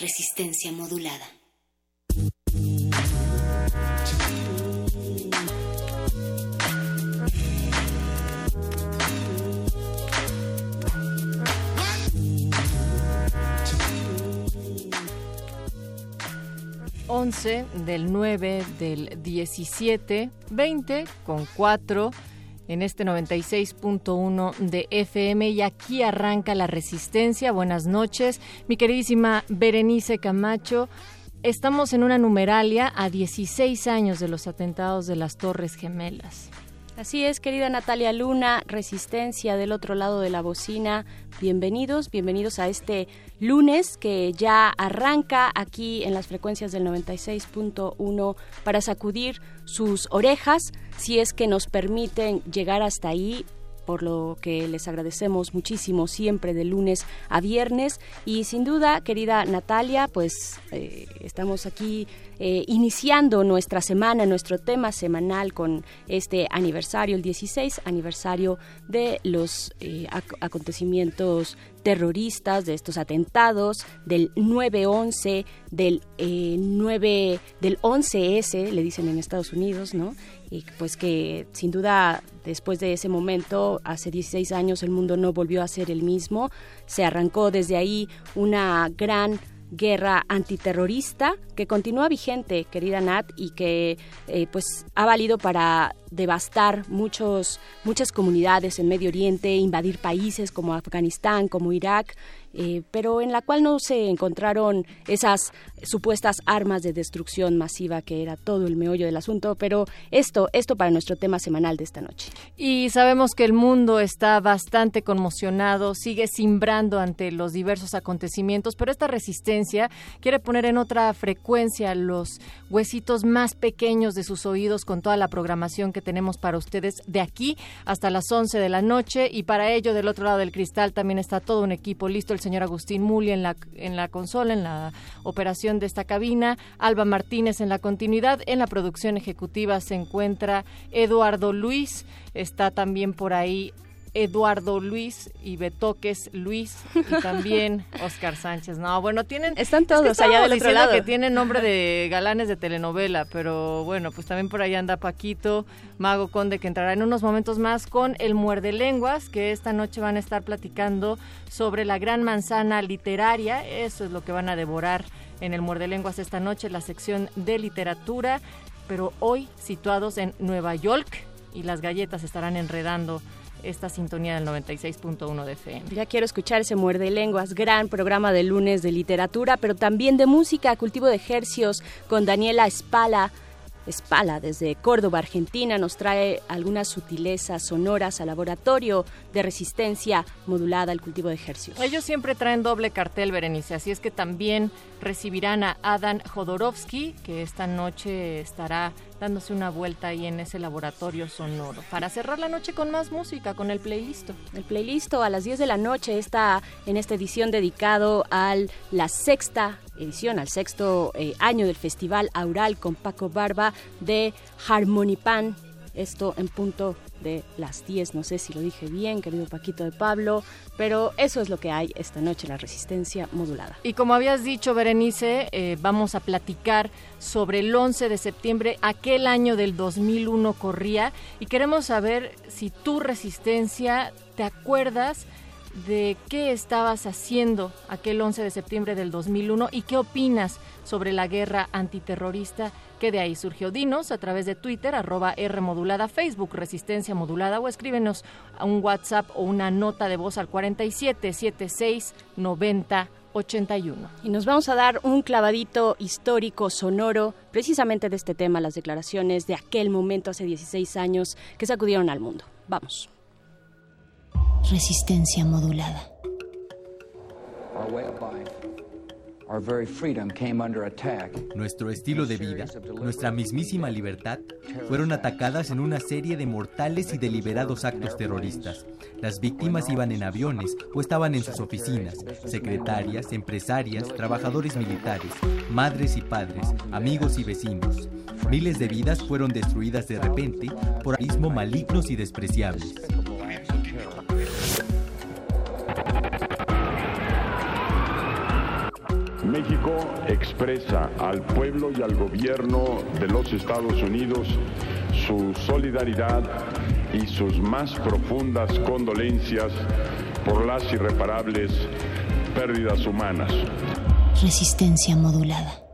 Resistencia modulada. Once del 9 del 17, 20 con 4 en este 96.1 de FM y aquí arranca la resistencia. Buenas noches, mi queridísima Berenice Camacho. Estamos en una numeralia a 16 años de los atentados de las Torres Gemelas. Así es, querida Natalia Luna, Resistencia del otro lado de la bocina. Bienvenidos, bienvenidos a este lunes que ya arranca aquí en las frecuencias del 96.1 para sacudir sus orejas, si es que nos permiten llegar hasta ahí por lo que les agradecemos muchísimo siempre de lunes a viernes y sin duda querida Natalia pues eh, estamos aquí eh, iniciando nuestra semana, nuestro tema semanal con este aniversario, el 16 aniversario de los eh, acontecimientos terroristas, de estos atentados, del 9-11, del 9, del 11S, le dicen en Estados Unidos, ¿no? Y pues que sin duda después de ese momento, hace 16 años, el mundo no volvió a ser el mismo. Se arrancó desde ahí una gran guerra antiterrorista que continúa vigente, querida Nat, y que eh, pues ha valido para devastar muchos, muchas comunidades en Medio Oriente, invadir países como Afganistán, como Irak, eh, pero en la cual no se encontraron esas supuestas armas de destrucción masiva que era todo el meollo del asunto, pero esto, esto para nuestro tema semanal de esta noche. Y sabemos que el mundo está bastante conmocionado, sigue simbrando ante los diversos acontecimientos, pero esta resistencia quiere poner en otra frecuencia los huesitos más pequeños de sus oídos con toda la programación que tenemos para ustedes de aquí hasta las 11 de la noche. Y para ello del otro lado del cristal también está todo un equipo listo, el señor Agustín Muli en la, en la consola, en la operación de esta cabina, Alba Martínez en la continuidad, en la producción ejecutiva se encuentra Eduardo Luis, está también por ahí Eduardo Luis y Betoques Luis y también Oscar Sánchez. No, bueno, tienen... Están todos allá del otro lado. que tienen nombre de galanes de telenovela, pero bueno, pues también por ahí anda Paquito, Mago Conde, que entrará en unos momentos más con El Muerde Lenguas, que esta noche van a estar platicando sobre la gran manzana literaria. Eso es lo que van a devorar en El Muerde Lenguas esta noche, la sección de literatura, pero hoy situados en Nueva York y las galletas estarán enredando esta sintonía del 96.1 de FM. Ya quiero escuchar ese Muerde Lenguas, gran programa de lunes de literatura, pero también de música, cultivo de ejercios con Daniela Espala. Espala, desde Córdoba, Argentina, nos trae algunas sutilezas sonoras al laboratorio de resistencia modulada al cultivo de ejercicios. Ellos siempre traen doble cartel, Berenice, así es que también recibirán a Adam Jodorowsky, que esta noche estará dándose una vuelta ahí en ese laboratorio sonoro. Para cerrar la noche con más música, con el playlist. El playlist a las 10 de la noche está en esta edición dedicado a la sexta edición, al sexto eh, año del Festival Aural con Paco Barba de Harmonipan Esto en punto de las 10, no sé si lo dije bien, querido Paquito de Pablo, pero eso es lo que hay esta noche la resistencia modulada. Y como habías dicho, Berenice, eh, vamos a platicar sobre el 11 de septiembre, aquel año del 2001 corría, y queremos saber si tu resistencia, ¿te acuerdas? De qué estabas haciendo aquel 11 de septiembre del 2001 y qué opinas sobre la guerra antiterrorista que de ahí surgió. Dinos a través de Twitter, arroba R modulada, Facebook Resistencia Modulada o escríbenos a un WhatsApp o una nota de voz al 47 76 90 81. Y nos vamos a dar un clavadito histórico, sonoro, precisamente de este tema, las declaraciones de aquel momento hace 16 años que sacudieron al mundo. Vamos. Resistencia modulada. Nuestro estilo de vida, nuestra mismísima libertad, fueron atacadas en una serie de mortales y deliberados actos terroristas. Las víctimas iban en aviones o estaban en sus oficinas, secretarias, empresarias, trabajadores militares, madres y padres, amigos y vecinos. Miles de vidas fueron destruidas de repente por abismo malignos y despreciables. México expresa al pueblo y al gobierno de los Estados Unidos su solidaridad y sus más profundas condolencias por las irreparables pérdidas humanas. Resistencia modulada.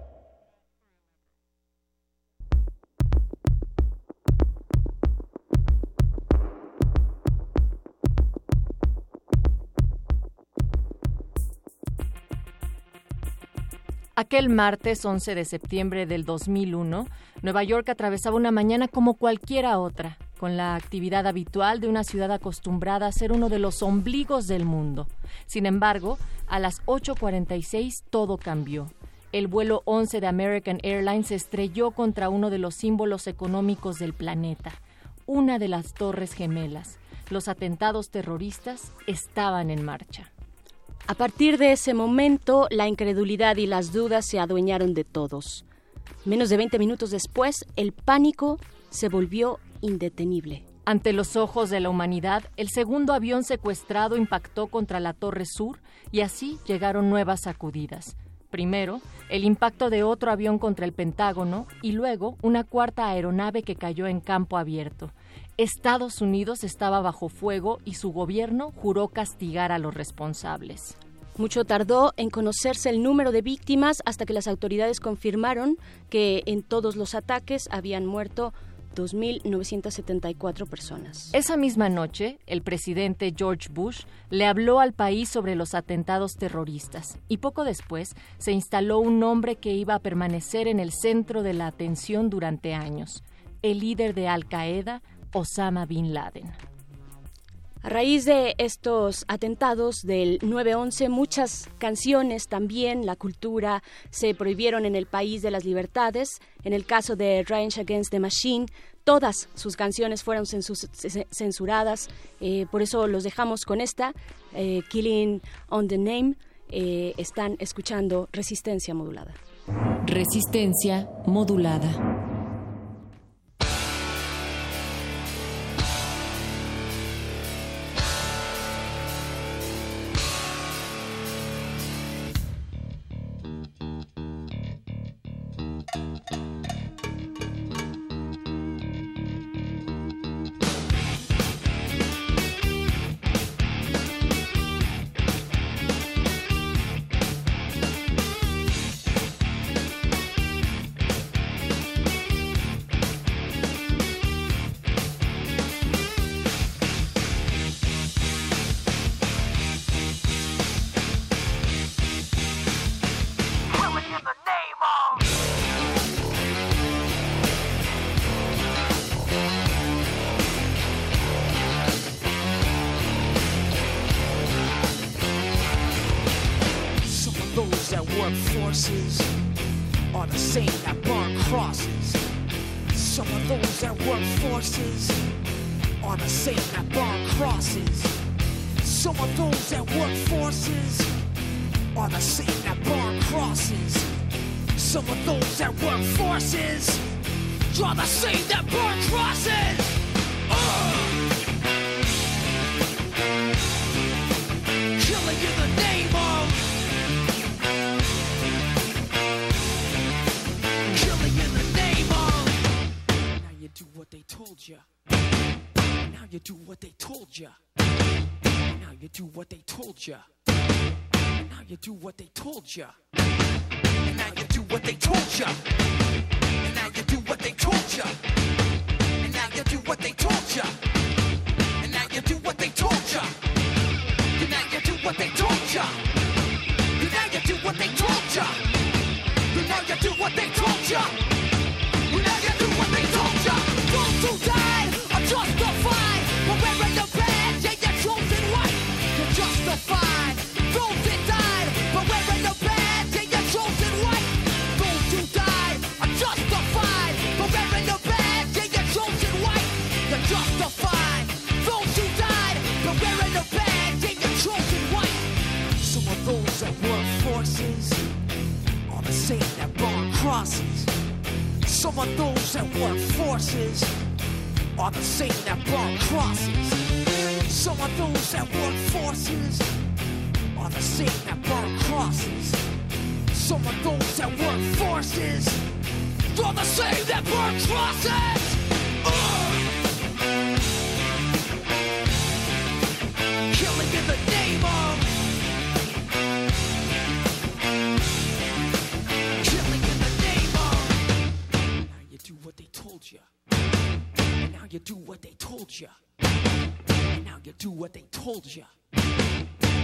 Aquel martes 11 de septiembre del 2001, Nueva York atravesaba una mañana como cualquiera otra, con la actividad habitual de una ciudad acostumbrada a ser uno de los ombligos del mundo. Sin embargo, a las 8.46 todo cambió. El vuelo 11 de American Airlines estrelló contra uno de los símbolos económicos del planeta, una de las Torres Gemelas. Los atentados terroristas estaban en marcha. A partir de ese momento, la incredulidad y las dudas se adueñaron de todos. Menos de 20 minutos después, el pánico se volvió indetenible. Ante los ojos de la humanidad, el segundo avión secuestrado impactó contra la Torre Sur y así llegaron nuevas sacudidas. Primero, el impacto de otro avión contra el Pentágono y luego una cuarta aeronave que cayó en campo abierto. Estados Unidos estaba bajo fuego y su gobierno juró castigar a los responsables. Mucho tardó en conocerse el número de víctimas hasta que las autoridades confirmaron que en todos los ataques habían muerto 2.974 personas. Esa misma noche, el presidente George Bush le habló al país sobre los atentados terroristas y poco después se instaló un hombre que iba a permanecer en el centro de la atención durante años, el líder de Al Qaeda, Osama Bin Laden. A raíz de estos atentados del 9-11, muchas canciones también, la cultura, se prohibieron en el país de las libertades. En el caso de Rage Against the Machine, todas sus canciones fueron censuradas. Eh, por eso los dejamos con esta, eh, Killing on the Name. Eh, están escuchando Resistencia Modulada. Resistencia Modulada. плеча. sick that burn crosses. Some of those that work forces are the same that burn crosses. Killing in the name of. Killing in the name of. Now you do what they told you. Now you do what they told you. Now you do what they told you.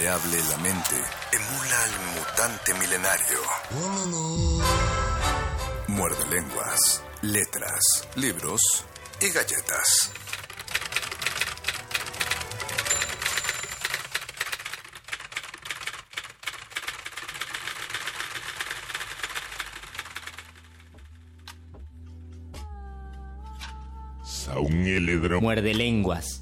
le la mente emula al mutante milenario. Muerde lenguas, letras, libros y galletas. Saúl Muerde lenguas.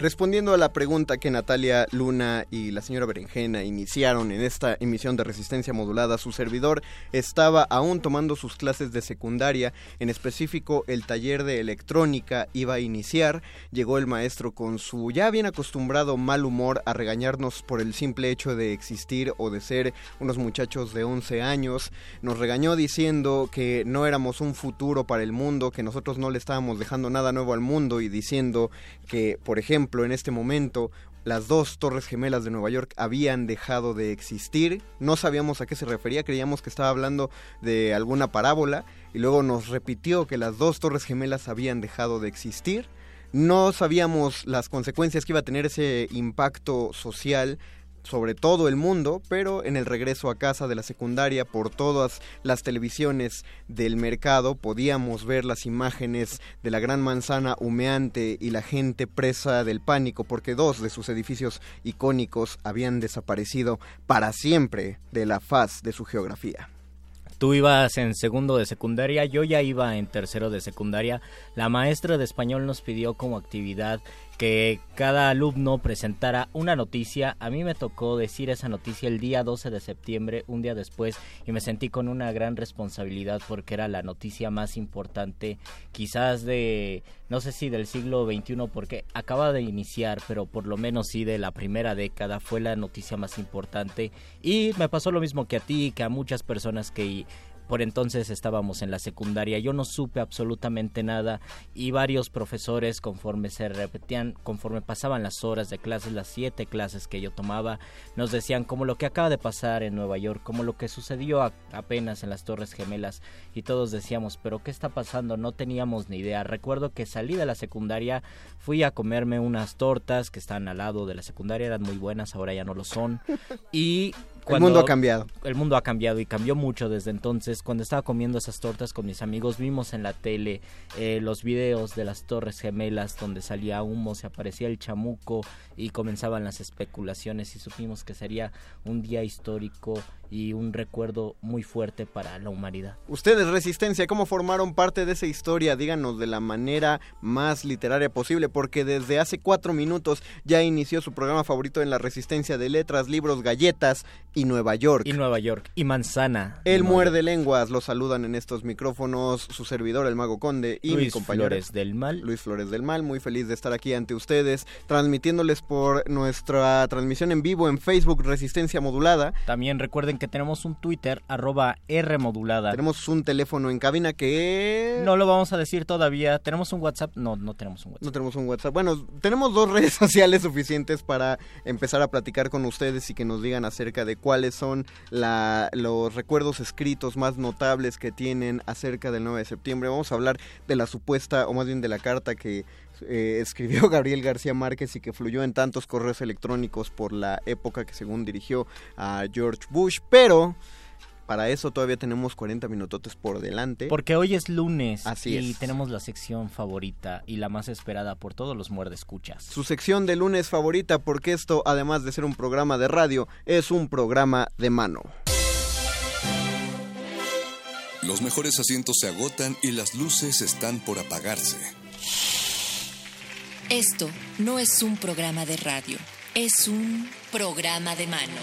Respondiendo a la pregunta que Natalia Luna y la señora Berenjena iniciaron en esta emisión de Resistencia Modulada, su servidor estaba aún tomando sus clases de secundaria, en específico el taller de electrónica iba a iniciar, llegó el maestro con su ya bien acostumbrado mal humor a regañarnos por el simple hecho de existir o de ser unos muchachos de 11 años, nos regañó diciendo que no éramos un futuro para el mundo, que nosotros no le estábamos dejando nada nuevo al mundo y diciendo que, por ejemplo, en este momento las dos torres gemelas de Nueva York habían dejado de existir. No sabíamos a qué se refería, creíamos que estaba hablando de alguna parábola y luego nos repitió que las dos torres gemelas habían dejado de existir. No sabíamos las consecuencias que iba a tener ese impacto social sobre todo el mundo, pero en el regreso a casa de la secundaria por todas las televisiones del mercado podíamos ver las imágenes de la gran manzana humeante y la gente presa del pánico porque dos de sus edificios icónicos habían desaparecido para siempre de la faz de su geografía. Tú ibas en segundo de secundaria, yo ya iba en tercero de secundaria. La maestra de español nos pidió como actividad que cada alumno presentara una noticia. A mí me tocó decir esa noticia el día 12 de septiembre, un día después, y me sentí con una gran responsabilidad porque era la noticia más importante, quizás de, no sé si del siglo XXI, porque acaba de iniciar, pero por lo menos sí de la primera década, fue la noticia más importante. Y me pasó lo mismo que a ti, que a muchas personas que por entonces estábamos en la secundaria, yo no supe absolutamente nada y varios profesores conforme se repetían, conforme pasaban las horas de clases, las siete clases que yo tomaba, nos decían como lo que acaba de pasar en Nueva York, como lo que sucedió apenas en las Torres Gemelas y todos decíamos, pero ¿qué está pasando? No teníamos ni idea. Recuerdo que salí de la secundaria, fui a comerme unas tortas que están al lado de la secundaria, eran muy buenas, ahora ya no lo son. Y el mundo ha cambiado. El mundo ha cambiado y cambió mucho desde entonces. Cuando estaba comiendo esas tortas con mis amigos, vimos en la tele eh, los videos de las Torres Gemelas donde salía humo, se aparecía el chamuco y comenzaban las especulaciones y supimos que sería un día histórico y un recuerdo muy fuerte para la humanidad. Ustedes, Resistencia, ¿cómo formaron parte de esa historia? Díganos de la manera más literaria posible, porque desde hace cuatro minutos ya inició su programa favorito en la Resistencia de Letras, Libros, Galletas y Nueva York. Y Nueva York, y Manzana. El muerde lenguas, lo saludan en estos micrófonos su servidor, el Mago Conde, y Luis mi compañero. Flores del Mal. Luis Flores del Mal, muy feliz de estar aquí ante ustedes, transmitiéndoles por nuestra transmisión en vivo en Facebook Resistencia Modulada. También recuerden que tenemos un Twitter, arroba R modulada. Tenemos un teléfono en cabina que... No lo vamos a decir todavía. ¿Tenemos un WhatsApp? No, no tenemos un WhatsApp. No tenemos un WhatsApp. Bueno, tenemos dos redes sociales suficientes para empezar a platicar con ustedes y que nos digan acerca de cuáles son la, los recuerdos escritos más notables que tienen acerca del 9 de septiembre. Vamos a hablar de la supuesta, o más bien de la carta que eh, escribió Gabriel García Márquez y que fluyó en tantos correos electrónicos por la época que según dirigió a George Bush, pero para eso todavía tenemos 40 minutotes por delante. Porque hoy es lunes Así y es. tenemos la sección favorita y la más esperada por todos los muerdescuchas. Su sección de lunes favorita porque esto, además de ser un programa de radio, es un programa de mano. Los mejores asientos se agotan y las luces están por apagarse. Esto no es un programa de radio, es un programa de mano.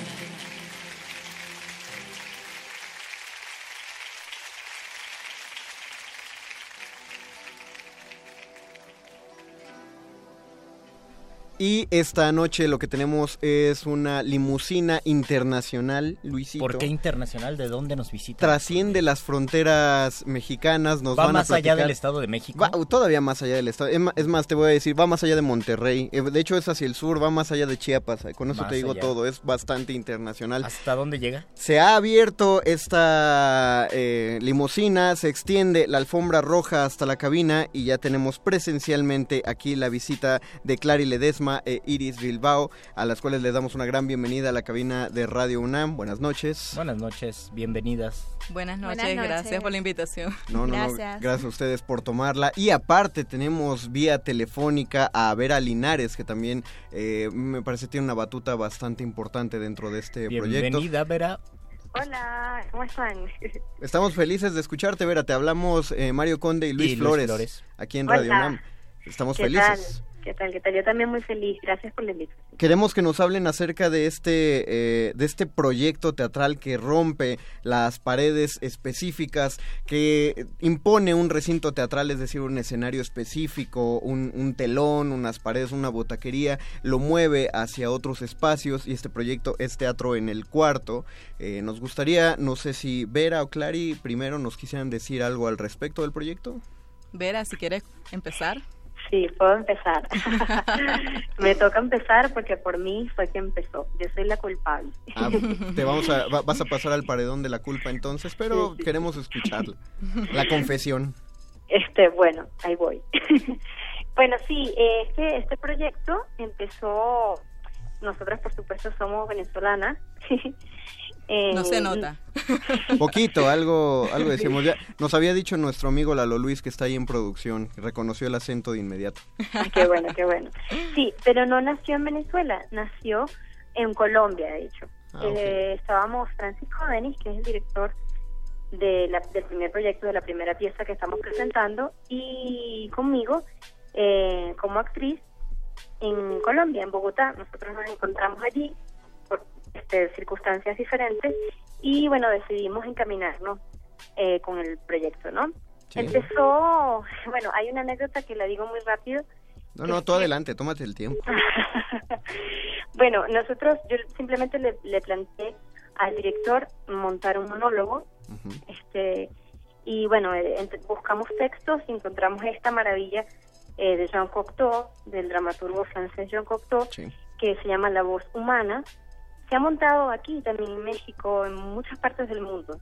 Y esta noche lo que tenemos es una limusina internacional, Luisito. ¿Por qué internacional? ¿De dónde nos visita? Trasciende las fronteras mexicanas, nos ¿Va van a más allá del Estado de México? Va todavía más allá del estado. Es más, te voy a decir, va más allá de Monterrey. Eh, De hecho, es hacia el sur, va más allá de Chiapas. Con eso Más te digo allá. todo. Es bastante internacional. ¿Hasta dónde llega? Se ha abierto esta eh, limusina, se extiende la alfombra roja hasta la cabina y ya tenemos presencialmente aquí la visita de Clary Ledesma e Iris Bilbao, a las cuales les damos una gran bienvenida a la cabina de Radio UNAM. Buenas noches. Buenas noches, bienvenidas. Buenas noches, Buenas noches. gracias por la invitación. No, no, no, gracias a ustedes por tomarla. Y aparte tenemos vía telefónica a Vera Linares, que también eh, me parece tiene una batuta bastante importante dentro de este proyecto. Bienvenida, Vera. Hola, ¿cómo están? Estamos felices de escucharte, Vera. Te hablamos eh, Mario Conde y Luis, Y Luis Flores, Flores. aquí en Hola. Radio UNAM. Estamos ¿Qué felices. tal? ¿Qué tal? ¿Qué tal? Yo también muy feliz. Gracias por la invitación. Queremos que nos hablen acerca de este, eh, de este proyecto teatral que rompe las paredes específicas, que impone un recinto teatral, es decir, un escenario específico, un, un telón, unas paredes, una botaquería, lo mueve hacia otros espacios y este proyecto es Teatro en el Cuarto. Eh, nos gustaría, no sé si Vera o Clary primero nos quisieran decir algo al respecto del proyecto. Vera, si quieres empezar. Sí, puedo empezar. Me toca empezar porque por mí fue que empezó. Yo soy la culpable. Ah, te vamos a, va- vas a pasar al paredón de la culpa entonces, pero queremos escucharla. La confesión. Este, bueno, ahí voy. bueno, sí, eh, es que este proyecto empezó, nosotras por supuesto somos venezolanas. Eh, No se nota. Poquito, algo, algo decíamos. Ya, nos había dicho nuestro amigo Lalo Luis que está ahí en producción, reconoció el acento de inmediato. Qué bueno, qué bueno. Sí, pero no nació en Venezuela, nació en Colombia, de hecho. Ah, ok. Eh, estábamos Francisco Denis, que es el director de la- del primer proyecto, de la primera pieza que estamos presentando, y conmigo, eh, como actriz, en Colombia, en Bogotá. Nosotros nos encontramos allí por este, circunstancias diferentes y, bueno, decidimos encaminarnos eh, con el proyecto, ¿no? Sí. Empezó, bueno, hay una anécdota que la digo muy rápido. No, no, tú adelante, tómate el tiempo. Bueno, nosotros, yo simplemente le, le planteé al director montar un monólogo, este, y bueno, eh, buscamos textos y encontramos esta maravilla eh, de Jean Cocteau, del dramaturgo francés Jean Cocteau, que se llama La voz humana. Se ha montado aquí también en México, en muchas partes del mundo.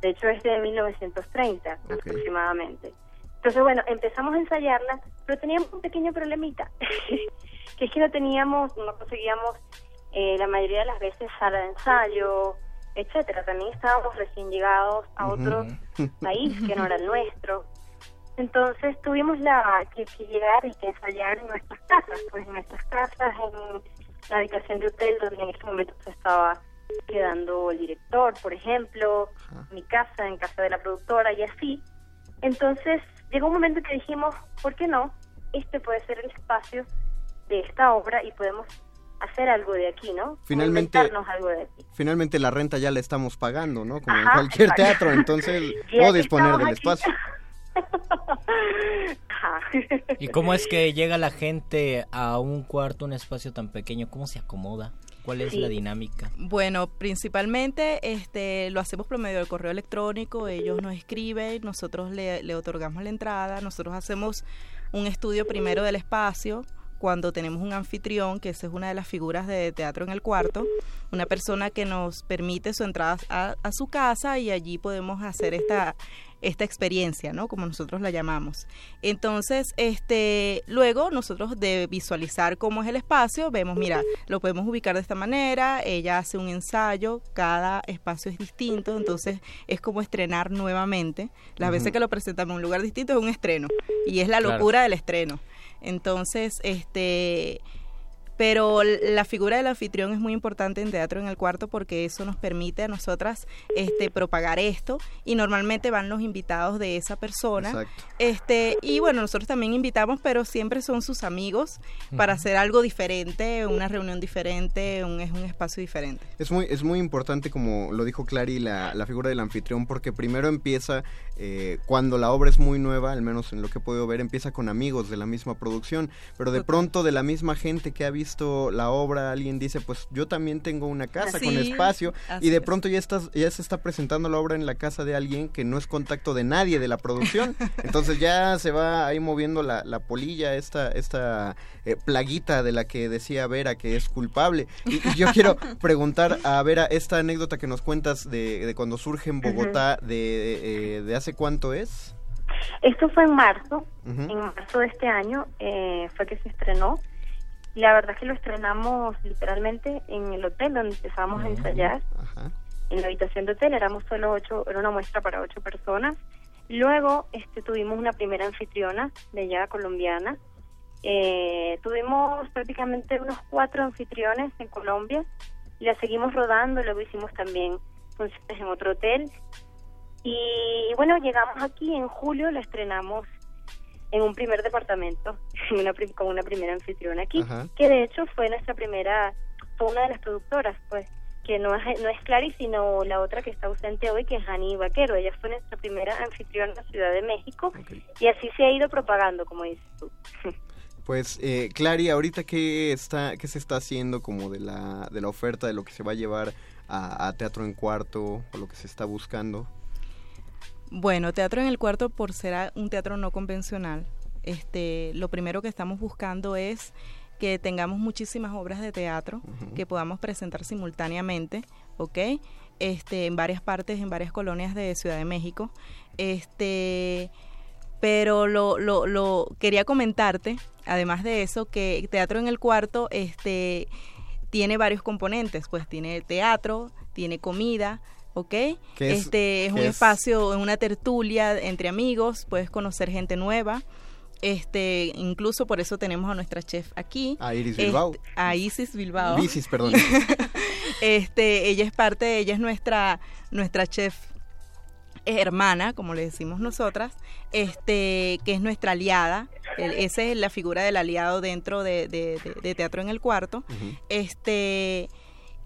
De hecho, es de 1930 aproximadamente. Entonces, bueno, empezamos a ensayarla, pero teníamos un pequeño problemita, que es que no teníamos, no conseguíamos eh, la mayoría de las veces sala de ensayo, etcétera. También estábamos recién llegados a otro país que no era el nuestro. Entonces tuvimos la que, que llegar y que ensayar en nuestras casas, pues en nuestras casas, en la habitación de hotel donde en ese momento se estaba quedando el director, por ejemplo, mi casa, en casa de la productora y así. Entonces llegó un momento que dijimos, ¿por qué no? Este puede ser el espacio de esta obra y podemos hacer algo de aquí, ¿no? Finalmente- algo de aquí. Finalmente la renta ya la estamos pagando, ¿no? Como en cualquier exacto. teatro, entonces puedo disponer del aquí. espacio. ¿Y cómo es que llega la gente a un cuarto, un espacio tan pequeño? ¿Cómo se acomoda? ¿Cuál es Sí. la dinámica? Bueno, principalmente este, lo hacemos por medio del correo electrónico, ellos nos escriben, nosotros le, le otorgamos la entrada, nosotros hacemos un estudio primero del espacio, cuando tenemos un anfitrión, que esa es una de las figuras de teatro en el cuarto, una persona que nos permite su entrada a, a su casa y allí podemos hacer esta esta experiencia, ¿no? Como nosotros la llamamos. Entonces, este, luego nosotros de visualizar cómo es el espacio, vemos, mira, lo podemos ubicar de esta manera, ella hace un ensayo, cada espacio es distinto, entonces es como estrenar nuevamente. Las veces que lo presentamos en un lugar distinto es un estreno y es la Claro. locura del estreno. Entonces, este, pero la figura del anfitrión es muy importante en Teatro en el Cuarto porque eso nos permite a nosotras este propagar esto y normalmente van los invitados de esa persona. Exacto. Este, y bueno, nosotros también invitamos, pero siempre son sus amigos para hacer algo diferente, una reunión diferente, un, es un espacio diferente. Es muy, es muy importante, como lo dijo Clary, la, la figura del anfitrión, porque primero empieza, eh, cuando la obra es muy nueva, al menos en lo que he podido ver, empieza con amigos de la misma producción, pero de pronto de la misma gente que ha visto la obra, alguien dice, pues yo también tengo una casa con espacio, y de pronto ya, estás, ya se está presentando la obra en la casa de alguien que no es contacto de nadie de la producción, entonces ya se va ahí moviendo la, la polilla, esta, esta eh, plaguita de la que decía Vera que es culpable. Y, y yo quiero preguntar a Vera esta anécdota que nos cuentas de, de cuando surge en Bogotá, de, eh, de hace cuánto es. Esto fue en marzo, en marzo de este año eh, fue que se estrenó. La verdad es que lo estrenamos literalmente en el hotel donde empezamos a ensayar. En la habitación de hotel éramos solo ocho, era una muestra para ocho personas. Luego este, tuvimos una primera anfitriona de allá colombiana. Eh, tuvimos prácticamente unos cuatro anfitriones en Colombia. Y la seguimos rodando, luego hicimos también funciones en otro hotel. Y bueno, llegamos aquí en julio, la estrenamos en un primer departamento, en una con una primera anfitriona aquí, Ajá. que de hecho fue nuestra primera, fue una de las productoras, pues, que no es, no es Clary, sino la otra que está ausente hoy, que es Hani Vaquero. Ella fue nuestra primera anfitriona en la Ciudad de México y así se ha ido propagando, como dices tú. Pues, eh, Clary, ahorita qué está, qué se está haciendo como de la, de la oferta de lo que se va a llevar a, a teatro en cuarto o lo que se está buscando. Bueno, Teatro en el Cuarto, por ser un teatro no convencional, este, lo primero que estamos buscando es que tengamos muchísimas obras de teatro que podamos presentar simultáneamente, ¿ok? Este, en varias partes, en varias colonias de Ciudad de México. Este, pero lo, lo, lo quería comentarte, además de eso, que Teatro en el Cuarto, este, tiene varios componentes, pues tiene teatro, tiene comida, ¿ok? ¿Qué es- este es un es? espacio, una tertulia entre amigos, puedes conocer gente nueva. Este, incluso por eso tenemos a nuestra chef aquí. A Iris Este, Bilbao. a Isis Bilbao. Isis, perdón. este, ella es parte, ella es nuestra, nuestra chef hermana, como le decimos nosotras, este, que es nuestra aliada. Esa es la figura del aliado dentro de, de- de- de Teatro en el Cuarto. Este,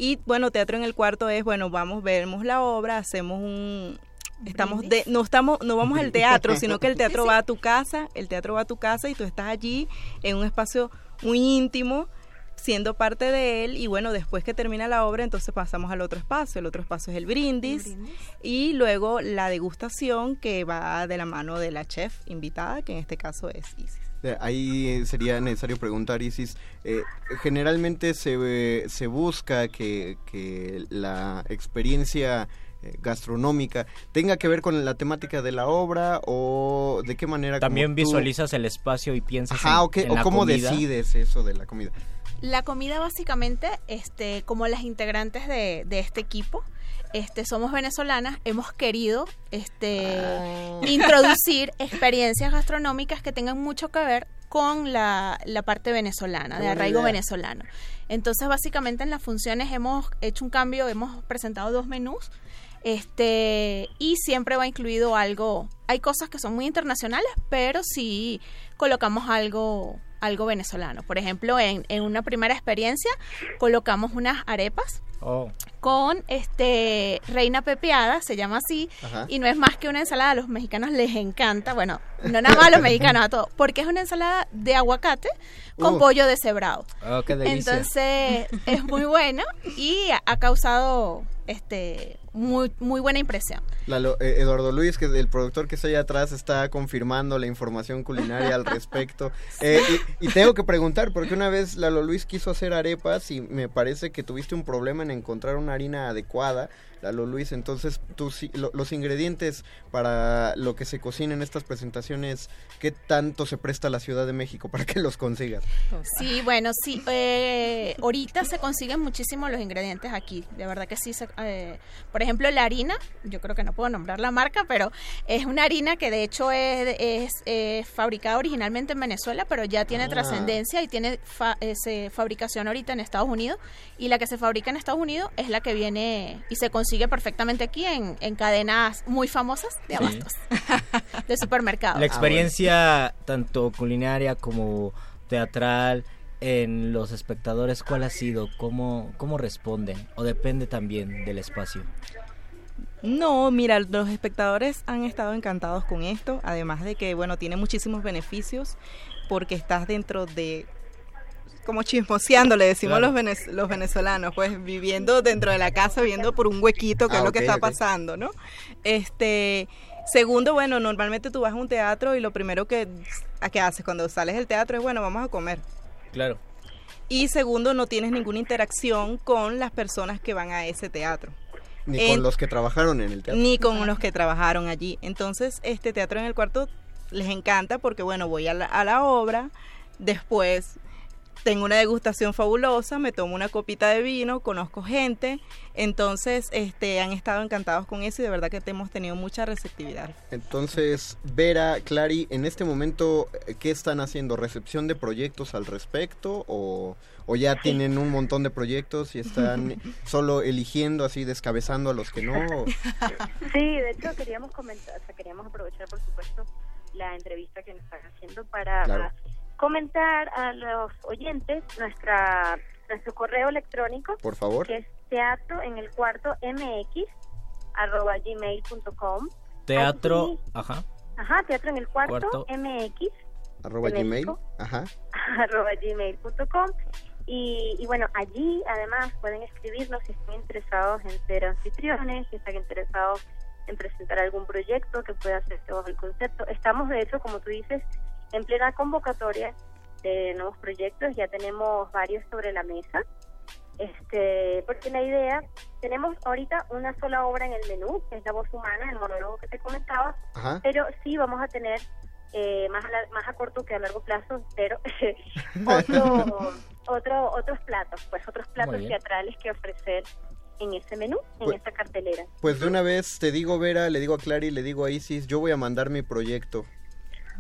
y bueno, Teatro en el Cuarto es, bueno, vamos, vemos la obra, hacemos un estamos de, no estamos no vamos al teatro, sino que el teatro va a tu casa, el teatro va a tu casa y tú estás allí en un espacio muy íntimo siendo parte de él. Y bueno, después que termina la obra, entonces pasamos al otro espacio, el otro espacio es el brindis, y luego la degustación que va de la mano de la chef invitada, que en este caso es Isis. Eh, Ahí sería necesario preguntar, Isis, eh, generalmente se, eh, se busca que, que la experiencia eh, gastronómica tenga que ver con la temática de la obra o de qué manera... También tú- visualizas el espacio y piensas Ajá, en, o, qué- en o la cómo comida. decides eso de la comida. La comida básicamente, este, como las integrantes de, de este equipo, este, somos venezolanas, hemos querido este, introducir experiencias gastronómicas que tengan mucho que ver con la, la parte venezolana, Qué de arraigo idea. venezolano. Entonces, básicamente en las funciones hemos hecho un cambio, hemos presentado dos menús, este, y siempre va incluido algo, hay cosas que son muy internacionales, pero sí colocamos algo, algo venezolano. Por ejemplo, en, en una primera experiencia colocamos unas arepas Oh. con este reina pepeada, se llama así, Ajá. y no es más que una ensalada, a los mexicanos les encanta, bueno, no nada más a los mexicanos, a todos, porque es una ensalada de aguacate con Uh. pollo deshebrado. Oh, qué delicia. Entonces es muy bueno y ha- causado este muy muy buena impresión. Lalo, eh, Eduardo Luis, que el productor que está allá atrás está confirmando la información culinaria al respecto. Eh, y, y tengo que preguntar, porque una vez Lalo Luis quiso hacer arepas y me parece que tuviste un problema en encontrar una harina adecuada. Lalo Luis, entonces lo- los ingredientes para lo que se cocina en estas presentaciones, ¿qué tanto se presta la Ciudad de México para que los consigas? Sí, bueno, sí. eh, ahorita se consiguen muchísimo los ingredientes aquí. De verdad que sí. se- eh, por ejemplo, la harina, yo creo que no puedo nombrar la marca, pero es una harina que de hecho es, es, fabricada originalmente en Venezuela, pero ya tiene Ah. trascendencia y tiene fa- fabricación ahorita en Estados Unidos. Y la que se fabrica en Estados Unidos es la que viene y se consigue perfectamente aquí en, en cadenas muy famosas de Sí. abastos, de supermercados. La experiencia tanto culinaria como teatral en los espectadores, ¿cuál ha sido? ¿Cómo, cómo responden? ¿O depende también del espacio? No, mira, los espectadores han estado encantados con esto, además de que, bueno, tiene muchísimos beneficios porque estás dentro de, como chismoseando, le decimos Claro. los, venez- los venezolanos, pues viviendo dentro de la casa, viendo por un huequito, Ah, es lo que está pasando, ¿no? Este, segundo, bueno, normalmente tú vas a un teatro y lo primero que, a que haces cuando sales del teatro es, bueno, vamos a comer. Claro. Y segundo, no tienes ninguna interacción con las personas que van a ese teatro. Ni En- con los que trabajaron en el teatro. ni con los que trabajaron allí. Entonces, este teatro en el cuarto les encanta porque, bueno, voy a la, a la obra, después tengo una degustación fabulosa, me tomo una copita de vino, conozco gente, entonces este han estado encantados con eso y de verdad que te- hemos tenido mucha receptividad. Entonces, Vera, Clary, en este momento, eh, ¿qué están haciendo? ¿Recepción de proyectos al respecto? ¿O, o ya tienen un montón de proyectos y están solo eligiendo así, descabezando a los que no? Sí, de hecho queríamos comentar, o sea, queríamos aprovechar, por supuesto, la entrevista que nos están haciendo para Claro. Comentar a los oyentes nuestra nuestro correo electrónico Por favor. que es teatro en el cuarto mx arroba gmail.com Teatro, Allí- ajá. ajá teatro en el cuarto, Cuarto. mx Arroba gmail. México. Ajá. arroba gmail.com y, y bueno, allí además pueden escribirnos si están interesados en ser anfitriones, si están interesados en presentar algún proyecto que pueda hacerse bajo el concepto. Estamos de hecho, como tú dices, en plena convocatoria de nuevos proyectos, ya tenemos varios sobre la mesa. Este, porque la idea, tenemos ahorita una sola obra en el menú, que es La voz humana, el monólogo que te comentaba, Ajá. pero sí vamos a tener eh, más, a la- más a corto que a largo plazo, pero otro, otro, otros platos, pues otros platos teatrales que ofrecer en ese menú, en Pues- esa cartelera. Pues de una vez te digo, Vera, le digo a Clary, le digo a Isis, yo voy a mandar mi proyecto.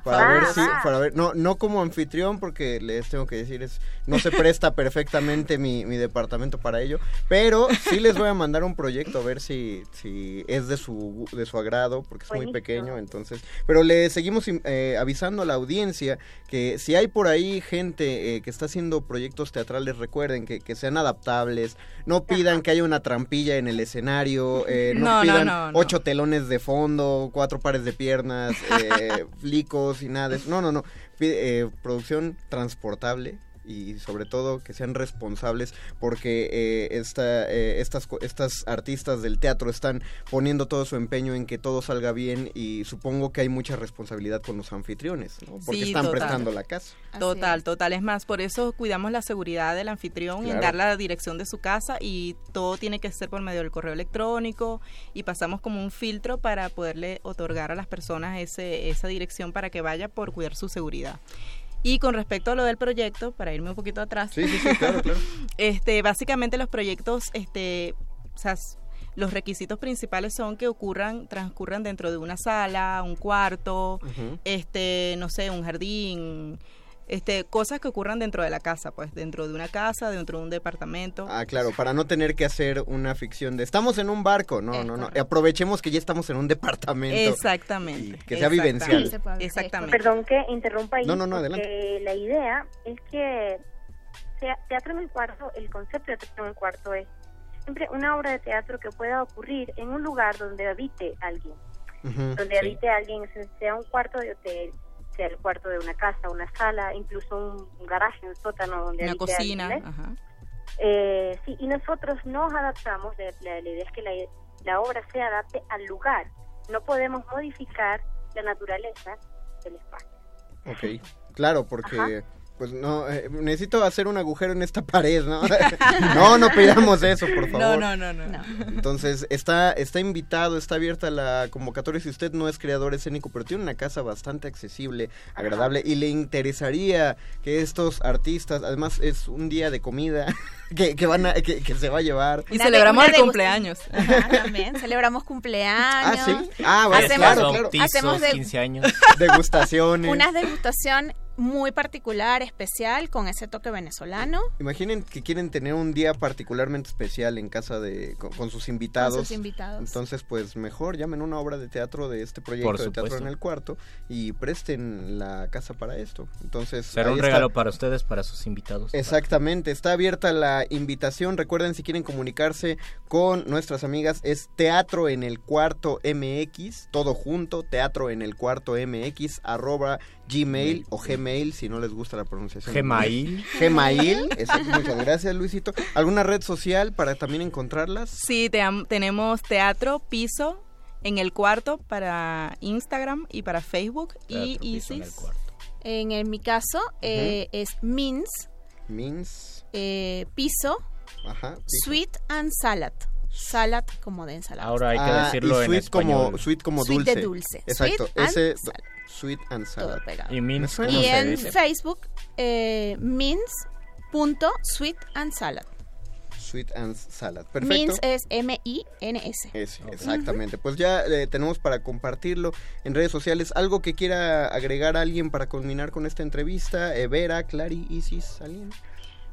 Para Va, ver si, va. para ver, no, no como anfitrión, porque les tengo que decir, es, no se presta perfectamente mi, mi departamento para ello, pero sí les voy a mandar un proyecto a ver si, si es de su, de su agrado, porque es muy pequeño, entonces, pero le seguimos eh, avisando a la audiencia que si hay por ahí gente eh, que está haciendo proyectos teatrales, recuerden que, que sean adaptables, no pidan que haya una trampilla en el escenario, eh, no, No, no, pidan no, no. ocho telones de fondo, cuatro pares de piernas, eh, flicos nada de. No, no, no. Eh, producción transportable y sobre todo que sean responsables porque eh, esta, eh, estas, co- estas artistas del teatro están poniendo todo su empeño en que todo salga bien y supongo que hay mucha responsabilidad con los anfitriones, ¿no? porque Sí, están total. prestando la casa. Total, total. Es más, por eso cuidamos la seguridad del anfitrión en Claro. dar la dirección de su casa y todo tiene que ser por medio del correo electrónico y pasamos como un filtro para poderle otorgar a las personas ese, esa dirección para que vaya por cuidar su seguridad. Y con respecto a lo del proyecto, para irme un poquito atrás, Sí, sí, sí, claro, claro. este, básicamente los proyectos, este, o sea, los requisitos principales son que ocurran, transcurran dentro de una sala, un cuarto, este, no sé, un jardín, este, cosas que ocurran dentro de la casa, pues, dentro de una casa, dentro de un departamento. Ah, claro, para no tener que hacer una ficción de estamos en un barco, no, no, no, aprovechemos que ya estamos en un departamento. Exactamente. que sea exactamente, vivencial. Exactamente. Perdón que interrumpa ahí, No, no, no, adelante. la idea es que tea- teatro en el cuarto, el concepto de teatro en el cuarto es siempre una obra de teatro que pueda ocurrir en un lugar donde habite alguien, donde sí. habite alguien, se- sea un cuarto de hotel, sea el cuarto de una casa, una sala, incluso un garaje, un sótano donde Una cocina. ¿eh? Ajá. Eh, sí, y nosotros nos adaptamos, la, la- la idea es que la, la obra se adapte al lugar, no podemos modificar la naturaleza del espacio. Ok, claro, porque Ajá. Pues no, eh, necesito hacer un agujero en esta pared, ¿no? no, no pidamos eso, por favor. No, no, no, no. Entonces, está, está invitado, está abierta la convocatoria si usted no es creador escénico, pero tiene una casa bastante accesible, agradable, y le interesaría que estos artistas, además es un día de comida que, que van a, que, que se va a llevar. Y Una celebramos el cumpleaños. Ajá, también. Celebramos cumpleaños. Ah, ¿sí? Ah, bueno, hacemos, claro, claro. hacemos de- 15 años. Degustaciones. una degustación muy particular, especial, con ese toque venezolano. Imaginen que quieren tener un día particularmente especial en casa de con, con sus invitados. Con sus invitados. Entonces, pues mejor llamen una obra de teatro de este proyecto de teatro en el cuarto y presten la casa para esto. Entonces, Será un está. regalo para ustedes, para sus invitados. Exactamente, está abierta la invitación. Recuerden si quieren comunicarse con nuestras amigas es Teatro en el Cuarto MX, todo junto, Teatro en el Cuarto MX arroba Gmail o Gmail si no les gusta la pronunciación. Gmail. Gmail, exacto, muchas gracias Luisito. ¿Alguna red social para también encontrarlas? Sí, te tenemos teatro, piso en el cuarto para Instagram y para Facebook. y Teatro, piso en el Isis. En, el- mi caso eh, es Mins, Mins, eh, piso, ajá. piso. sweet and salad. Salad como de ensalada. Ahora hay que Ah, decirlo y en sweet como español. sweet como Sweet dulce. de dulce. Exacto, Sweet and ese sweet and salad. Todo pegado. Y Mins, Me suena. ¿cómo Y se en dice? Facebook, eh, Mins.sweet and salad. Sweet and salad. Perfecto. Mins es M-I-N-S. Exactamente. Pues ya eh, tenemos para compartirlo en redes sociales. ¿Algo que quiera agregar alguien para culminar con esta entrevista? Eh, Vera, Clary, Isis, ¿alguien?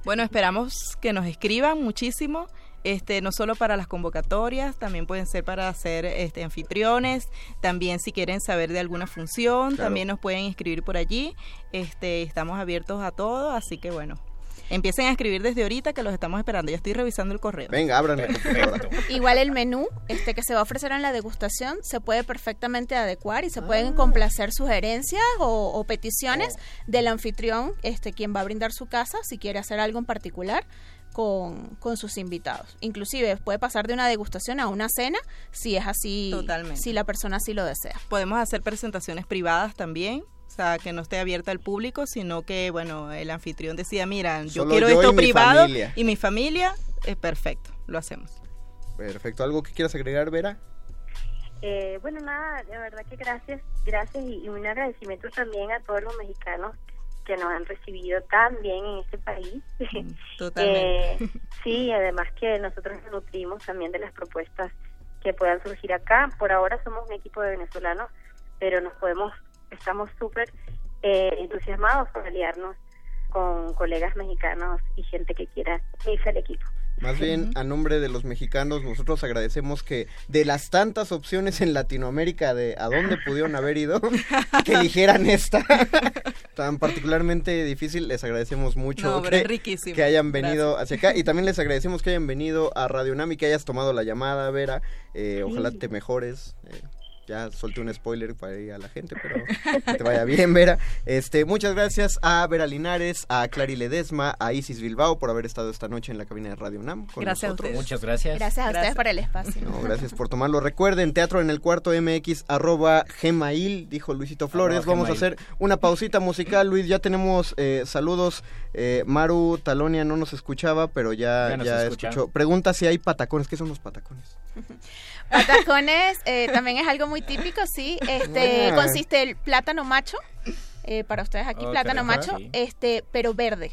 Bueno, esperamos que nos escriban muchísimo. Este, no solo para las convocatorias, también pueden ser para ser este, anfitriones, también si quieren saber de alguna función, Claro. también nos pueden escribir por allí. Este, estamos abiertos a todo, así que bueno, empiecen a escribir desde ahorita que los estamos esperando. Ya estoy revisando el correo. Venga, abran. Igual el menú este que se va a ofrecer en la degustación se puede perfectamente adecuar y se pueden complacer sugerencias o, o peticiones del anfitrión, este quien va a brindar su casa, si quiere hacer algo en particular con, con sus invitados. Inclusive puede pasar de una degustación a una cena si es así, Totalmente. si la persona así lo desea. Podemos hacer presentaciones privadas también. O sea, que no esté abierta al público, sino que, bueno, el anfitrión decía, mira, yo Solo quiero yo esto y privado familia. y mi familia, es perfecto, lo hacemos. Perfecto. ¿Algo que quieras agregar, Vera? Eh, bueno, nada, de verdad que gracias, gracias y, y un agradecimiento también a todos los mexicanos que nos han recibido tan bien en este país. totalmente. Eh, sí, además que nosotros nos nutrimos también de las propuestas que puedan surgir acá. Por ahora somos un equipo de venezolanos, pero nos podemos, estamos súper eh, entusiasmados por aliarnos con colegas mexicanos y gente que quiera irse al equipo. Más bien, a nombre de los mexicanos, nosotros agradecemos que de las tantas opciones en Latinoamérica de a dónde pudieron haber ido, que eligieran esta. Tan particularmente difícil, les agradecemos mucho No, que, hayan venido hacia acá. Y también les agradecemos que hayan venido a Radio Nam y que hayas tomado la llamada, Vera. Eh, Ojalá te mejores. eh, ya solté un spoiler para ir a la gente, pero que te vaya bien, Vera. Este, muchas gracias a Vera Linares, a Clary Ledesma, a Isis Bilbao por haber estado esta noche en la cabina de Radio UNAM con Gracias a nosotros. ustedes. Muchas gracias. Gracias a ustedes por el espacio. No, gracias por tomarlo. Recuerden, teatro en el cuarto MX, arroba gmail, dijo Luisito Flores. Arroba Vamos a hacer una pausita musical. Luis, ya tenemos eh, saludos. Eh, Maru Talonia no nos escuchaba, pero ya, Ya ya escuchó. Pregunta si hay patacones. ¿Qué son los patacones? Patacones eh, también es algo muy típico, sí. Este consiste el plátano macho, eh, para ustedes aquí Oh, plátano macho, sí. este, pero verde.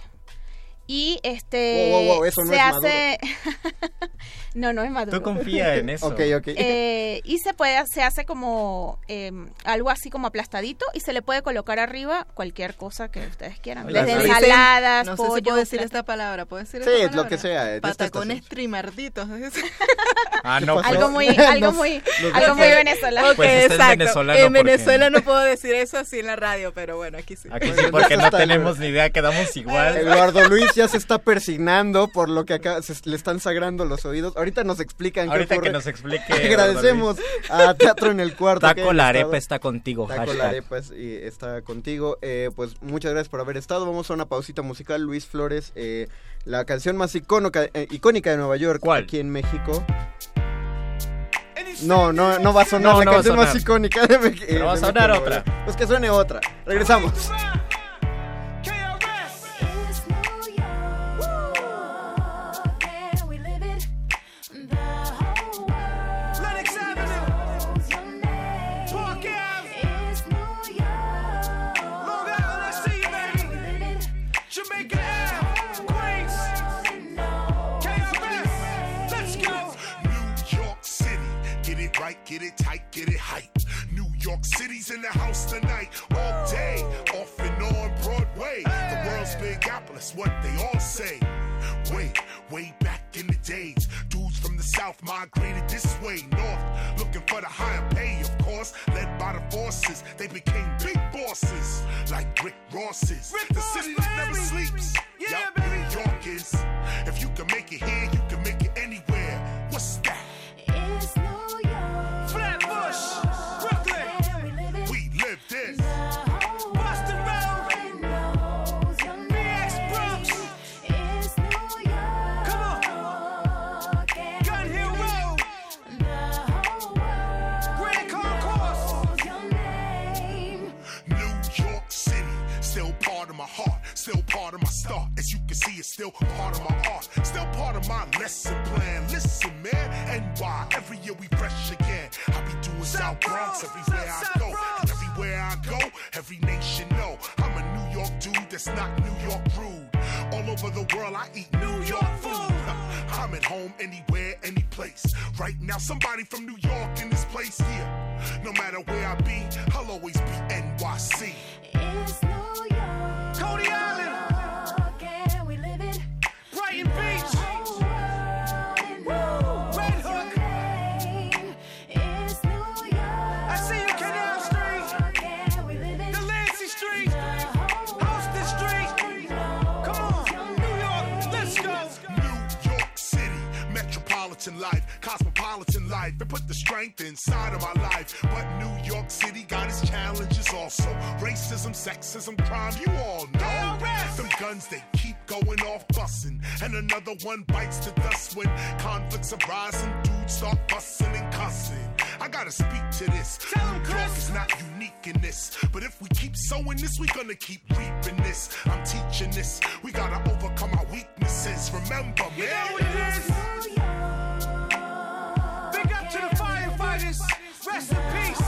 Y este Wow, wow, wow, eso no se es hace no no es maduro. Tú confía en eso. Ok, ok. Eh, y se puede se hace como eh, algo así como aplastadito y se le puede colocar arriba cualquier cosa que ustedes quieran desde ensaladas no sé pollo si puedo decir esta palabra, ¿puedo decir Sí, esta lo que sea, Patacones trimarditos. Ah, no, algo muy algo muy algo muy venezolano Pues es exacto. venezolano en porque- Venezuela no puedo decir eso así en la radio, pero bueno, aquí sí. aquí sí, porque no tenemos ni idea, quedamos igual. Eduardo Luis ya se está persignando por lo que acá se le están sagrando los oídos. Ahorita nos explican qué Ahorita que nos explique. Agradecemos a Teatro en el Cuarto. Taco la arepa está contigo. Taco hashtag. la arepa es- y está contigo. Eh, pues muchas gracias por haber estado. Vamos a una pausita musical. Luis Flores, eh, la canción más icónica, eh, icónica de Nueva York, ¿Cuál? aquí en México. No, no, no va a sonar No, la no canción más icónica de México. Pero va a sonar otra. Pues que suene otra. Regresamos. Get it right, get it tight, get it hype. New York City's in the house tonight. All day, off and on Broadway. The world's big apple, that's what they all say. Wait, way back in the days, dudes from the south migrated this way north, looking for the higher pay, of course. Led by the forces, they became big bosses, like Rick Ross's. Rick the Ross, city that never As you can see, it's still part of my art, still part of my lesson plan. Listen, man, NY, every year we fresh again. I be doing South Bronx everywhere I go. And everywhere I go, every nation know I'm a New York dude that's not New York rude. All over the world, I eat New York food. I'm at home anywhere, any place. Right now, somebody from New York in this place, yeah. No matter where I be, I'll always be NYC. Life cosmopolitan life, and put the strength inside of my life. But New York City got its challenges also. Racism, sexism, crime, you all know. Them guns, they keep going off bussin'. And another one bites the dust when conflicts are rising. Dudes start bussin' and cussing. I gotta speak to this. Tell New York is not unique in this. But if we keep sowing this, we gonna keep reaping this. I'm teaching this. We gotta overcome our weaknesses. Remember, man. You know to the firefighters. Rest in peace.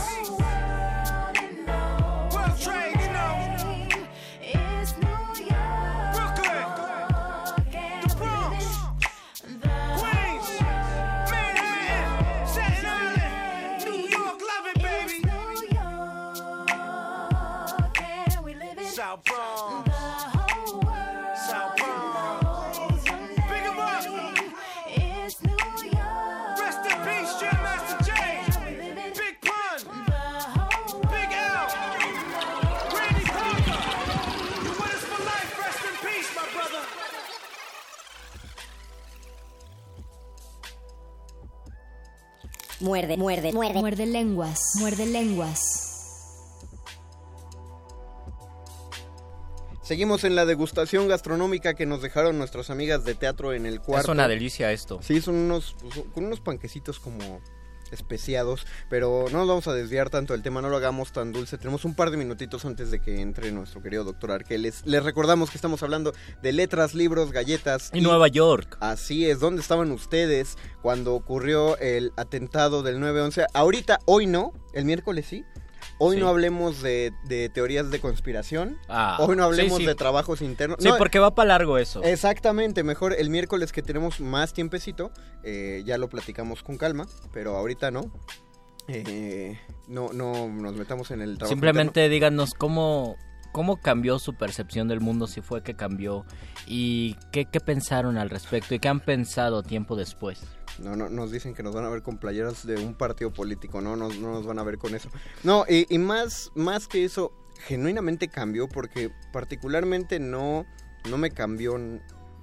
Muerde, muerde, muerde. Muerde lenguas. Muerde lenguas. Seguimos en la degustación gastronómica que nos dejaron nuestras amigas de teatro en el cuarto. Es una delicia esto. Sí, son unos, con unos panquecitos como especiados, pero no nos vamos a desviar tanto del tema, no lo hagamos tan dulce. Tenemos un par de minutitos antes de que entre nuestro querido doctor Arqueles. Les recordamos que estamos hablando de letras, libros, galletas. Y Nueva York. Así es, ¿dónde estaban ustedes cuando ocurrió el atentado del 9-11? Ahorita, hoy no, el miércoles sí. Hoy Sí. no hablemos de, de teorías de conspiración. Ah, hoy no hablemos sí, sí. de trabajos internos. Sí, No, porque va para largo eso. Exactamente, mejor el miércoles que tenemos más tiempecito, eh, ya lo platicamos con calma, pero ahorita no. Eh, no, no nos metamos en el trabajo. Simplemente díganos cómo, cómo cambió su percepción del mundo, si fue que cambió, y qué, qué pensaron al respecto, y qué han pensado tiempo después. No, no, nos dicen que nos van a ver con playeras de un partido político, no, no, no nos van a ver con eso. No, y, más, más que eso, genuinamente cambió porque particularmente no, no me cambió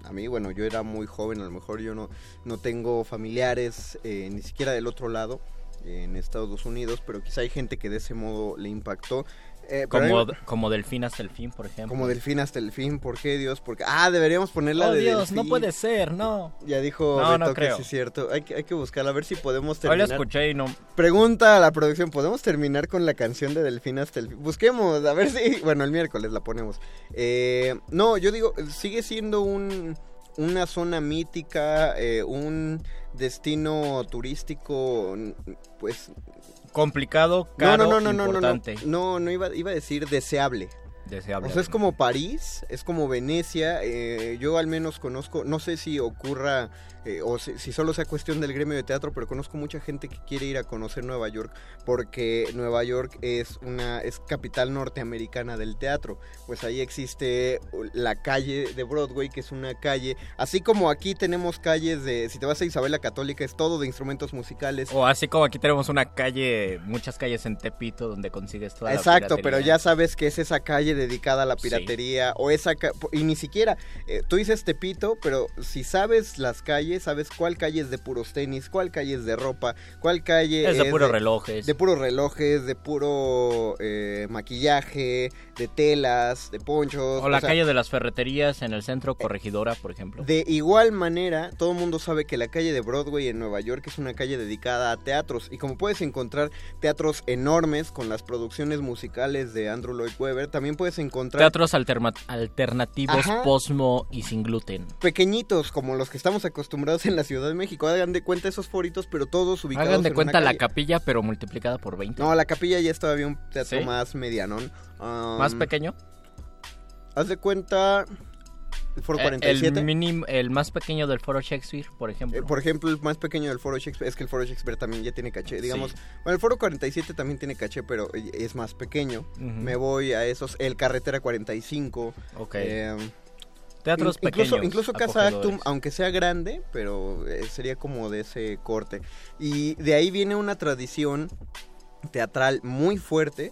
a mí, bueno, yo era muy joven, a lo mejor yo no, no tengo familiares eh, ni siquiera del otro lado en Estados Unidos, pero quizá hay gente que de ese modo le impactó. Eh, Como, como Delfín hasta el fin, por ejemplo. como delfín hasta el fin, ¿por qué Dios? Porque, ah, deberíamos ponerla Oh, de Dios, no puede ser, no. Ya dijo No, no Beto que creo. sí es cierto. Hay que, hay que buscarla, a ver si podemos Hoy la terminar. escuché y no... Pregunta a la producción, ¿podemos terminar con la canción de Delfín hasta el fin? Busquemos, a ver si... Bueno, el miércoles la ponemos. Eh, no, yo digo, sigue siendo un, una zona mítica, eh, un destino turístico, pues... Complicado, caro, no, no, no, no, no, no, importante. no, no iba, iba a decir deseable. Deseable. O sea, es como París, es como Venecia. eh, yo al menos conozco, no sé si ocurra eh, o si, si solo sea cuestión del gremio de teatro, pero conozco mucha gente que quiere ir a conocer Nueva York porque Nueva York es una es capital norteamericana del teatro. Pues ahí existe la calle de Broadway, que es una calle, así como aquí tenemos calles de, si te vas a Isabel la Católica, es todo de instrumentos musicales. O así como aquí tenemos una calle, muchas calles en Tepito donde consigues toda la Exacto, pero ya sabes que es esa calle dedicada a la Sí. piratería o esa y ni siquiera eh, tú dices Tepito, pero si sabes las calles, sabes cuál calle es de puros tenis, cuál calle es de ropa, cuál calle Es de puros relojes. de puros relojes, de puro eh, maquillaje, de telas, de ponchos, O la sea, calle de las ferreterías en el centro Corregidora, por ejemplo. de igual manera, todo el mundo sabe que la calle de Broadway en Nueva York es una calle dedicada a teatros. Y como puedes encontrar teatros enormes con las producciones musicales de Andrew Lloyd Webber, también puedes encontrar Teatros alternativos, Ajá. posmo y sin gluten. pequeñitos como los que estamos acostumbrados en la Ciudad de México. Hagan de cuenta esos foritos, pero todos ubicados Hagan de en cuenta una la calle. capilla, pero multiplicada por 20. No, la capilla ya es todavía un teatro ¿Sí? más medianón. Um, ¿Más pequeño? Haz de cuenta el Foro Eh, 47. El, minim- el más pequeño del Foro Shakespeare, por ejemplo. Eh, por ejemplo, el más pequeño del Foro Shakespeare, es que el Foro Shakespeare también ya tiene caché, digamos. Sí. Bueno, el Foro 47 también tiene caché, pero eh, es más pequeño. Me voy a esos, el Carretera 45. Ok. eh, Teatros in- incluso, pequeños, Incluso Casa. Actum, aunque sea grande, pero eh, sería como de ese corte. Y de ahí viene una tradición teatral muy fuerte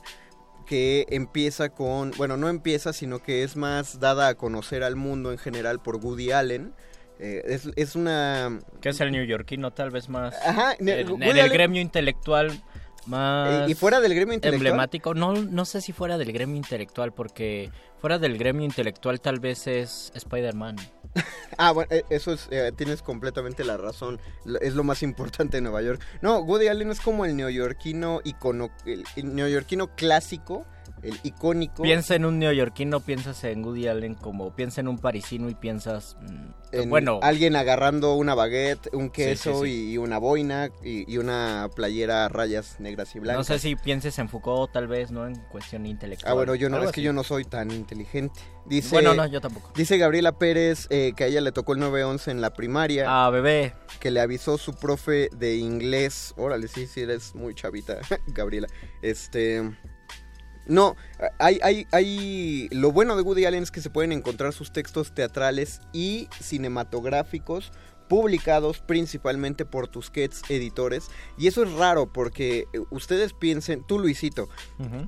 que empieza con, bueno, no empieza, sino que es más dada a conocer al mundo en general por Woody Allen. Eh, es, es una... ¿Qué es el neoyorquino tal vez más? Ajá, en, el gremio intelectual más... ¿Y fuera del gremio intelectual? Emblemático. No, no sé si fuera del gremio intelectual, porque fuera del gremio intelectual tal vez es Spider-Man. Ah, bueno, eh, eso es, eh, tienes completamente la razón. Es lo más importante de Nueva York. No, Woody Allen es como el neoyorquino icono, el, el neoyorquino clásico, el icónico. Piensa en un neoyorquino, piensas en Woody Allen como piensa en un parisino y piensas... mm, en bueno, alguien agarrando una baguette, un queso sí, sí. Y, y una boina y, y una playera a rayas negras y no blancas. sé si pienses en Foucault tal vez, ¿no? En cuestión intelectual. Ah, bueno, yo no, es que yo no soy tan inteligente. Dice, Bueno, no, yo tampoco. Dice Gabriela Pérez eh, que a ella le tocó el 911 en la primaria. Ah, bebé. Que le avisó su profe de inglés. Órale, sí, sí, eres muy chavita, Gabriela. Este... No, hay, hay, hay... Lo bueno de Woody Allen es que se pueden encontrar sus textos teatrales y cinematográficos publicados principalmente por Tusquets Editores. Y eso es raro porque eh, ustedes piensen, tú Luisito.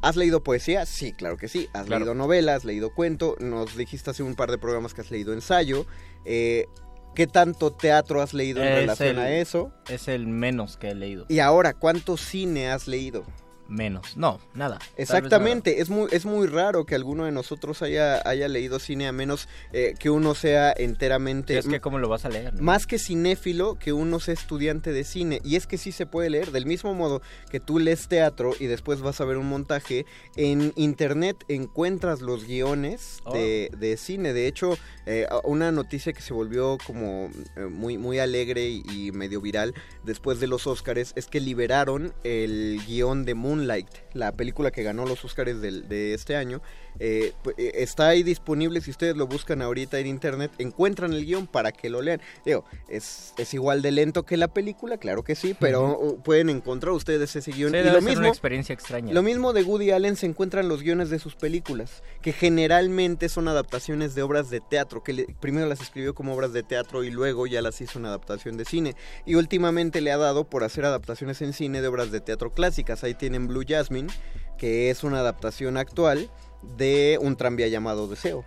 ¿has leído poesía? Sí, claro que sí. ¿Has Claro. leído novelas? ¿Has leído cuento? Nos dijiste hace un par de programas que has leído ensayo. Eh, ¿Qué tanto teatro has leído en Es relación el- a eso? Es el menos que he leído. Y ahora, ¿cuánto cine has leído? Menos. No, nada. Exactamente, es muy, es muy raro que alguno de nosotros haya, haya leído cine a menos eh, que uno sea enteramente... Es que cómo lo vas a leer. no? Más que cinéfilo, que uno sea estudiante de cine. Y es que sí se puede leer, del mismo modo que tú lees teatro y después vas a ver un montaje, en internet encuentras los guiones de, de cine. De hecho, eh, una noticia que se volvió como eh, muy, muy alegre y, y medio viral después de los Oscars es que liberaron el guion de Moonlight, la película que ganó los Oscars del- de este año. Eh, pu- eh, está ahí disponible si ustedes lo buscan ahorita en internet encuentran el guion para que lo lean digo es, es igual de lento que la película claro que sí pero uh, pueden encontrar ustedes ese guion Sí, y lo mismo una experiencia extraña. lo mismo de Woody Allen se encuentran los guiones de sus películas que generalmente son adaptaciones de obras de teatro que le- primero las escribió como obras de teatro y luego ya las hizo en adaptación de cine y últimamente le ha dado por hacer adaptaciones en cine de obras de teatro clásicas ahí Blue Jasmine que es una adaptación actual de un tranvía llamado Deseo.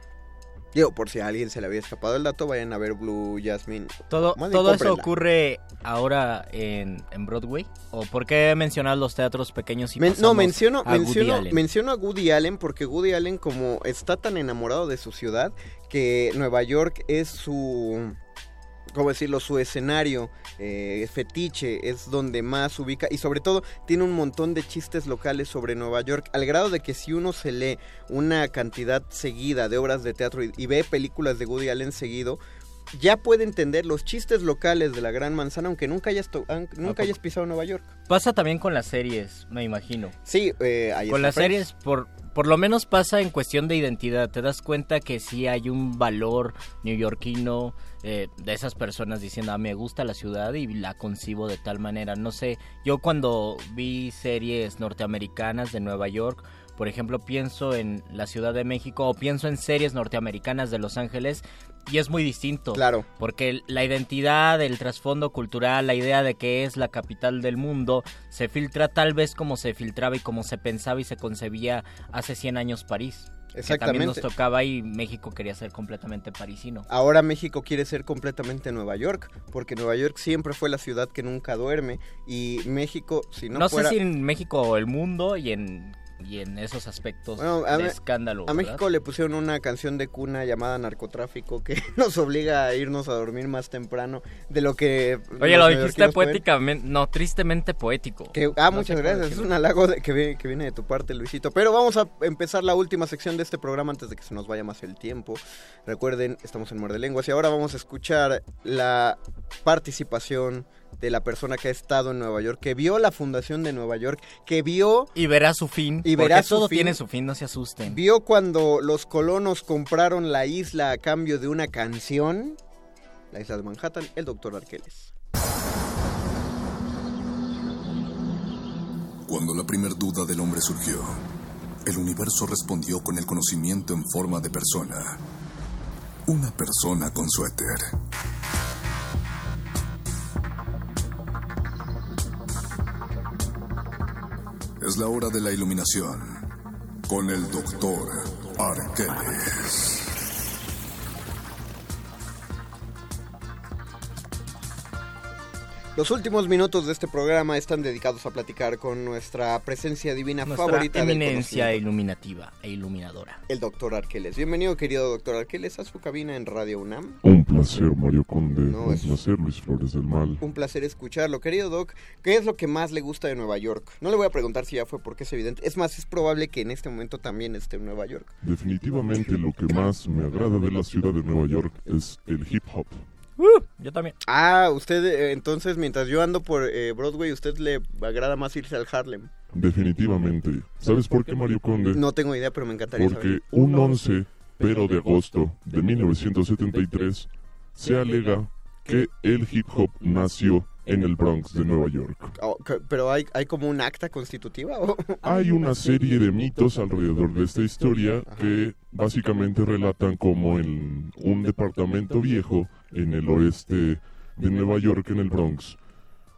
Digo, por si a alguien se le había escapado el dato, vayan a ver Blue Jasmine. Todo, todo eso ocurre ahora en, en Broadway. ¿O por qué mencionar los teatros pequeños y Men- no, menciono, a menciono, Allen? menciono a Woody Allen porque Woody Allen como está tan enamorado de su ciudad que Nueva York es su... ¿Cómo decirlo? Su escenario eh, fetiche es donde más ubica y sobre todo tiene un montón de chistes locales sobre Nueva York al grado de que si uno se lee una cantidad seguida de obras de teatro y, y ve películas de Woody Allen seguido ya puede entender los chistes locales de la Gran Manzana aunque nunca hayas, nunca hayas pisado Nueva York. Pasa también con las series, me imagino. Sí, eh, ahí Con las series, por, por lo menos pasa en cuestión de identidad. Te das cuenta que sí hay un valor neoyorquino eh, de esas personas diciendo, ah, me gusta la ciudad y la concibo de tal manera. No sé, yo cuando vi series norteamericanas de Nueva York, por ejemplo, pienso en la Ciudad de México o pienso en series norteamericanas de Los Ángeles y es muy distinto. Claro. Porque la identidad, el trasfondo cultural, la idea de que es la capital del mundo, se filtra tal vez como se filtraba y como se pensaba y se concebía hace 100 años París. Que también nos Exactamente. tocaba y México quería ser completamente parisino. Ahora México quiere ser completamente Nueva York, porque Nueva York siempre fue la ciudad que nunca duerme y México, si no, No, fuera... sé si en México o el mundo y en, y en esos aspectos Bueno, a de escándalo. A ¿verdad? México le pusieron una canción de cuna llamada Narcotráfico que nos obliga a irnos a dormir más temprano de lo que... Oye, lo dijiste pueden. poéticamente, no, tristemente poético. Que- ah, No muchas gracias. Es un halago de- que, viene, que viene de tu parte, Luisito. Pero vamos a empezar la última sección de este programa antes de que se nos vaya más el tiempo. Recuerden, estamos en Muerde Lenguas y ahora vamos a escuchar la participación de la persona que ha estado en Nueva York, que vio la fundación de Nueva York, que vio... Y verá su fin. Y porque verá su todo fin. tiene su fin, no se asusten. Vio cuando los colonos compraron la isla a cambio de una canción, la isla de Manhattan, el doctor Arqueles. Cuando la primer duda del hombre surgió, el universo respondió con el conocimiento en forma de persona. Una persona con suéter. Es la hora de la iluminación con el doctor Arqueles. Los últimos minutos de este programa están dedicados a platicar con nuestra presencia divina Nuestra favorita eminencia iluminativa e iluminadora. el doctor Arqueles. Bienvenido, querido doctor Arqueles, a su cabina en Radio UNAM. Un placer, Mario Conde. No, Un es- placer, Luis Flores del Mal. Un placer escucharlo. Querido Doc, ¿qué es lo que más le gusta de Nueva York? No le voy a preguntar si ya fue porque es evidente. Es más, es probable que en este momento también esté en Nueva York. Definitivamente lo que más me agrada de la ciudad de Nueva York es el hip hop. Yo también. Ah, usted, eh, entonces, mientras yo ando por eh, Broadway, ¿usted le agrada más irse al Harlem? Definitivamente. ¿Sabes por qué, Mario Conde? No tengo idea, pero me encantaría Porque saber. un 11 pero de agosto de 1973 se alega que el hip hop nació en el Bronx de Nueva York. Oh, pero hay, hay como un acta constitutiva. ¿o? Hay una serie de mitos alrededor de esta historia que básicamente relatan como en un departamento viejo en el oeste de Nueva York, en el Bronx,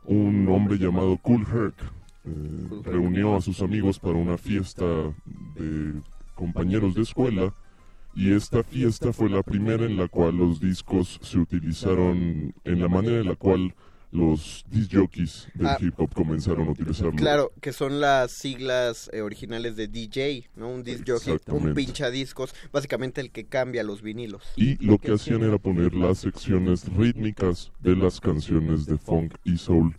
un hombre llamado Cool Herc eh, reunió a sus amigos para una fiesta de compañeros de escuela y esta fiesta fue la primera en la cual los discos se utilizaron en la manera en la cual los disc jockeys del Ah. hip hop comenzaron a utilizarlo. Claro, que son las siglas eh, originales de DJ, ¿no? Un disc jockey, un pinchadiscos, básicamente el que cambia los vinilos. Y lo que hacían era poner las secciones rítmicas de las canciones de funk y soul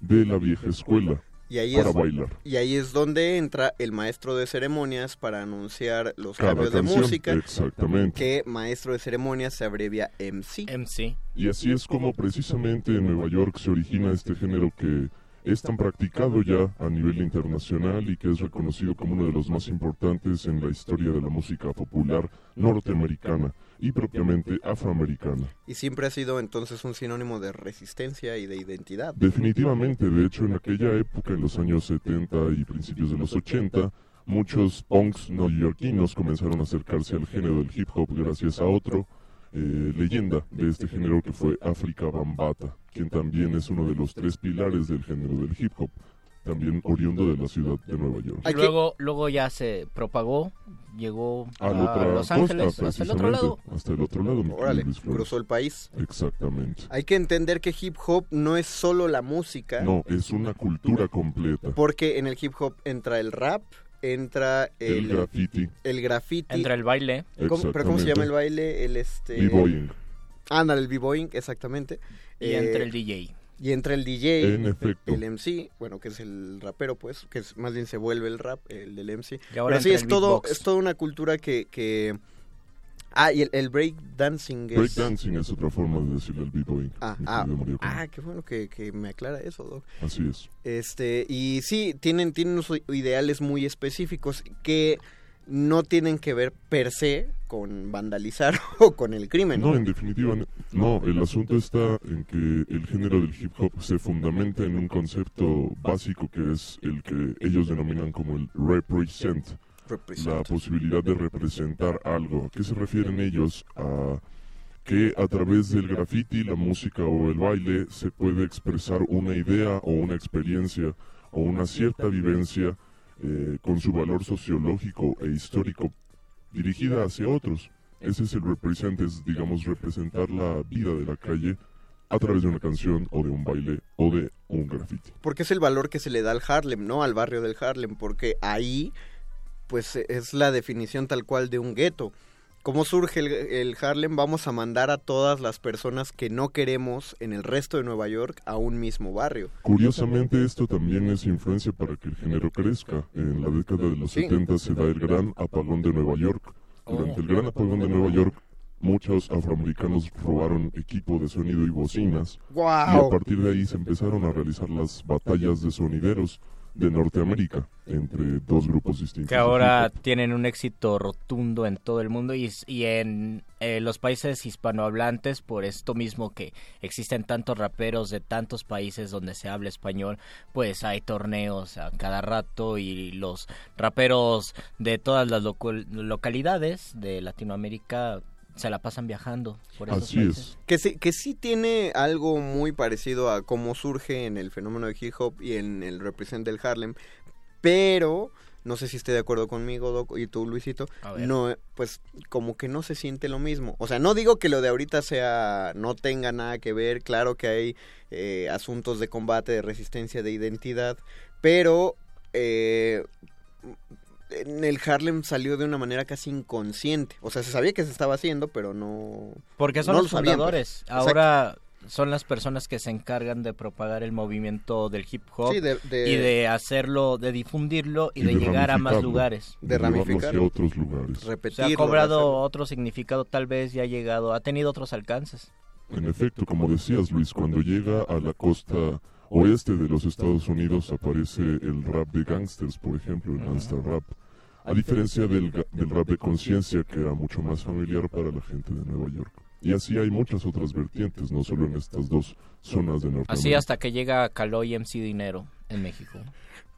de la vieja escuela Y ahí, para es, bailar. y ahí es donde entra el maestro de ceremonias para anunciar los Cada cambios canción, de música. exactamente. Que maestro de ceremonias se abrevia MC. MC. Y así es como precisamente en Nueva York se origina este género que es tan practicado ya a nivel internacional y que es reconocido como uno de los más importantes en la historia de la música popular norteamericana y propiamente afroamericana. Y siempre ha sido entonces un sinónimo de resistencia y de identidad. Definitivamente, de hecho, en aquella época, en los años 70 y principios de los 80, muchos punks neoyorquinos comenzaron a acercarse al género del hip hop gracias a otro eh, leyenda de este género que fue África Bambata, quien también es uno de los tres pilares del género del hip hop, también oriundo de la ciudad de Nueva York. Y luego, luego ya se propagó, llegó A a, Los costa, Ángeles, hasta el otro lado. Hasta el otro lado, Órale, cruzó el país. Exactamente. Hay que entender que hip hop no es solo la música. No, es una cultura completa. Porque en el hip hop entra el rap, entra el, El graffiti. el graffiti. Entra el baile. ¿Cómo- ¿Pero cómo se llama el baile? El este... B-boying. Ándale, el b-boying, exactamente. Y Eh, entra el DJ. Y entra el DJ, En efecto. el MC, bueno, que es el rapero, pues, que es, más bien se vuelve el rap, el del MC. Y ahora Pero sí, es el todo, beatbox. es toda una cultura que... que... Ah, y el, el break dancing es... Breakdancing es otra forma de decirle al b-boying. Ah, ah, ah, qué bueno que, que me aclara eso, Doc. Así es. Este, y sí, tienen, tienen unos ideales muy específicos que no tienen que ver per se con vandalizar o con el crimen. No, en definitiva, no. no. El asunto está en que el género del hip hop se fundamenta en un concepto básico que es el que ellos denominan como el represent. Represent. La posibilidad de representar algo. ¿A qué se refieren ellos? A que a través del graffiti, la música o el baile se puede expresar una idea o una experiencia o una cierta vivencia eh, con su valor sociológico e histórico dirigida hacia otros. Ese es el represent, es digamos representar la vida de la calle a través de una canción o de un baile o de un graffiti. Porque es el valor que se le da al Harlem, ¿no? Al barrio del Harlem, porque ahí, pues es la definición tal cual de un gueto. ¿Cómo surge el, el Harlem? Vamos a mandar a todas las personas que no queremos en el resto de Nueva York a un mismo barrio. Curiosamente esto también es influencia para que el género crezca. En la década de los Sí. 70 se da el gran apagón de Nueva York. Durante el gran apagón de Nueva York muchos afroamericanos robaron equipo de sonido y bocinas. Y a partir de ahí se empezaron a realizar las batallas de sonideros de Norteamérica entre dos grupos distintos. Que ahora tienen un éxito rotundo en todo el mundo y, y en eh, los países hispanohablantes, por esto mismo que existen tantos raperos de tantos países donde se habla español, pues hay torneos a cada rato y los raperos de todas las localidades de Latinoamérica se la pasan viajando por esos Así países. es. Que sí, que sí tiene algo muy parecido a cómo surge en el fenómeno de hip hop y en el represent del Harlem, pero no sé si esté de acuerdo conmigo, Doc, y tú, Luisito, no, pues como que no se siente lo mismo. O sea, no digo que lo de ahorita sea, no tenga nada que ver, claro que hay eh, asuntos de combate, de resistencia, de identidad, pero eh, en el Harlem salió de una manera casi inconsciente. O sea, se sabía que se estaba haciendo, pero no... Porque son no los lo sabían, pues. fundadores. Exacto. Ahora son las personas que se encargan de propagar el movimiento del hip hop Sí, de- de- y de hacerlo, de difundirlo y, Y de, de llegar a más lugares. de ramificarlo. otros lugares. Se ha cobrado otro significado, tal vez ya ha llegado, ha tenido otros alcances. En efecto, como decías Luis, cuando llega a la costa oeste de los Estados Unidos aparece el rap de gangsters, por ejemplo, el gangster rap. A diferencia del, rap de conciencia, que era mucho más familiar para la gente de Nueva York. Y así hay muchas otras vertientes, no solo en estas dos zonas de Norteamérica. Así hasta que llega Caloy MC Dinero en México.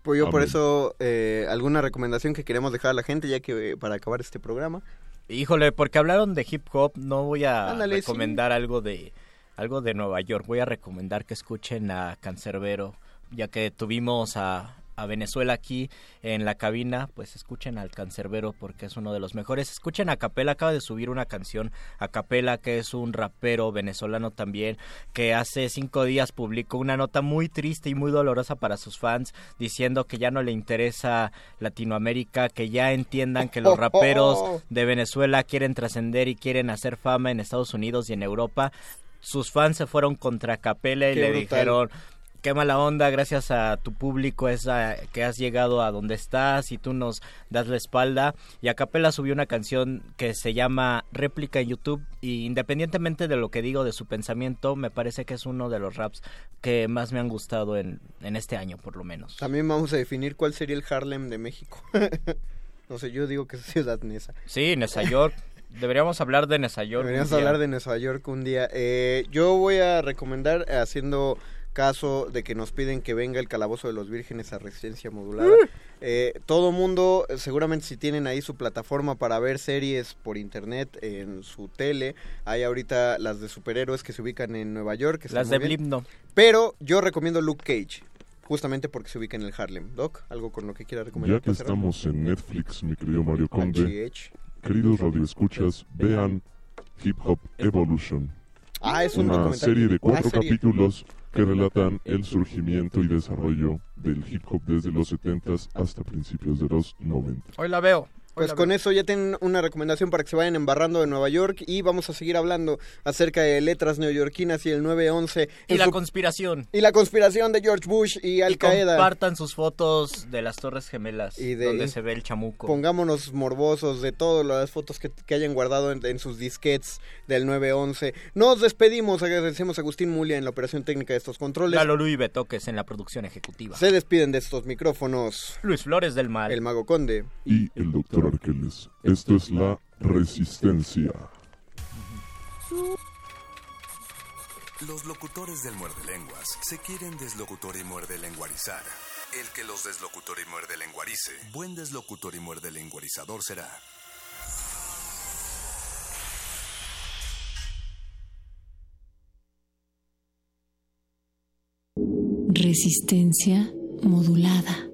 Pues yo por eso, eh, alguna recomendación que queremos dejar a la gente, ya que eh, para acabar este programa. Híjole, porque hablaron de hip hop, no voy a Ándale, recomendar algo de algo de Nueva York. Voy a recomendar que escuchen a Cancerbero, ya que tuvimos a, a Venezuela aquí en la cabina, pues escuchen al Cancerbero porque es uno de los mejores. Escuchen a Capela, acaba de subir una canción a Capela, que es un rapero venezolano también, que hace cinco días publicó una nota muy triste y muy dolorosa para sus fans, diciendo que ya no le interesa Latinoamérica, que ya entiendan que los raperos de Venezuela quieren trascender y quieren hacer fama en Estados Unidos y en Europa. Sus fans se fueron contra Capela y Qué le brutal. dijeron, qué mala onda, gracias a tu público es a- que has llegado a donde estás y tú nos das la espalda. Y a Capela subió una canción que se llama Réplica en YouTube y independientemente de lo que digo de su pensamiento, me parece que es uno de los raps que más me han gustado en, en este año por lo menos. También vamos a definir cuál sería el Harlem de México. no sé, yo digo que es Ciudad Neza. Sí, Nueva York. Deberíamos hablar de Nueva York. Deberíamos un día. hablar de Nueva York un día. Eh, yo voy a recomendar, haciendo caso de que nos piden que venga el Calabozo de los Vírgenes a Resistencia Modulada. Eh, todo mundo, eh, seguramente si tienen ahí su plataforma para ver series por internet en su tele, hay ahorita las de superhéroes que se ubican en Nueva York. que están Las muy de no. Pero yo recomiendo Luke Cage. Justamente porque se ubica en el Harlem. Doc, algo con lo que quiera recomendar. Ya que estamos en Netflix, mi querido Mario Conde, HH. queridos radioescuchas, vean Hip Hop Evolution. Ah, es un una documental. serie de cuatro Ah, serie. capítulos que relatan el surgimiento y desarrollo del hip hop desde los 70s hasta principios de los 90. Hoy la veo. Pues con eso ya tienen una recomendación para que se vayan embarrando de Nueva York y vamos a seguir hablando acerca de letras neoyorquinas y el 9-11. Y la su- conspiración. y la conspiración de George Bush y Al Y Qaeda. compartan sus fotos de las Torres Gemelas, Y de- donde se ve el chamuco. Pongámonos morbosos de todas las fotos que, que hayan guardado en, en sus disquets del 9-11. Nos despedimos, agradecemos a Agustín Mulia en la operación técnica de estos controles. Lalo Luis Betoques en la producción ejecutiva. Se despiden de estos micrófonos. Luis Flores del Mal. El Mago Conde. Y el doctor Arqueles. Esto es la resistencia. Los locutores del muerde lenguas se quieren deslocutor y muerde lenguarizar. El que los deslocutor y muerde lenguarice, buen deslocutor y muerde lenguarizador será. Resistencia modulada.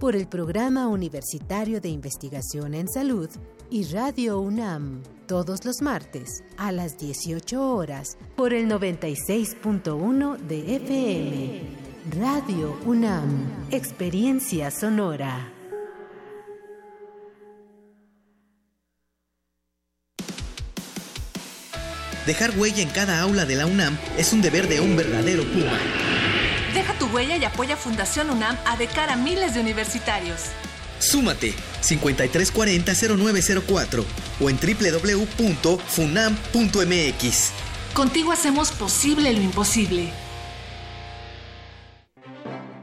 por el Programa Universitario de Investigación en Salud y Radio UNAM todos los martes a las 18 horas por el 96.1 de FM. Radio UNAM, Experiencia Sonora. Dejar huella en cada aula de la UNAM es un deber de un verdadero Puma. Huella y apoya Fundación UNAM a de cara a miles de universitarios. Súmate 5340-0904 o en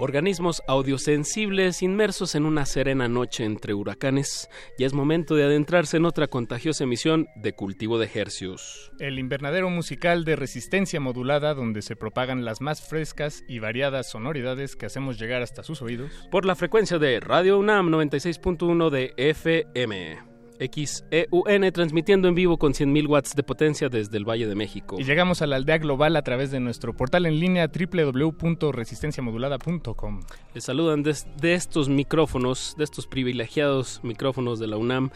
Organismos audiosensibles inmersos en una serena noche entre huracanes, ya es momento de adentrarse en otra contagiosa emisión de Cultivo de Hercios. El invernadero musical de resistencia modulada donde se propagan las más frescas y variadas sonoridades que hacemos llegar hasta sus oídos. Por la frecuencia de Radio UNAM 96.1 de FM. XEUN transmitiendo en vivo con 100.000 watts de potencia desde el Valle de México. Y llegamos a la aldea global a través de nuestro portal en línea www.resistenciamodulada.com. Les saludan de estos micrófonos, de estos privilegiados micrófonos de la UNAM,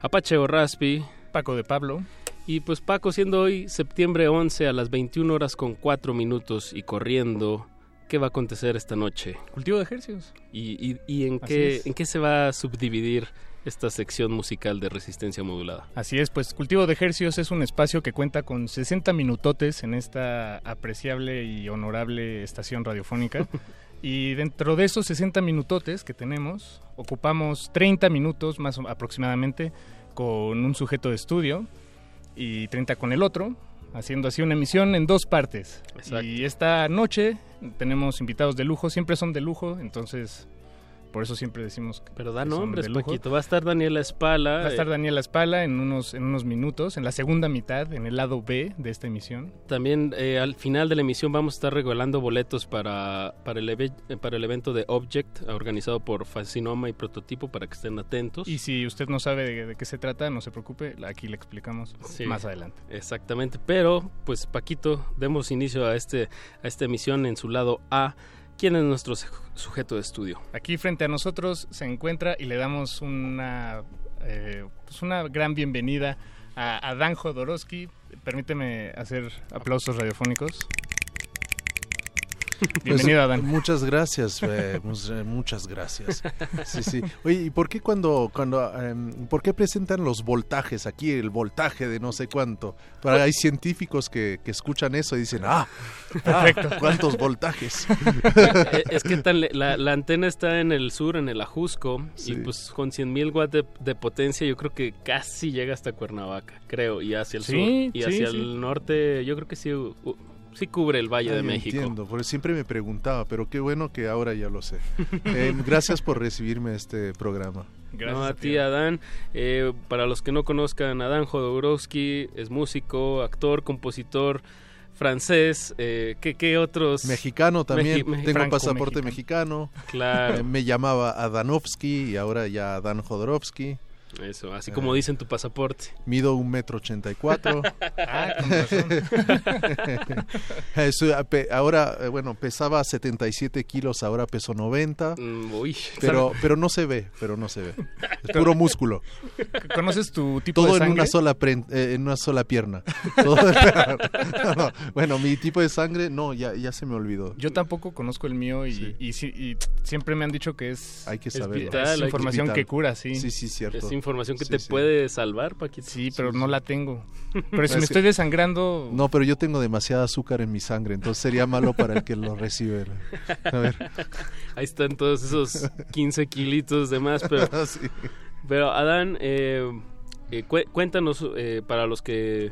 Apache o Raspi. Paco de Pablo. Y pues Paco, siendo hoy septiembre 11 a las 21 horas con 4 minutos y corriendo, ¿qué va a acontecer esta noche? Cultivo de ejercicios. ¿Y, y, y en, qué, en qué se va a subdividir esta sección musical de resistencia modulada. Así es, pues Cultivo de Ejercios es un espacio que cuenta con 60 minutotes en esta apreciable y honorable estación radiofónica. y dentro de esos 60 minutotes que tenemos, ocupamos 30 minutos más aproximadamente con un sujeto de estudio y 30 con el otro, haciendo así una emisión en dos partes. Exacto. Y esta noche tenemos invitados de lujo, siempre son de lujo, entonces por eso siempre decimos que Pero da nombres. Paquito. Va a estar Daniela Espala. Va a estar eh, Daniela Espala en unos, en unos minutos, en la segunda mitad, en el lado B de esta emisión. También eh, al final de la emisión vamos a estar regalando boletos para, para, el, eh, para el evento de Object, organizado por Fascinoma y Prototipo, para que estén atentos. Y si usted no sabe de, de qué se trata, no se preocupe, aquí le explicamos Sí, más adelante. Exactamente, pero pues Paquito, demos inicio a, este, a esta emisión en su lado A. ¿Quién es nuestro su- sujeto de estudio? Aquí frente a nosotros se encuentra y le damos una, eh, pues una gran bienvenida a, a Dan Jodorowsky. Permíteme hacer aplausos radiofónicos. Bienvenido, Pues, Adán. Muchas gracias, eh, eh, muchas gracias. Sí, sí. Oye, ¿y por qué cuando, cuando, em, por qué presentan los voltajes aquí, el voltaje de no sé cuánto? Para, hay científicos que, que escuchan eso y dicen, ah, ah, Perfecto. ¿cuántos voltajes? Eh, es que tan le- la, la antena está en el sur, en el Ajusco, Sí. y pues con 100.000 watts de, de potencia yo creo que casi llega hasta Cuernavaca, creo, y hacia el Sí, sur. Y sí, hacia sí. el norte yo creo que sí, sí cubre el Valle de México. Entiendo, porque siempre me preguntaba, pero qué bueno que ahora ya lo sé. Eh, gracias por recibirme a este programa. no, a ti, Adán. Eh, para los que no conozcan, Adán Jodorowsky es músico, actor, compositor francés. Eh, ¿qué, qué otros? Mexicano también, Meji- tengo franco pasaporte mexicano. Claro. Eh, me llamaba Adanovsky y ahora ya Adán Jodorowsky. Eso, así como Eh, dice en tu pasaporte. Mido un metro ochenta y cuatro. Ah, con razón. Eso, ahora, eh, bueno, pesaba 77 kilos, ahora peso 90. Mm, uy. Pero, pero no se ve, pero no se ve. Es puro músculo. ¿Conoces tu tipo Todo de en sangre? una sola pren- eh, en una sola pierna. Todo- No, no. Bueno, mi tipo de sangre, no, ya, ya se me olvidó. Yo tampoco conozco el mío y, y, sí- y siempre me han dicho que es, Hay que es saberlo. vital, hay es información que cura, sí. Sí, sí, cierto. Es información que Sí, te sí. puede salvar, Paquito. Sí, pero no la tengo. Pero si me estoy desangrando... No, pero yo tengo demasiada azúcar en mi sangre, entonces sería malo para el que lo recibe. A ver. Ahí están todos esos 15 kilitos de más, pero... Sí. Pero Adán, eh, eh, cué- cuéntanos eh, para los que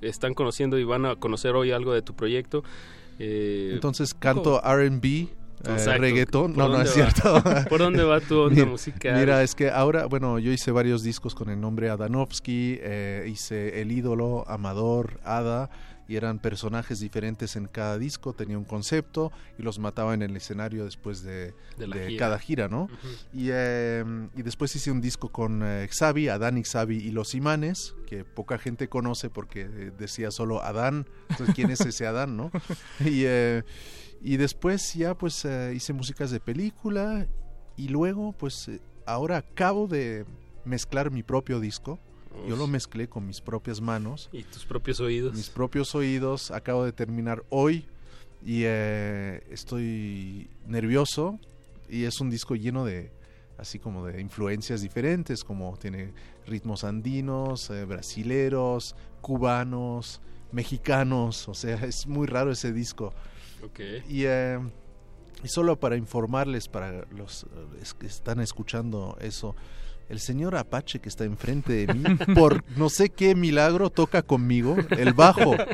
están conociendo y van a conocer hoy algo de tu proyecto. eh, Entonces canto R&B, eh, reggaetón. ¿Por No, no es va? cierto. ¿Por dónde va tu onda Mira- musical? Mira, es que ahora, bueno, yo hice varios discos con el nombre Adanovsky, eh, hice El ídolo, Amador, Ada, y eran personajes diferentes en cada disco, tenía un concepto y los mataba en el escenario después de, De la de gira. cada gira, ¿no? Y, eh, y después hice un disco con eh, Xavi, Adán y Xavi y Los Imanes, que poca gente conoce porque eh, decía solo Adán, entonces ¿quién es ese Adán, no? Y, eh, y después ya pues eh, hice músicas de película y luego pues eh, ahora acabo de mezclar mi propio disco. Yo lo mezclé con mis propias manos. Y tus propios oídos. Mis propios oídos. Acabo de terminar hoy y eh, estoy nervioso y es un disco lleno de así como de influencias diferentes como tiene ritmos andinos, brasileros, cubanos, mexicanos, o sea, es muy raro ese disco. Y, eh, y solo para informarles, para los eh, que están escuchando eso, el señor Apache que está enfrente de mí, por no sé qué milagro, toca conmigo el bajo.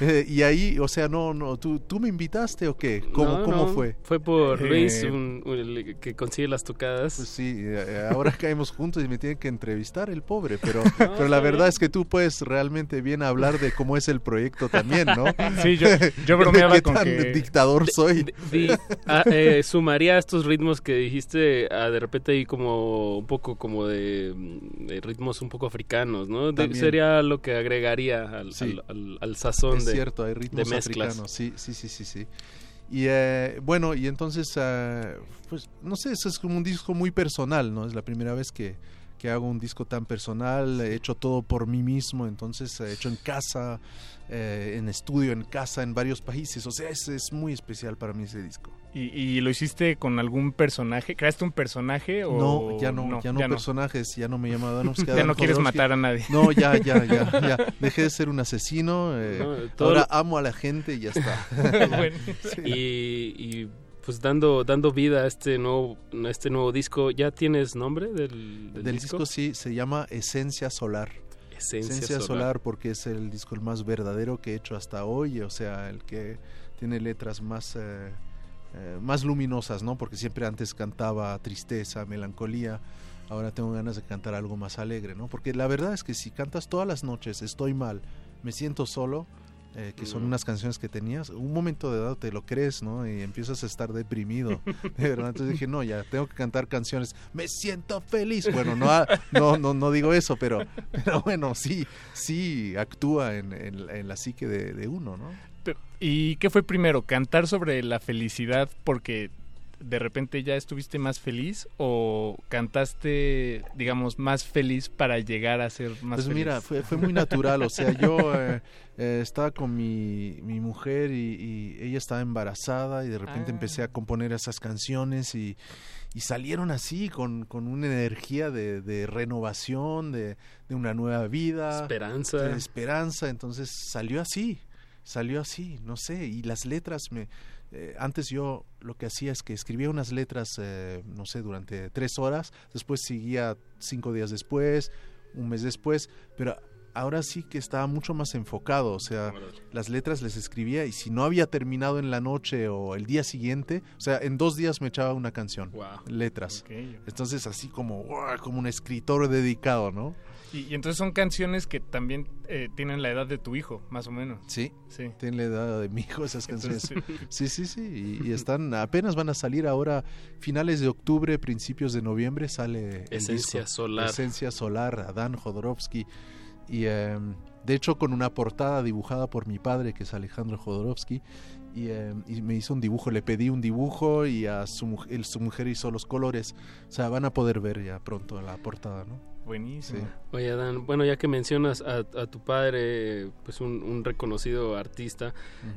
Eh, y ahí, o sea, no, no, ¿tú, tú me invitaste o qué? ¿Cómo, No, cómo no, fue? Fue por Eh, Luis, un- un- el que consigue las tocadas. Pues sí, eh, ahora caemos juntos y me tienen que entrevistar el pobre, pero, No, pero la verdad es que tú puedes realmente bien hablar de cómo es el proyecto también, ¿no? Sí, yo- yo bromeaba ¿Qué con tan que- dictador soy. Di- ah, eh, sumaría estos ritmos que dijiste a de repente ahí como un poco como de, de ritmos un poco africanos, ¿no? De- sería lo que agregaría al, Sí. al, al- al sazón es de, cierto, hay ritmos africanos, sí, sí, sí, sí, sí. Y eh, bueno, y entonces, ah, pues, no sé, eso es como un disco muy personal, ¿no? Es la primera vez que, que hago un disco tan personal, he hecho todo por mí mismo, entonces he hecho en casa, eh, en estudio, en casa, en varios países, o sea, es, es muy especial para mí ese disco. ¿Y, y lo hiciste con algún personaje? ¿Creaste un personaje o No, ya no, ya no personajes, ya no me llama Adanovsky, Ya no quieres matar a nadie. No, ya, ya, ya, ya. Dejé de ser un asesino, eh, No, todo ahora lo- amo a la gente y ya está. Bueno. Sí. Y, y, pues dando dando vida a este nuevo a este nuevo disco, ¿ya tienes nombre del, del Del disco? disco sí, se llama Esencia Solar. Esencia Solar. Solar. porque es el disco el más verdadero que he hecho hasta hoy, o sea, el que tiene letras más, eh, eh, más luminosas, ¿no? Porque siempre antes cantaba tristeza, melancolía, ahora tengo ganas de cantar algo más alegre, ¿no? Porque la verdad es que si cantas todas las noches, estoy mal, me siento solo, eh, que son Mm. unas canciones que tenías, un momento de edad te lo crees, ¿no? Y empiezas a estar deprimido, de verdad. Entonces dije, no, ya, tengo que cantar canciones, me siento feliz. Bueno, no, no, no, no digo eso, pero, pero bueno, sí, sí actúa en, en- en la psique de, de uno, ¿no? ¿Y qué fue primero? ¿Cantar sobre la felicidad porque de repente ya estuviste más feliz o cantaste, digamos, más feliz para llegar a ser más Pues feliz? mira, fue, fue muy natural, o sea, yo eh, eh, estaba con mi, mi mujer y, y ella estaba embarazada y de repente Ah. empecé a componer esas canciones y, y salieron así, con, con una energía de, de renovación, de, de una nueva vida. Esperanza. de esperanza, entonces salió así, salió así, no sé, y las letras me... eh, antes yo lo que hacía es que escribía unas letras, eh, no sé, durante tres horas, después seguía cinco días después, un mes después, pero ahora sí que estaba mucho más enfocado, o sea, las letras les escribía y si no había terminado en la noche o el día siguiente, o sea, en dos días me echaba una canción, letras. Entonces así como, como un escritor dedicado, ¿no? Y, y entonces son canciones que también eh, tienen la edad de tu hijo, más o menos. Sí, Sí. tienen la edad de mi hijo esas canciones. Entonces, Sí, sí, sí, y, y están, apenas van a salir ahora, finales de octubre, principios de noviembre, sale el Esencia disco. Solar. Esencia Solar, Adán Jodorowsky, y em, de hecho con una portada dibujada por mi padre, que es Alejandro Jodorowsky, y, em, y me hizo un dibujo, le pedí un dibujo y a su, mu- él- su mujer hizo los colores, o sea, van a poder ver ya pronto la portada, ¿no? Buenísimo. Sí. Oye, Adán, bueno, ya que mencionas a, a tu padre, pues un, un reconocido artista,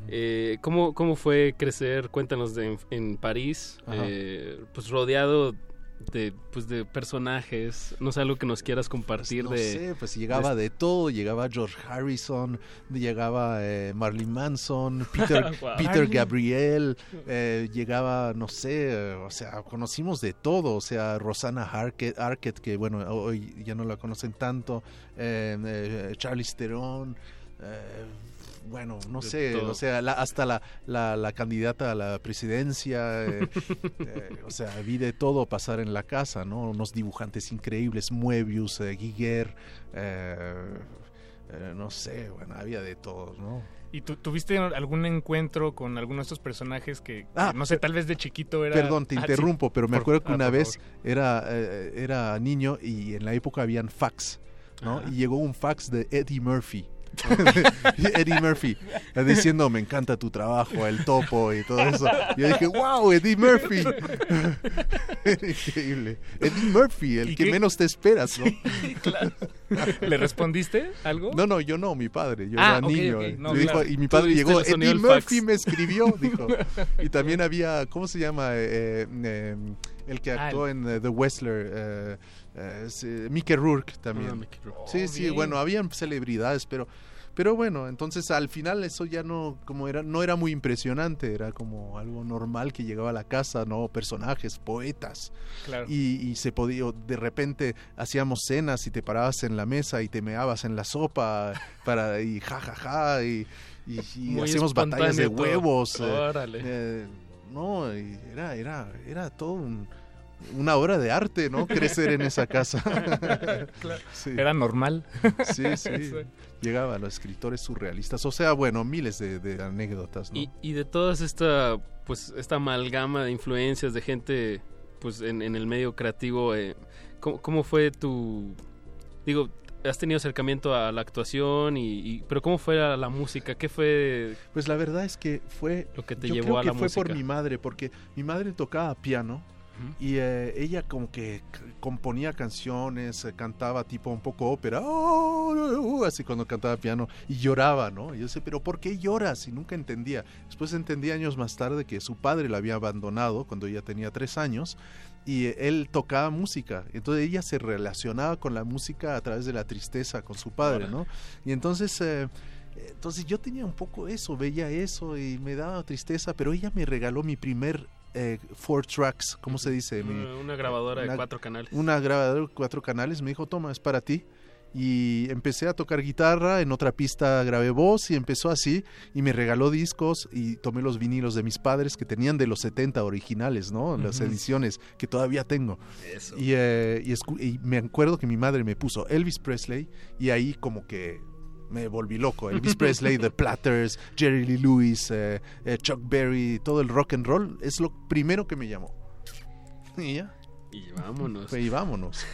eh, ¿cómo, ¿cómo fue crecer, cuéntanos, de, en, en París, eh, pues rodeado de, pues de personajes, no sé, algo que nos quieras compartir no de... sé, pues llegaba de todo, llegaba George Harrison, llegaba eh, Marilyn Manson, Peter, Wow. Peter. Gabriel, eh, llegaba, no sé, eh, o sea, conocimos de todo, o sea, Rosanna Arquette, Arquette que bueno, hoy ya no la conocen tanto, eh, eh, Charlize Theron, eh, bueno, no De sé, todo. o sea, la- hasta la, la, la candidata a la presidencia, eh, eh, o sea, vi de todo pasar en la casa, ¿no? Unos dibujantes increíbles, Moebius, eh, Giger, eh, eh, no sé, bueno, había de todo, ¿no? ¿Y tú tuviste algún encuentro con alguno de estos personajes que, que, Ah, no sé, tal vez de chiquito era... Perdón, te Ah, sí. interrumpo, pero me Por- acuerdo que ah, una por vez favor. era, eh, era niño y en la época habían fax, ¿no? Ajá. Y llegó un fax de Eddie Murphy. Eddie Murphy eh, diciendo me encanta tu trabajo, el topo y todo eso. Yo dije, wow, Eddie Murphy. Era Increíble. Eddie Murphy, el ¿Y que qué? menos te esperas, ¿no? Claro. ¿Le respondiste algo? No, no, yo no, mi padre, yo Ah, era ok, niño. eh. no, dijo- y mi padre llegó, Eddie Murphy fax. me escribió, dijo. Y también había, ¿cómo se llama? Eh, eh, el que Ah, actuó en The Wrestler, eh, eh, Mickey Rourke también. Ah, Mickey Rourke. Sí, Oh, sí, bien. bueno, habían celebridades, pero... Pero bueno, entonces al final eso ya no como era no era muy impresionante, era como algo normal que llegaba a la casa, no personajes, poetas. Claro. Y, y se podía de repente hacíamos cenas y te parabas en la mesa y te meabas en la sopa para y ja ja ja y, y, y Muy hacíamos batallas de huevos. eh, eh, no, era era era todo un- una obra de arte, ¿no? Crecer en esa casa. Claro. Sí. Era normal. Sí, sí. Llegaban los escritores surrealistas. O sea, bueno, miles de, de anécdotas, ¿no? Y, y de todas esta, pues, esta amalgama de influencias de gente, pues, en, en el medio creativo, eh, ¿cómo, cómo fue tu, digo, has tenido acercamiento a la actuación y, y- pero cómo fue la, la música, qué fue Pues la verdad es que fue lo que te yo llevó creo a que la fue música? por mi madre, porque mi madre tocaba piano y eh, ella como que componía canciones, eh, cantaba tipo un poco ópera, "Oh, uh", así cuando cantaba piano y lloraba, ¿no? Y yo sé, pero ¿por qué lloras? Y nunca entendía. Después entendí años más tarde que su padre la había abandonado cuando ella tenía tres años y eh, él tocaba música. Entonces ella se relacionaba con la música a través de la tristeza con su padre, ¿no? Y entonces... eh, entonces yo tenía un poco eso, veía eso y me daba tristeza, pero ella me regaló mi primer eh, four tracks, ¿cómo se dice? Mi- Una, una grabadora de cuatro canales. Una grabadora de cuatro canales, me dijo, toma, es para ti. Y empecé a tocar guitarra, en otra pista grabé voz y empezó así. Y me regaló discos y tomé los vinilos de mis padres que tenían de los 70 originales, ¿no? Las ediciones que todavía tengo. Eso. Y, eh, y me acuerdo que mi madre me puso Elvis Presley y ahí como que me volví loco. Elvis Presley, The Platters, Jerry Lee Lewis, eh, eh, Chuck Berry, todo el rock and roll es lo primero que me llamó. Y ya. Y vámonos. Y vámonos.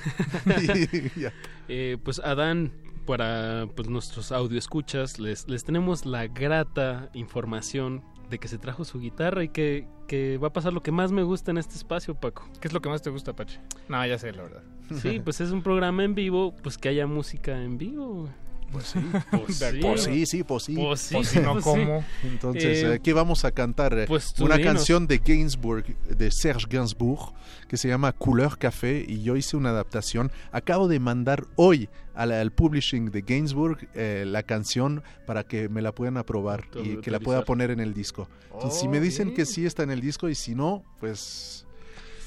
Y ya. Eh, pues Adán, para pues, nuestros audio escuchas, les, les tenemos la grata información de que se trajo su guitarra y que, que va a pasar lo que más me gusta en este espacio, Paco. ¿Qué es lo que más te gusta, Pache? No, ya sé, la verdad. Sí, pues es un programa en vivo, pues que haya música en vivo. Pues sí. Pues sí. Pues sí, sí, pues sí. Pues sí, Pues si no. ¿cómo? Entonces, Eh, ¿qué vamos a cantar? Eh, pues tú Una dinos. canción de Gainsbourg, de Serge Gainsbourg, que se llama Couleur Café, y yo hice una adaptación. Acabo de mandar hoy al, al publishing de Gainsbourg eh, la canción para que me la puedan aprobar y que la pueda poner en el disco. Entonces, si Oh, me dicen bien. que sí está en el disco y si no, pues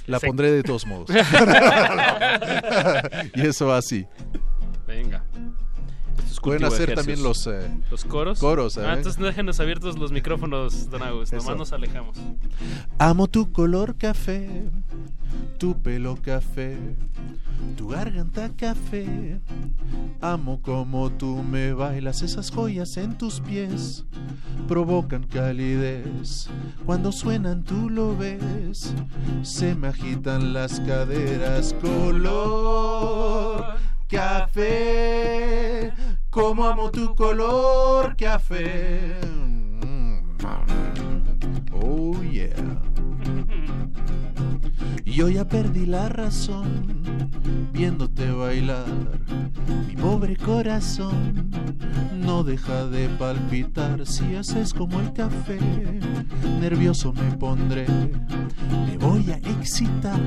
la Sí. pondré de todos modos. y eso va así. Venga. Pueden cultivo hacer también los, eh, los coros. coros, Ah, ¿eh? entonces no déjenos abiertos los micrófonos, Don Agus. Eso. Nomás nos alejamos. Amo tu color café, tu pelo café, tu garganta café. Amo como tú me bailas, esas joyas en tus pies provocan calidez. Cuando suenan tú lo ves, se me agitan las caderas. Color café, como amo tu color café. Oh yeah. Yo ya perdí la razón viéndote bailar. Mi pobre corazón no deja de palpitar si haces como el café. Nervioso me pondré, me voy a excitar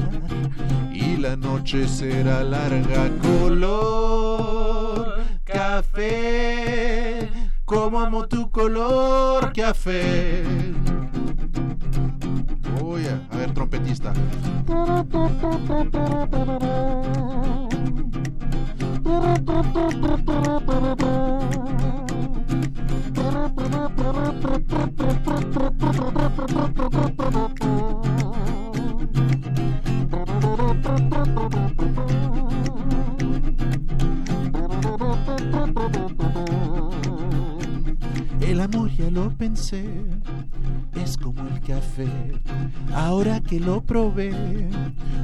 y la noche será larga. Color café, como amo tu color café. Yeah. A ver, trompetista. El amor ya lo pensé, es como el café. Ahora que lo probé,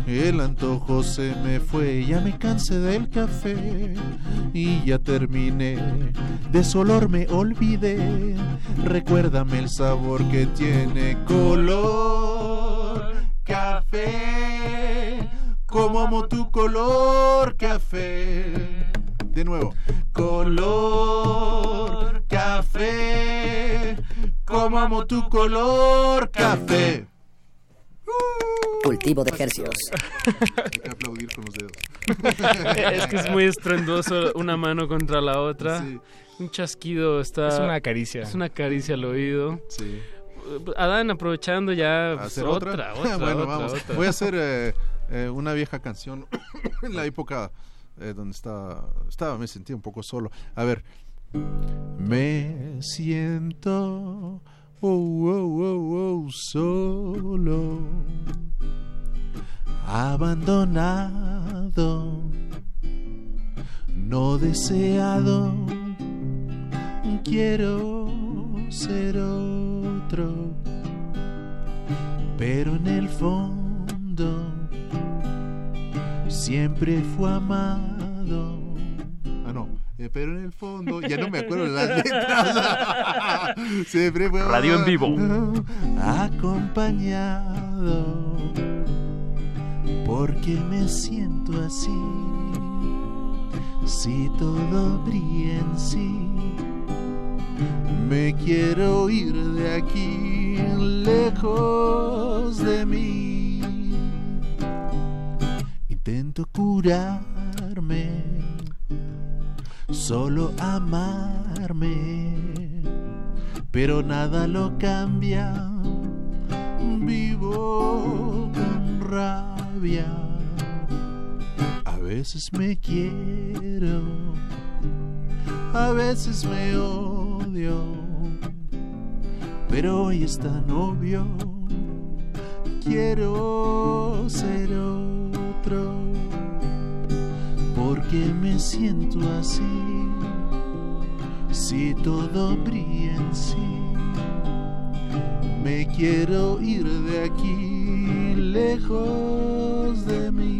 el antojo se me fue. Ya me cansé del café y ya terminé. De su olor me olvidé. Recuérdame el sabor que tiene color café. Como amo tu color café. De nuevo. Color café. Como amo tu color café. Cultivo de ejercicios. Hay que aplaudir con los dedos. es que es muy estruendoso una mano contra la otra. Sí. Un chasquido está. Es una caricia. Es una caricia al oído. Sí. Adán, aprovechando ya. pues, ¿Hacer otra? otra, otra, bueno, otra, vamos. otra. Voy a hacer eh, eh, una vieja canción en la época eh, donde estaba, estaba, me sentía un poco solo. A ver. Me siento oh, oh, oh, oh, solo, abandonado, no deseado. Quiero ser otro, pero en el fondo siempre fue amado. Eh, Pero en el fondo, ya no me acuerdo de las letras. Siempre fue Radio en vivo. Acompañado. Porque me siento así. Si todo brilla en sí. Me quiero ir de aquí, lejos de mí. Intento curarme, solo amarme, pero nada lo cambia. Vivo con rabia, a veces me quiero, a veces me odio, pero hoy es tan obvio. Quiero ser otro, porque me siento así. Si todo brilla en sí, me quiero ir de aquí, lejos de mí.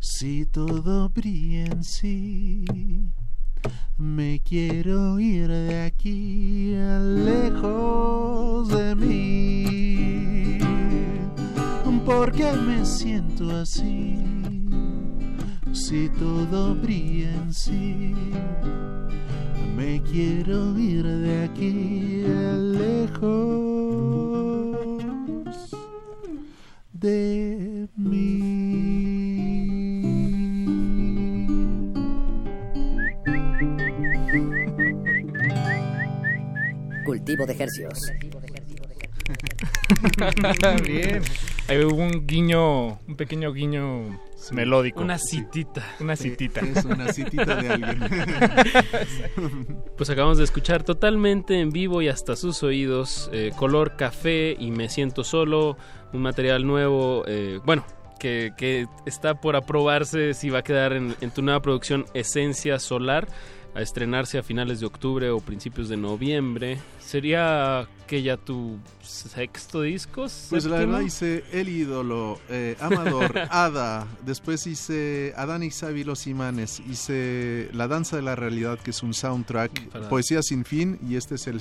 Si todo brilla en sí, me quiero ir de aquí, lejos de mí. Porque me siento así, si todo brilla en sí, me quiero ir de aquí, lejos de mí. Cultivo de ejercicios. Bien. Ahí hubo un guiño, un pequeño guiño melódico. Una citita. Una citita. Es una citita de alguien. pues acabamos de escuchar totalmente en vivo y hasta sus oídos eh, color café y me siento solo un material nuevo, eh, bueno, que, que está por aprobarse si va a quedar en, en tu nueva producción Esencia Solar, a estrenarse a finales de octubre o principios de noviembre. ¿Sería que ya tu sexto disco? Pues la verdad hice El ídolo, eh, Amador, Ada, después hice Adán y Xavi los imanes, hice La danza de la realidad que es un soundtrack, Para- Poesía sin fin y este es el el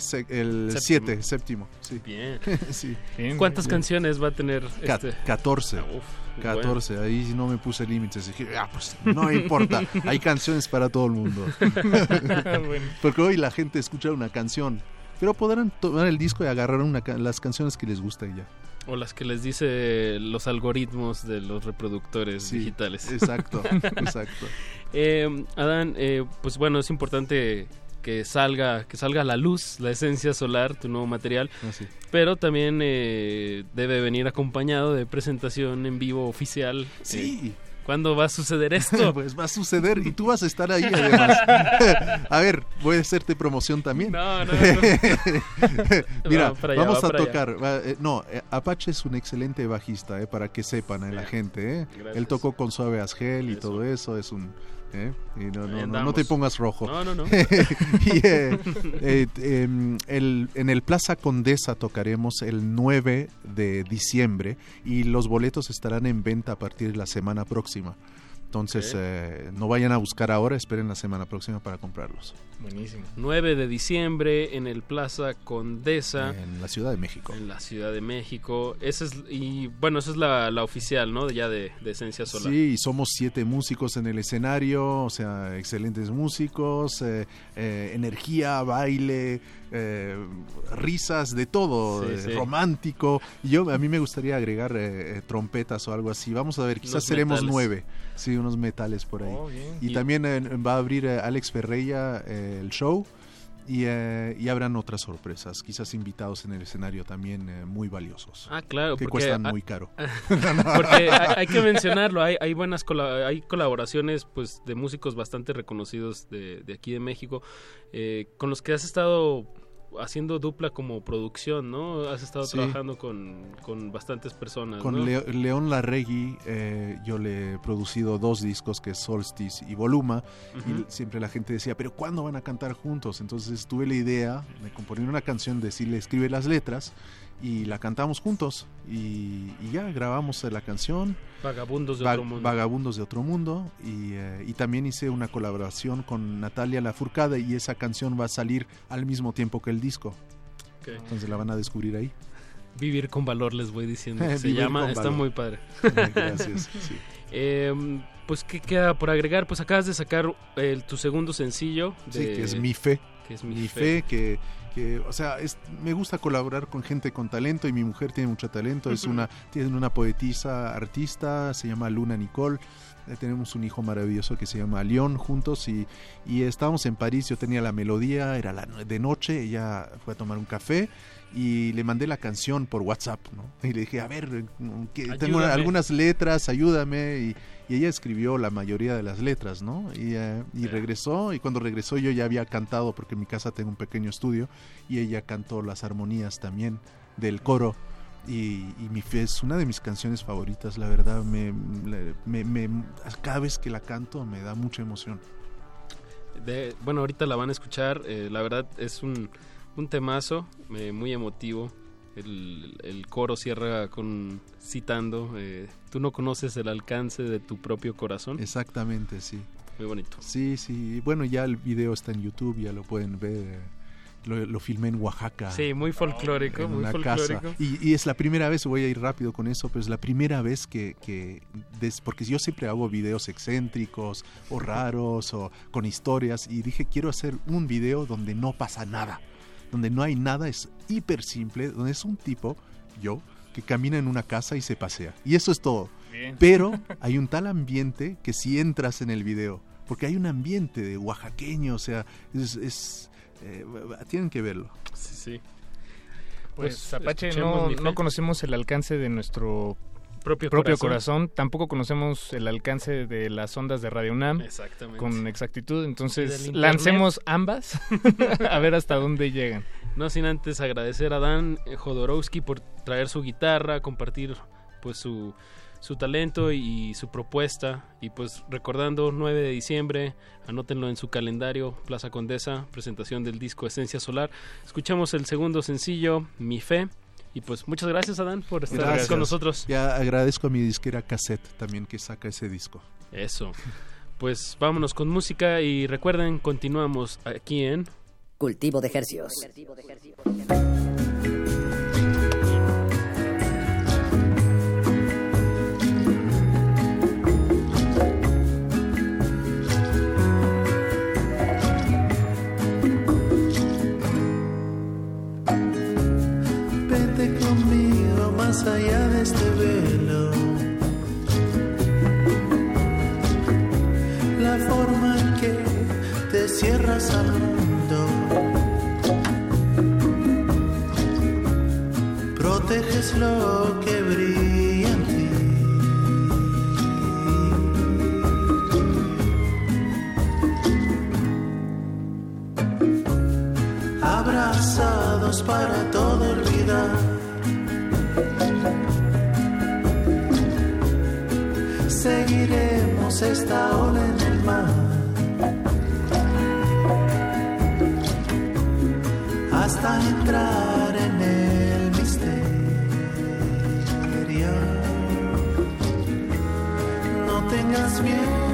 Séptimo. siete, séptimo. Sí. Bien. sí. ¿Cuántas Bien. canciones va a tener Ca- este? 14. Uf, 14, ahí no me puse límites. Dije, ah, pues no importa, hay canciones para todo el mundo. Bueno. Porque hoy la gente escucha una canción, pero podrán tomar el disco y agarrar una las canciones que les gustan ya. O las que les dice los algoritmos de los reproductores Sí, digitales. exacto, exacto. Eh, Adán, eh, pues bueno, es importante que salga, que salga la luz la esencia solar, tu nuevo material. Así. Pero también eh, debe venir acompañado de presentación en vivo oficial. Sí. Eh, ¿Cuándo va a suceder esto? pues va a suceder y tú vas a estar ahí además. a ver, voy a hacerte promoción también. No, no, Mira, Va para allá, vamos va a tocar. va, eh, no, eh, Apache es un excelente bajista, eh, para que sepan eh, la gente. eh. Él tocó con Suave Asgel y todo eso. Es un. Eh, y no, no, no, no te pongas rojo. No, no, no. y, eh, eh, em, el- en el Plaza Condesa tocaremos el 9 de diciembre y los boletos estarán en venta a partir de la semana próxima. Entonces, eh, no vayan a buscar ahora, esperen la semana próxima para comprarlos. Buenísimo. 9 de diciembre en el Plaza Condesa. En la Ciudad de México. En la Ciudad de México. Esa es, y bueno, esa es la, la oficial, ¿no? Ya de, de Esencia Solar. Sí, y somos siete músicos en el escenario, o sea, excelentes músicos, eh, eh, energía, baile, eh, risas, de todo, Sí, eh, sí. romántico. Y Yo, a mí me gustaría agregar eh, eh, trompetas o algo así. Vamos a ver, quizás Unos seremos metales. nueve. Sí, unos metales por ahí. Oh, bien. Y, Y- también eh, va a abrir eh, Alex Ferreira eh, el show. Y, eh, y habrán otras sorpresas, quizás invitados en el escenario también eh, muy valiosos. Ah, claro. Que porque- cuestan muy caro. porque hay, hay que mencionarlo, hay, hay buenas hay colaboraciones pues de músicos bastante reconocidos de, de aquí de México, eh, con los que has estado haciendo dupla como producción, ¿no? Has estado Sí. trabajando con, con bastantes personas, Con ¿no? Leo- León Larregui eh, yo le he producido dos discos que es Solstice y Voluma y siempre la gente decía, pero ¿cuándo van a cantar juntos? Entonces tuve la idea de componer una canción, decirle escribe las letras y la cantamos juntos y, y ya grabamos la canción. Vagabundos de Va- otro mundo. Vagabundos de otro mundo y, eh, y también hice una colaboración con Natalia Lafourcade y esa canción va a salir al mismo tiempo que el disco. Entonces la van a descubrir ahí. Vivir con valor les voy diciendo. Se llama, está valor. muy padre. Gracias, sí. Eh, pues qué queda por agregar, pues acabas de sacar tu segundo sencillo. Sí, que es mi fe. Que es mi, mi fe. fe, que, que, o sea, es, me gusta colaborar con gente con talento y mi mujer tiene mucho talento, es una, tiene una poetisa artista, se llama Luna Nicole. eh, tenemos un hijo maravilloso que se llama León juntos y, y estábamos en París, yo tenía la melodía, era la, de noche, ella fue a tomar un café y le mandé la canción por WhatsApp, ¿no? Y le dije, a ver, tengo Ayúdame. algunas letras, ayúdame. Y, y ella escribió la mayoría de las letras, ¿no? Y, eh, y regresó, y cuando regresó yo ya había cantado, porque en mi casa tengo un pequeño estudio, y ella cantó las armonías también del coro. Y, y mi fe es una de mis canciones favoritas, la verdad, me, me- me- cada vez que la canto me da mucha emoción. De- bueno, ahorita la van a escuchar. eh, la verdad es un, un temazo eh, muy emotivo. El, el coro cierra con citando: eh, Tú no conoces el alcance de tu propio corazón. Exactamente, sí. Muy bonito. Sí, sí. Bueno, ya el video está en YouTube, ya lo pueden ver. Lo, lo filmé en Oaxaca. Sí, muy folclórico, en muy una folclórico. casa. Y, y es la primera vez, voy a ir rápido con eso, pero es la primera vez que, que des- porque yo siempre hago videos excéntricos o raros o con historias y dije quiero hacer un video donde no pasa nada, donde no hay nada, es hiper simple, donde es un tipo, yo, que camina en una casa y se pasea. Y eso es todo. Bien. Pero hay un tal ambiente que si entras en el video, porque hay un ambiente de oaxaqueño, o sea, es... es, eh, tienen que verlo. Sí, sí. Pues, Apache, escuchemos no, no conocemos el alcance de nuestro Propio corazón. corazón. tampoco conocemos el alcance de las ondas de Radio UNAM Exactamente. con exactitud, entonces lancemos ambas a ver hasta dónde llegan. No sin antes agradecer a Dan Jodorowsky por traer su guitarra, compartir pues su, su talento y su propuesta. Y pues recordando 9 de diciembre, anótenlo en su calendario, Plaza Condesa, presentación del disco Esencia Solar. Escuchamos el segundo sencillo, Mi Fe. Y pues muchas gracias Adán por estar Gracias. con nosotros. Ya agradezco a mi disquera Cassette también que saca ese disco. Eso. Pues vámonos con música y recuerden, continuamos aquí en Cultivo de Hercios. Vete más allá de este velo. La forma en que te cierras al mundo. Proteges lo que brilla en ti. Abrazados para todo olvidar. Seguiremos esta ola en el mar. Hasta entrar en el misterio. No tengas miedo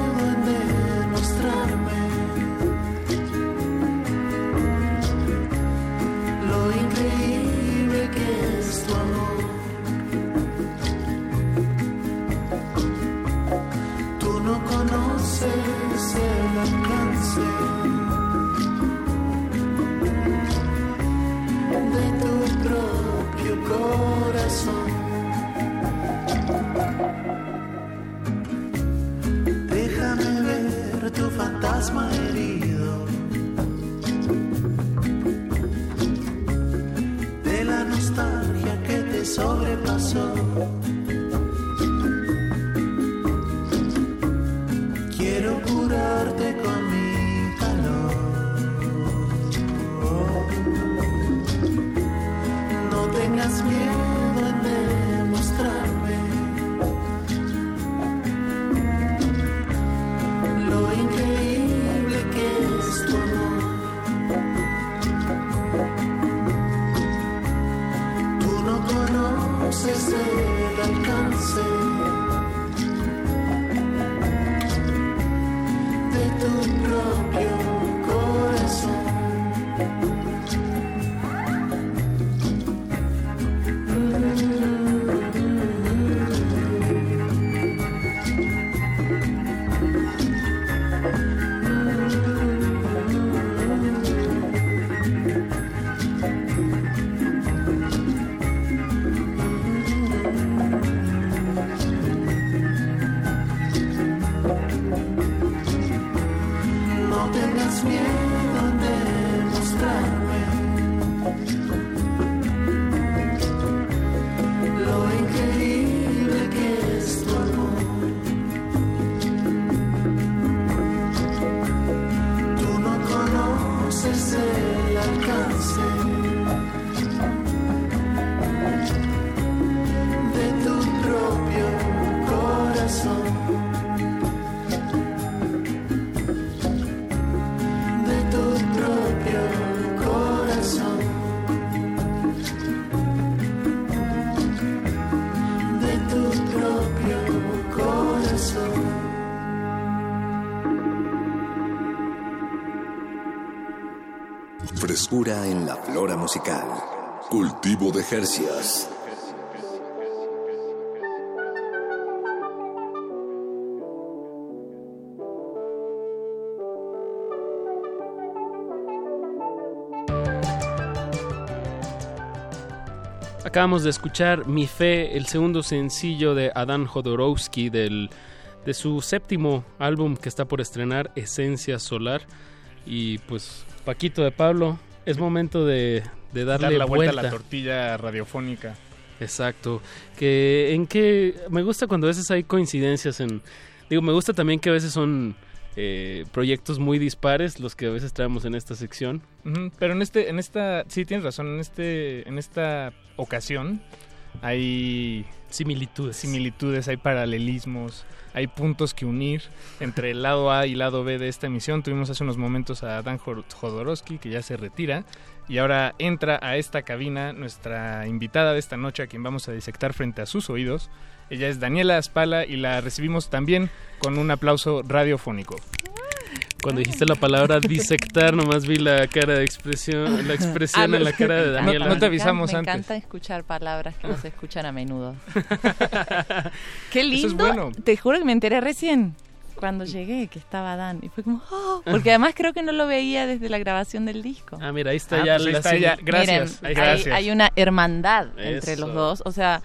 herido. De la nostalgia que te sobrepasó. Musical. Cultivo de Jercias. Acabamos de escuchar Mi Fe, el segundo sencillo de Adán Jodorowsky del, de su séptimo álbum que está por estrenar, Esencia Solar. Y pues, Paquito de Pablo, es momento de, de darle Dar la vuelta, vuelta a la tortilla radiofónica. Exacto. Que en que me gusta cuando a veces hay coincidencias en digo, me gusta también que a veces son eh, proyectos muy dispares los que a veces traemos en esta sección. Pero en este, en esta, sí tienes razón, en este, en esta ocasión hay similitudes, similitudes, hay paralelismos, hay puntos que unir entre el lado A y el lado B de esta emisión. Tuvimos hace unos momentos a Dan Jodorowsky que ya se retira y ahora entra a esta cabina nuestra invitada de esta noche a quien vamos a disectar frente a sus oídos. Ella es Daniela Aspala y la recibimos también con un aplauso radiofónico. Cuando dijiste la palabra disectar, nomás vi la cara de expresión, la expresión Ah, en la cara de Daniela. no te avisamos me antes. encanta escuchar palabras que no se escuchan a menudo. Qué Eso es lindo. bueno. Te juro que me enteré recién cuando llegué que estaba Dan. Y fue como, "Oh", porque además creo que no lo veía desde la grabación del disco. Ah, mira, ahí está Ah, ya pues ahí la está ya. Gracias, Miren, gracias. Hay, hay una hermandad entre Eso. los dos. O sea,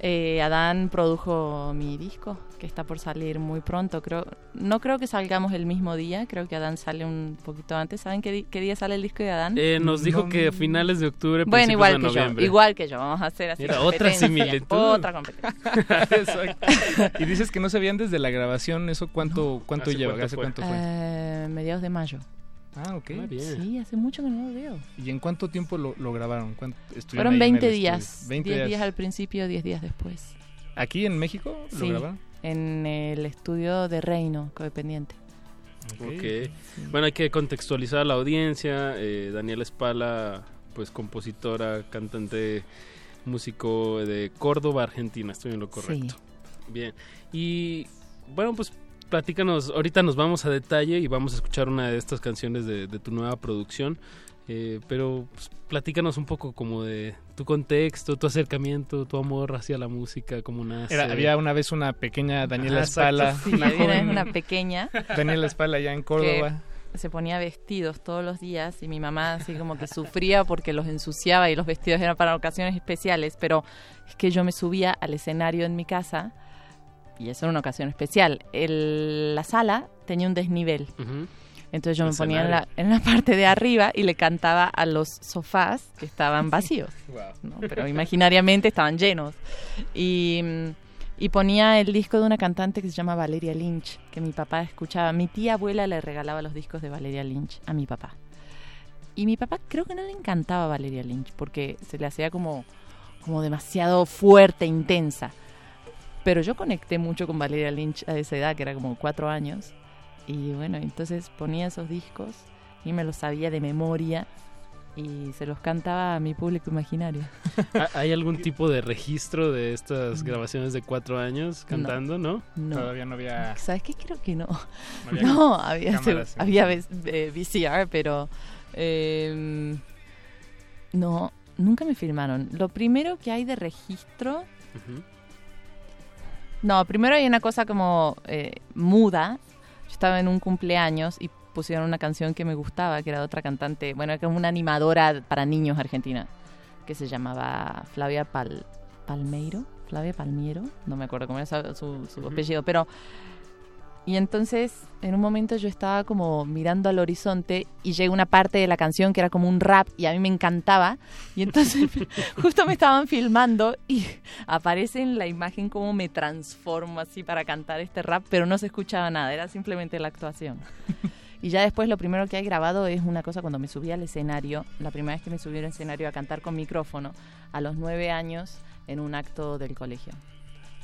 eh, Adán produjo mi disco, que está por salir muy pronto. Creo, no creo que salgamos el mismo día, creo que Adán sale un poquito antes. ¿Saben qué, qué día sale el disco de Adán? Eh, nos dijo que a finales de octubre, Bueno, igual de que yo, igual que yo, vamos a hacer así. Mira, otra competencia, similitud. Otra competencia. Y dices que no se veían desde la grabación, ¿eso cuánto, cuánto ¿Hace lleva? cuánto ¿Hace cuánto fue? Eh, mediados de mayo. Ah, ok. Sí, hace mucho que no lo veo. ¿Y en cuánto tiempo lo, lo grabaron? ¿Cuánto estuvieron Fueron ahí en 20 el días. estudio? 20 10 días. días al principio, 10 días después. ¿Aquí en México lo Sí, grabaron? En el estudio de Reino, codependiente. Ok. Bueno, hay que contextualizar a la audiencia. Eh, Daniela Espala, pues compositora, cantante, músico de Córdoba, Argentina. Estoy en lo correcto. Bien. Y bueno, pues platícanos. Ahorita nos vamos a detalle y vamos a escuchar una de estas canciones de, de tu nueva producción. Eh, pero pues, platícanos un poco como de tu contexto, tu acercamiento, tu amor hacia la música, cómo nace. Era- había una vez una pequeña Daniela exacto. Espala, Sí, una joven una pequeña. Daniela Espala allá en Córdoba. que se ponía vestidos todos los días y mi mamá así como que sufría porque los ensuciaba y los vestidos eran para ocasiones especiales, pero es que yo me subía al escenario en mi casa y eso era una ocasión especial. El- la sala tenía un desnivel. Ujú. Entonces yo me ponía en la, en la parte de arriba y le cantaba a los sofás que estaban vacíos. ¿no? Pero imaginariamente estaban llenos. Y, mm, y ponía el disco de una cantante que se llama Valeria Lynch, que mi papá escuchaba. Mi tía abuela le regalaba los discos de Valeria Lynch a mi papá. Y mi papá creo que no le encantaba Valeria Lynch porque se le hacía como, como demasiado fuerte, intensa. Pero yo conecté mucho con Valeria Lynch a esa edad, que era como cuatro años. Y bueno, entonces ponía esos discos y me los sabía de memoria y se los cantaba a mi público imaginario. ¿Ha- ¿Hay algún tipo de registro de estas grabaciones de cuatro años cantando, no? No. Todavía no había... ¿Sabes qué? Creo que no. No había No, había, cámaras, sí. había ves- eh, VCR, pero eh, no, nunca me filmaron. Lo primero que hay de registro, no, primero hay una cosa como eh, muda. Estaba en un cumpleaños y pusieron una canción que me gustaba, que era de otra cantante, bueno, era como una animadora para niños argentina, que se llamaba Flavia Pal, Palmeiro, Flavia Palmiero, no me acuerdo cómo era su, su- su apellido, pero... Y entonces, en un momento yo estaba como mirando al horizonte y llega una parte de la canción que era como un rap y a mí me encantaba. Y entonces justo me estaban filmando y aparece en la imagen como me transformo así para cantar este rap, pero no se escuchaba nada, era simplemente la actuación. Y ya después lo primero que hay grabado es una cosa cuando me subí al escenario, la primera vez que me subí al escenario a cantar con micrófono, a los nueve años en un acto del colegio.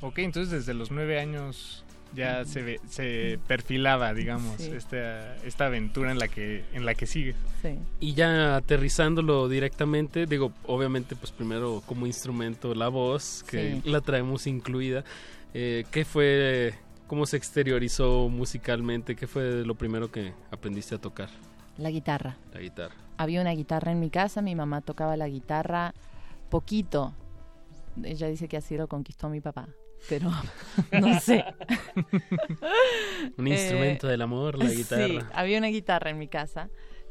Ok, entonces desde los nueve años ya se, ve- se perfilaba, digamos, Sí. esta, esta aventura en la que en la que sigue. Sí. Y ya aterrizándolo directamente, digo, obviamente, pues primero como instrumento la voz, que Sí. la traemos incluida. Eh, ¿Qué fue, cómo se exteriorizó musicalmente? ¿Qué fue lo primero que aprendiste a tocar? La guitarra. La guitarra. Había una guitarra en mi casa, mi mamá tocaba la guitarra poquito. Ella dice que así lo conquistó mi papá, pero no sé. Un instrumento del amor, la Sí, guitarra. había una guitarra en mi casa.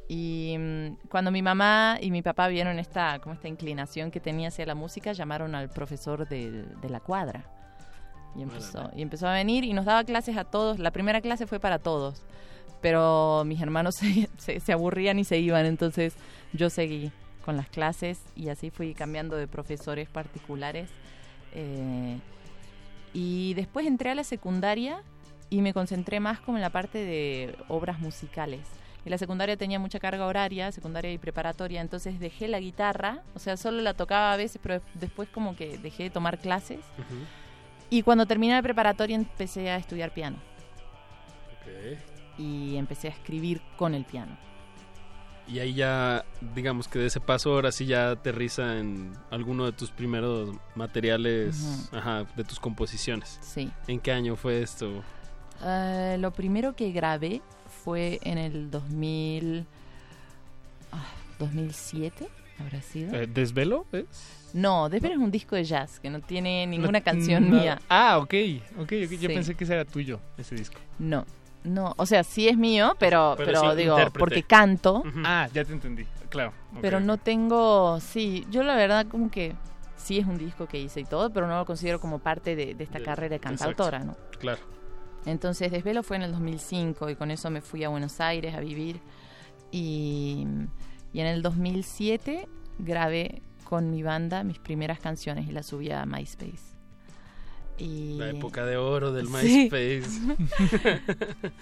Y mm, cuando mi mamá y mi papá vieron esta, como esta inclinación que tenía hacia la música, llamaron al profesor de, de la cuadra. Y empezó, y empezó a venir y nos daba clases a todos. La primera clase fue para todos. Pero mis hermanos se, se- se aburrían y se iban, entonces yo seguí. con las clases y así fui cambiando de profesores particulares. Eh, y después entré a la secundaria y me concentré más como en la parte de obras musicales. Y la secundaria tenía mucha carga horaria, secundaria y preparatoria, entonces dejé la guitarra, o sea, solo la tocaba a veces, pero después como que dejé de tomar clases. Y cuando terminé la preparatoria empecé a estudiar piano y empecé a escribir con el piano. Y ahí ya, digamos que de ese paso ahora sí ya aterriza en alguno de tus primeros materiales, ajá, de tus composiciones. Sí. ¿En qué año fue esto? Eh, lo primero que grabé fue en el 2000, ah, 2007, habrá sido. Eh, ¿Desvelo? ¿Es? No, Desvelo es un disco de jazz que no tiene ninguna No- canción no- mía. Ah, ok, ok, ok, Yo pensé que ese era tuyo, ese disco. No, no, o sea, sí es mío, pero, Pero pero, sí, digo, intérprete. porque canto, Ah, ya te entendí, claro. pero no tengo, sí, yo la verdad como que sí es un disco que hice y todo, pero no lo considero como parte de, de esta De- carrera de exacto. cantautora, ¿no? Claro. Entonces Desvelo fue en el 2005 y con eso me fui a Buenos Aires a vivir y, y en el 2007 grabé con mi banda mis primeras canciones y las subí a MySpace. Y... La época de oro del Sí. MySpace.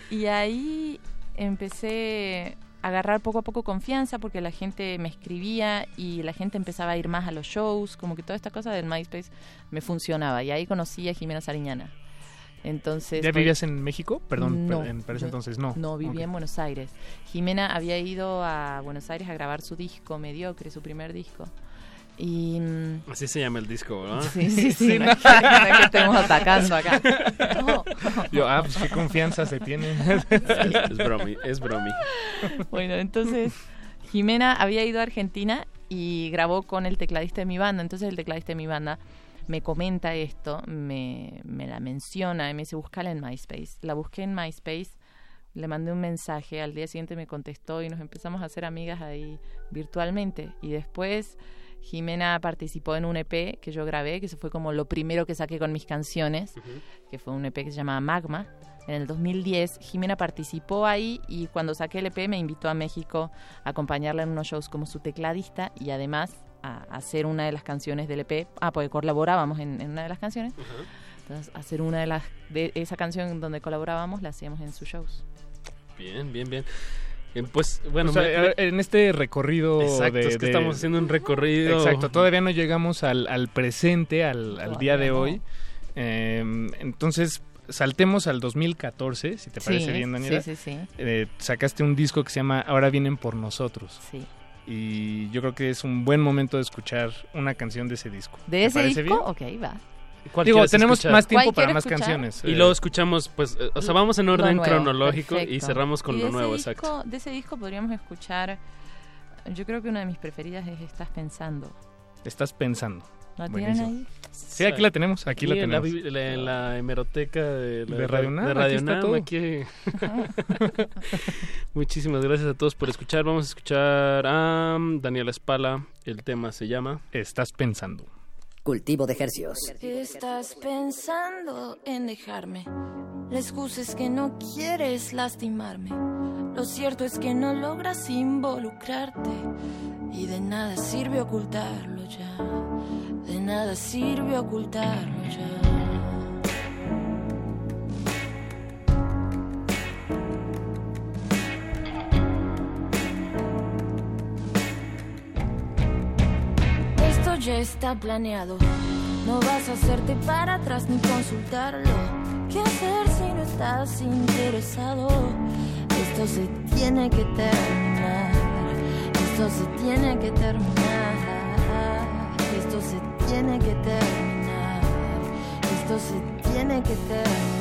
y ahí empecé a agarrar poco a poco confianza porque la gente me escribía y la gente empezaba a ir más a los shows, como que toda esta cosa del MySpace me funcionaba y ahí conocí a Jimena Sariñana. Entonces, ¿Ya por- vivías en México? Perdón, No, per- en- para ese yo- entonces no. No, vivía en Buenos Aires. Jimena había ido a Buenos Aires a grabar su disco, Mediocre, su primer disco. Y... mm, Así se llama el disco, ¿verdad? Sí, sí, sí, no es que- no es que estemos atacando acá. No. Yo, ah, pues qué confianza se tiene. es bromi, es bromi. Bueno, entonces Jimena había ido a Argentina y grabó con el tecladista de mi banda. Entonces el tecladista de mi banda me comenta esto, me, me la menciona y me dice, búscala en MySpace. La busqué en MySpace, le mandé un mensaje, al día siguiente me contestó y nos empezamos a hacer amigas ahí virtualmente. Y después Jimena participó en un EP que yo grabé, que eso fue como lo primero que saqué con mis canciones, que fue un EP que se llama Magma. En el 2010 Jimena participó ahí y cuando saqué el EP me invitó a México a acompañarla en unos shows como su tecladista y además a hacer una de las canciones del EP. Ah, porque colaborábamos en, en una de las canciones. Entonces, hacer una de las de esa canción donde colaborábamos la hacíamos en sus shows. Bien, bien, bien. Eh, Pues bueno, O sea, me- me- en este recorrido Exacto, de, es que de- estamos haciendo un recorrido. Exacto, todavía no llegamos al, al presente, al, al día de hoy. Eh, entonces, saltemos al 2014, si te Sí, parece bien, Daniela. sí, sí, sí. Eh, sacaste un disco que se llama Ahora vienen por nosotros. Sí. Y yo creo que es un buen momento de escuchar una canción de ese disco. ¿De ¿Te ese disco? bien? Ok, va. ¿Cuál Digo, tenemos escuchar? más tiempo ¿Cuál para más escuchar? canciones. Y Eh, luego escuchamos, pues, eh, o sea, vamos en orden nuevo, cronológico y cerramos con Y lo nuevo, disco- exacto. De ese disco podríamos escuchar, yo creo que una de mis preferidas es Estás Pensando. Estás pensando. ¿La tienen ahí? Sí, aquí la tenemos, aquí la Sí, en la, tenemos. en la hemeroteca de, la- De Radio de aquí Radio está UNAM, todo. aquí. Muchísimas gracias a todos por escuchar. Vamos a escuchar a um, Daniela Espala. El tema se llama Estás pensando. Cultivo de ejercicios. Estás pensando en dejarme. La excusa es que no quieres lastimarme. Lo cierto es que no logras involucrarte. Y de nada sirve ocultarlo ya. De nada sirve ocultarlo ya. Ya está planeado. No vas a hacerte para atrás ni consultarlo. ¿Qué hacer si no estás interesado? Esto se tiene que terminar. Esto se tiene que terminar. Esto se tiene que terminar. Esto se tiene que terminar.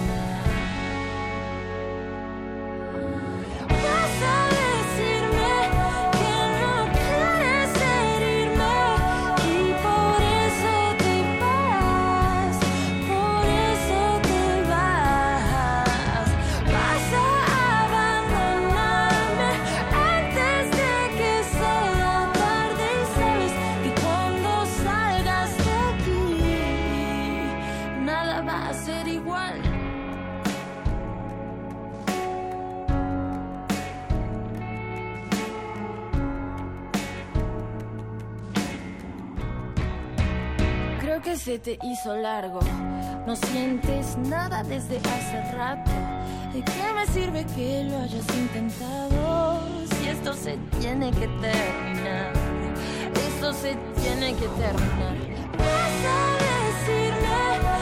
Que se te hizo largo. No sientes nada desde hace rato. ¿De qué me sirve que lo hayas intentado? Si esto se tiene que terminar. Esto se tiene que terminar. Vas a decirme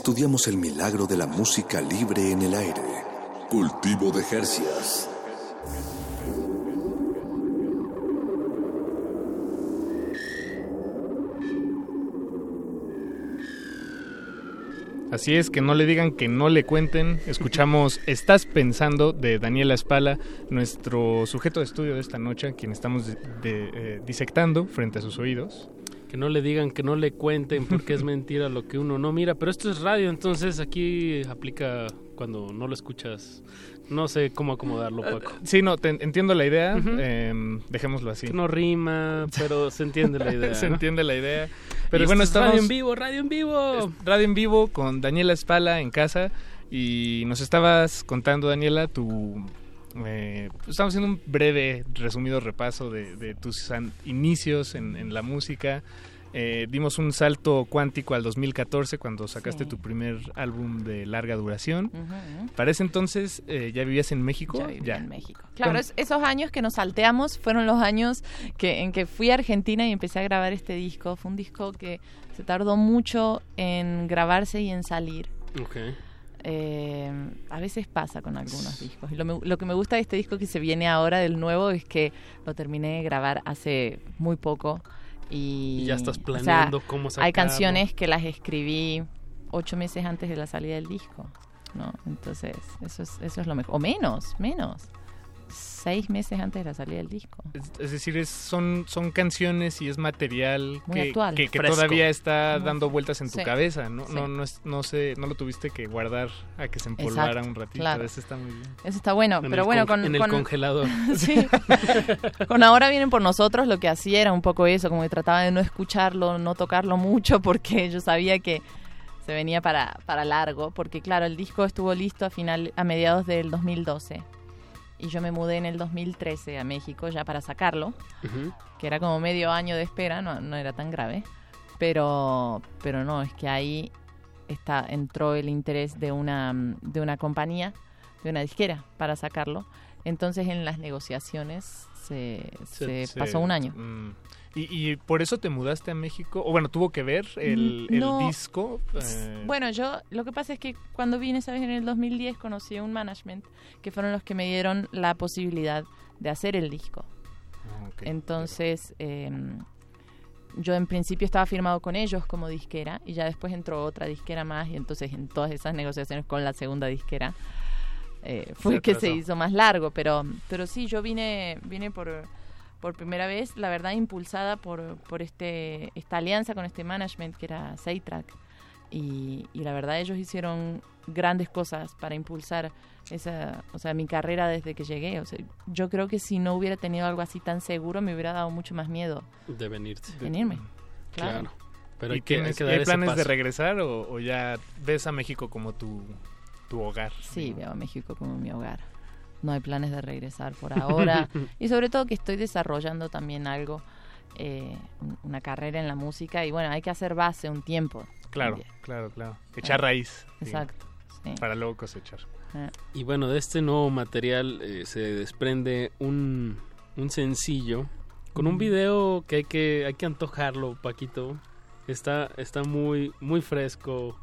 Estudiamos el milagro de la música libre en el aire. Cultivo de Jercias. Así es, que no le digan que no le cuenten. Escuchamos Estás pensando de Daniela Espala, nuestro sujeto de estudio de esta noche, a quien estamos de- eh, disectando frente a sus oídos. Que no le digan, que no le cuenten, porque es mentira lo que uno no mira. Pero esto es radio, entonces aquí aplica cuando no lo escuchas. No sé cómo acomodarlo, Paco. Sí, no, te- entiendo la idea. Em, dejémoslo así. Que no rima, pero se entiende la idea. Se ¿no? entiende la idea. Pero bueno, estamos radio en vivo, radio en vivo. radio en vivo con Daniela Espala en casa y nos estabas contando, Daniela, tu... eh, estamos haciendo un breve, resumido repaso de, de tus inicios en, en la música. Eh, dimos un salto cuántico al 2014 cuando sacaste Sí. tu primer álbum de larga duración. Ujú. Para ese entonces eh, ya vivías en México. Ya vivía en México. Claro, Claro, es- esos años que nos salteamos fueron los años que, en que fui a Argentina y empecé a grabar este disco. Fue un disco que se tardó mucho en grabarse y en salir. Ok. Eh, a veces pasa con algunos discos. Y lo, me- lo que me gusta de este disco que se viene ahora del nuevo es que lo terminé de grabar hace muy poco. Y, Y ya estás o sea, planeando cómo Hay sacarlo. canciones que las escribí ocho meses antes de la salida del disco. ¿no? Entonces, eso es, eso es lo mejor. O menos, menos. Seis meses antes de la salida del disco. Es, es decir, es- son, son canciones y es material Muy que, actual. que- todavía está Muy- dando vueltas en tu Sí. cabeza, ¿no? Sí. No, no, es- no, sé, no lo tuviste que guardar a que se empolvara Exacto, un ratito. claro. Eso está muy bien. Eso está bueno, En pero el bueno, con- con... en el con- congelador. sí. con Ahora vienen por nosotros, lo que hacía era un poco eso, como que trataba de no escucharlo, no tocarlo mucho, porque yo sabía que se venía para, para largo, porque claro, el disco estuvo listo a, final, a mediados del 2012. Y yo me mudé en el 2013 a México ya para sacarlo, que era como medio año de espera, no, no era tan grave. Pero, pero no, es que ahí está, entró el interés de una, de una compañía, de una disquera, para sacarlo. Entonces en las negociaciones se, se Se- pasó un año. mm. ¿Y, y por eso te mudaste a México? O bueno, tuvo que ver el, disco. eh, Bueno, yo lo que pasa es que cuando vine esa vez en el 2010 conocí a un management que fueron los que me dieron la posibilidad de hacer el disco. ok. Entonces, eh, yo en principio estaba firmado con ellos como disquera y ya después entró otra disquera más y entonces en todas esas negociaciones con la segunda disquera eh, fue Se que se hizo más largo, pero pero sí, yo vine vine por por primera vez, la verdad, impulsada por, por este, esta alianza con este management que era Seitrack. Y, y la verdad, ellos hicieron grandes cosas para impulsar esa, o sea, mi carrera desde que llegué. O sea, yo creo que si no hubiera tenido algo así tan seguro, me hubiera dado mucho más miedo De venirte. venirme. Claro. Claro. Pero ¿Y hay que, hay tienes- que dar ¿Hay ese planes de paso. regresar o, o ya ves a México como tu, tu hogar? Sí, veo a México como mi hogar. No hay planes de regresar por ahora. y sobre todo que estoy desarrollando también algo, eh, un- una carrera en la música. Y bueno, hay que hacer base un tiempo. Claro, también. claro, claro. Echar raíz. Exacto. sí. Para luego cosechar. Ah. Y bueno, de este nuevo material eh, se desprende un, un sencillo con un Mm. video que hay que hay que antojarlo, Paquito. Está está muy muy fresco.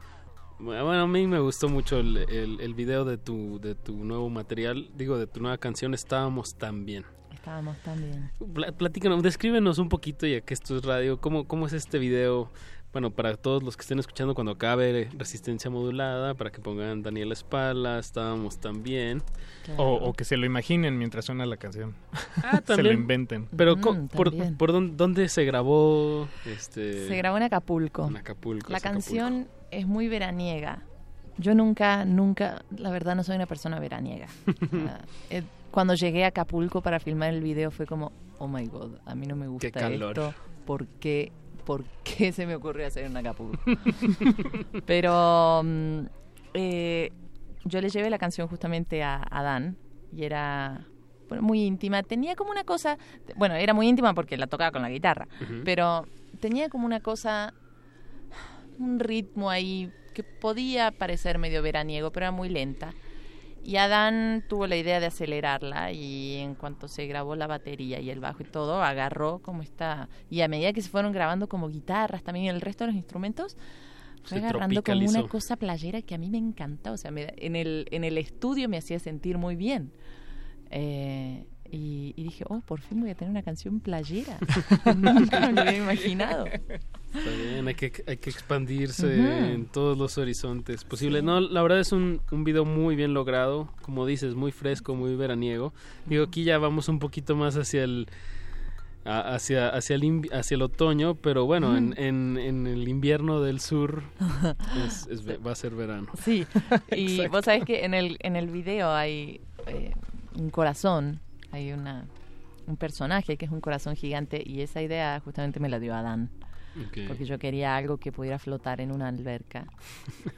Bueno, a mí me gustó mucho el, el, el video de tu de tu nuevo material, digo de tu nueva canción Estábamos tan bien. Estábamos también. Pla- Platícanos, descríbenos un poquito, ya que esto es radio, ¿cómo, cómo es este video? Bueno, para todos los que estén escuchando cuando acabe Resistencia Modulada, para que pongan Daniela Espala, estábamos también. O, o que se lo imaginen mientras suena la canción. Ah, se lo inventen. Pero, Mm, por, dónde, dónde se grabó? Este, Se grabó en Acapulco. En Acapulco. La es Acapulco. canción es muy veraniega. Yo nunca, nunca, la verdad no soy una persona veraniega. Eh, Cuando llegué a Acapulco para filmar el video fue como, oh my god, a mí no me gusta calor. esto. ¿Por qué, ¿Por qué se me ocurrió hacer en Acapulco? Pero mm, eh, yo le llevé la canción justamente a, a Dan y era bueno, muy íntima. Tenía como una cosa, bueno, era muy íntima porque la tocaba con la guitarra, pero tenía como una cosa, un ritmo ahí que podía parecer medio veraniego, pero era muy lenta. Y Adán tuvo la idea de acelerarla y en cuanto se grabó la batería y el bajo y todo, agarró como está. Y a medida que se fueron grabando como guitarras, también el resto de los instrumentos, fue Se agarrando como una cosa playera que a mí me encanta. O sea, me en, el, en el estudio me hacía sentir muy bien. Eh, y, y dije, oh, por fin voy a tener una canción playera. Nunca me lo había imaginado. Está bien, hay que, hay que expandirse Ujú. en todos los horizontes posibles. No, la verdad es un, un video muy bien logrado, como dices, muy fresco, muy veraniego. Digo, aquí ya vamos un poquito más hacia el hacia hacia el hacia el otoño, pero bueno, en, Ujú. en, en el invierno del sur es- es va a ser verano. Sí, y vos sabés que en el, en el video hay eh, un corazón, hay una, un personaje que es un corazón gigante y esa idea justamente me la dio Adán. Porque yo quería algo que pudiera flotar en una alberca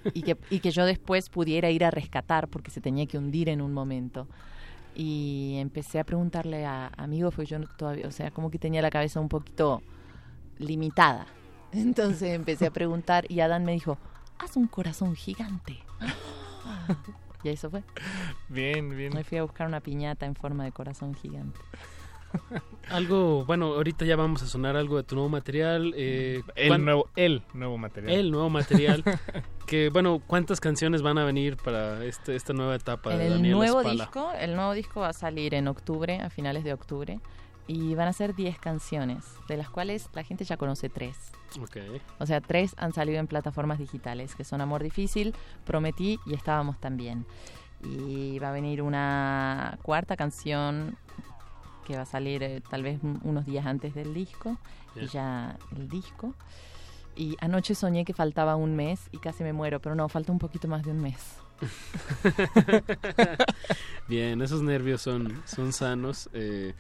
y que, y que yo después pudiera ir a rescatar porque se tenía que hundir en un momento. Y empecé a preguntarle a amigos, porque yo todavía, o sea, como que tenía la cabeza un poquito limitada. Entonces empecé a preguntar y Adán me dijo, haz un corazón gigante. Y eso fue. Bien, bien. Me fui a buscar una piñata en forma de corazón gigante. algo, bueno, ahorita ya vamos a sonar algo de tu nuevo material. Eh, el, nuevo, el nuevo material. El nuevo material. que, bueno, ¿cuántas canciones van a venir para este, esta nueva etapa de el Daniel nuevo disco El nuevo disco va a salir en octubre, a finales de octubre. Y van a ser 10 canciones, de las cuales la gente ya conoce 3. Okay. O sea, tres han salido en plataformas digitales, que son Amor Difícil, Prometí y Estábamos también. Y va a venir una cuarta canción que va a salir eh, tal vez unos días antes del disco, yeah. y ya el disco. Y anoche soñé que faltaba un mes y casi me muero, pero no, falta un poquito más de un mes. Bien, esos nervios son, son sanos. Eh,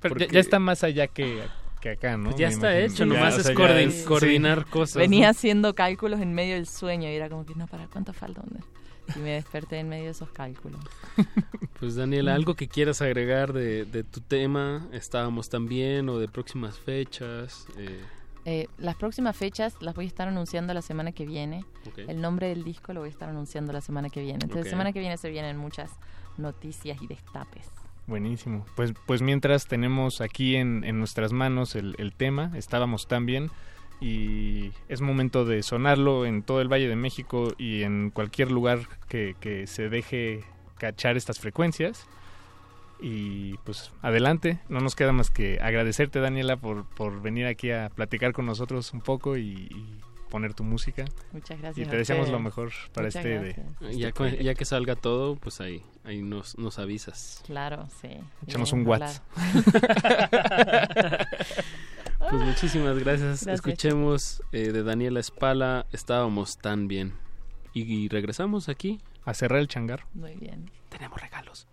pero porque... ya, ya está más allá que que acá, ¿no? Pues ya Me está imagino. hecho, Ya, nomás o es sea, ya coordin- es- coordinar sí. cosas. Venía ¿no? haciendo cálculos en medio del sueño y era como que, no, ¿para cuánto falta? ¿Dónde? Y me desperté en medio de esos cálculos. Pues Daniela, algo que quieras agregar de, de tu tema, estábamos también, o de próximas fechas. eh, Eh, las próximas fechas las voy a estar anunciando la semana que viene. Ok. El nombre del disco lo voy a estar anunciando la semana que viene. Entonces, Ok. la semana que viene se vienen muchas noticias y destapes. Buenísimo. Pues, pues mientras tenemos aquí en, en nuestras manos el, el tema, estábamos tan bien y es momento de sonarlo en todo el Valle de México y en cualquier lugar que, que se deje cachar estas frecuencias. Y pues adelante, no nos queda más que agradecerte Daniela por, por venir aquí a platicar con nosotros un poco y, y poner tu música. Muchas gracias Y te deseamos lo mejor para Muchas este, gracias. este Ya, que salga todo, pues ahí, ahí nos, nos avisas. Claro, sí. Echamos Bien, un. WhatsApp. Pues muchísimas gracias. Gracias. Escuchemos eh, de Daniela Espala, estábamos tan bien. Y, y regresamos aquí. A cerrar el changar. Muy bien. Tenemos regalos.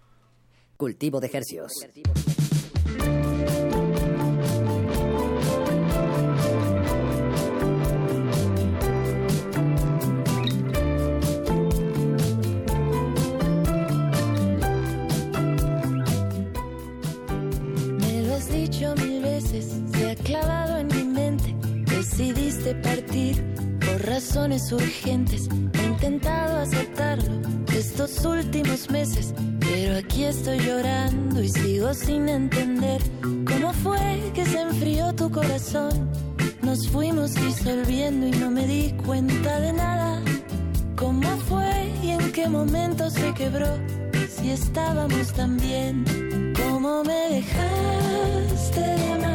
Cultivo de hercios. Dicho mil veces, se ha clavado en mi mente. Decidiste partir por razones urgentes. He intentado aceptarlo estos últimos meses, pero aquí estoy llorando y sigo sin entender cómo fue que se enfrió tu corazón. Nos fuimos disolviendo y no me di cuenta de nada. ¿Cómo fue y en qué momento se quebró? Si estábamos tan bien, ¿cómo me dejaste de amar?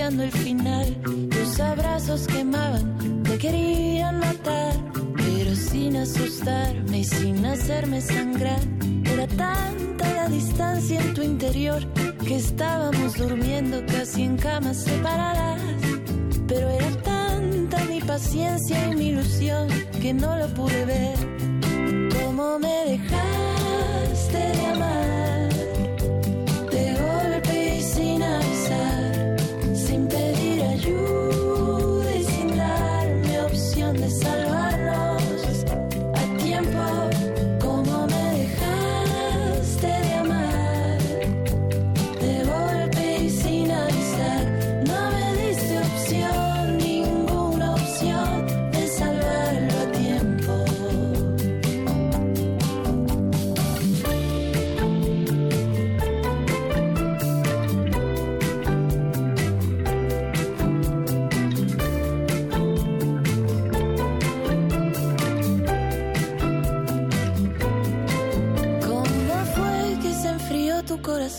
El final. Tus abrazos quemaban, me querían matar, pero sin asustarme y sin hacerme sangrar. Era tanta la distancia en tu interior que estábamos durmiendo casi en camas separadas. Pero era tanta mi paciencia y mi ilusión que no lo pude ver. ¿Cómo me dejaste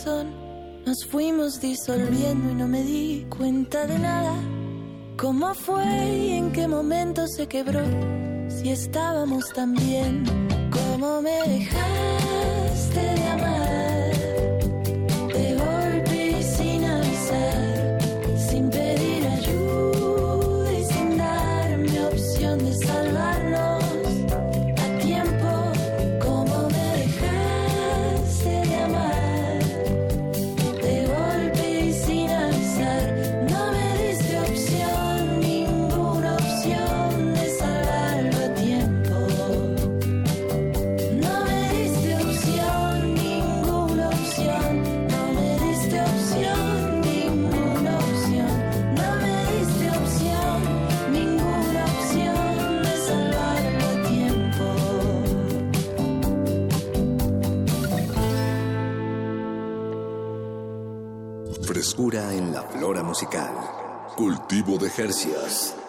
Nos fuimos disolviendo y no me di cuenta de nada. ¿Cómo fue y en qué momento se quebró? Si estábamos tan bien, ¿cómo me dejaste Flora musical. Cultivo de Jercias.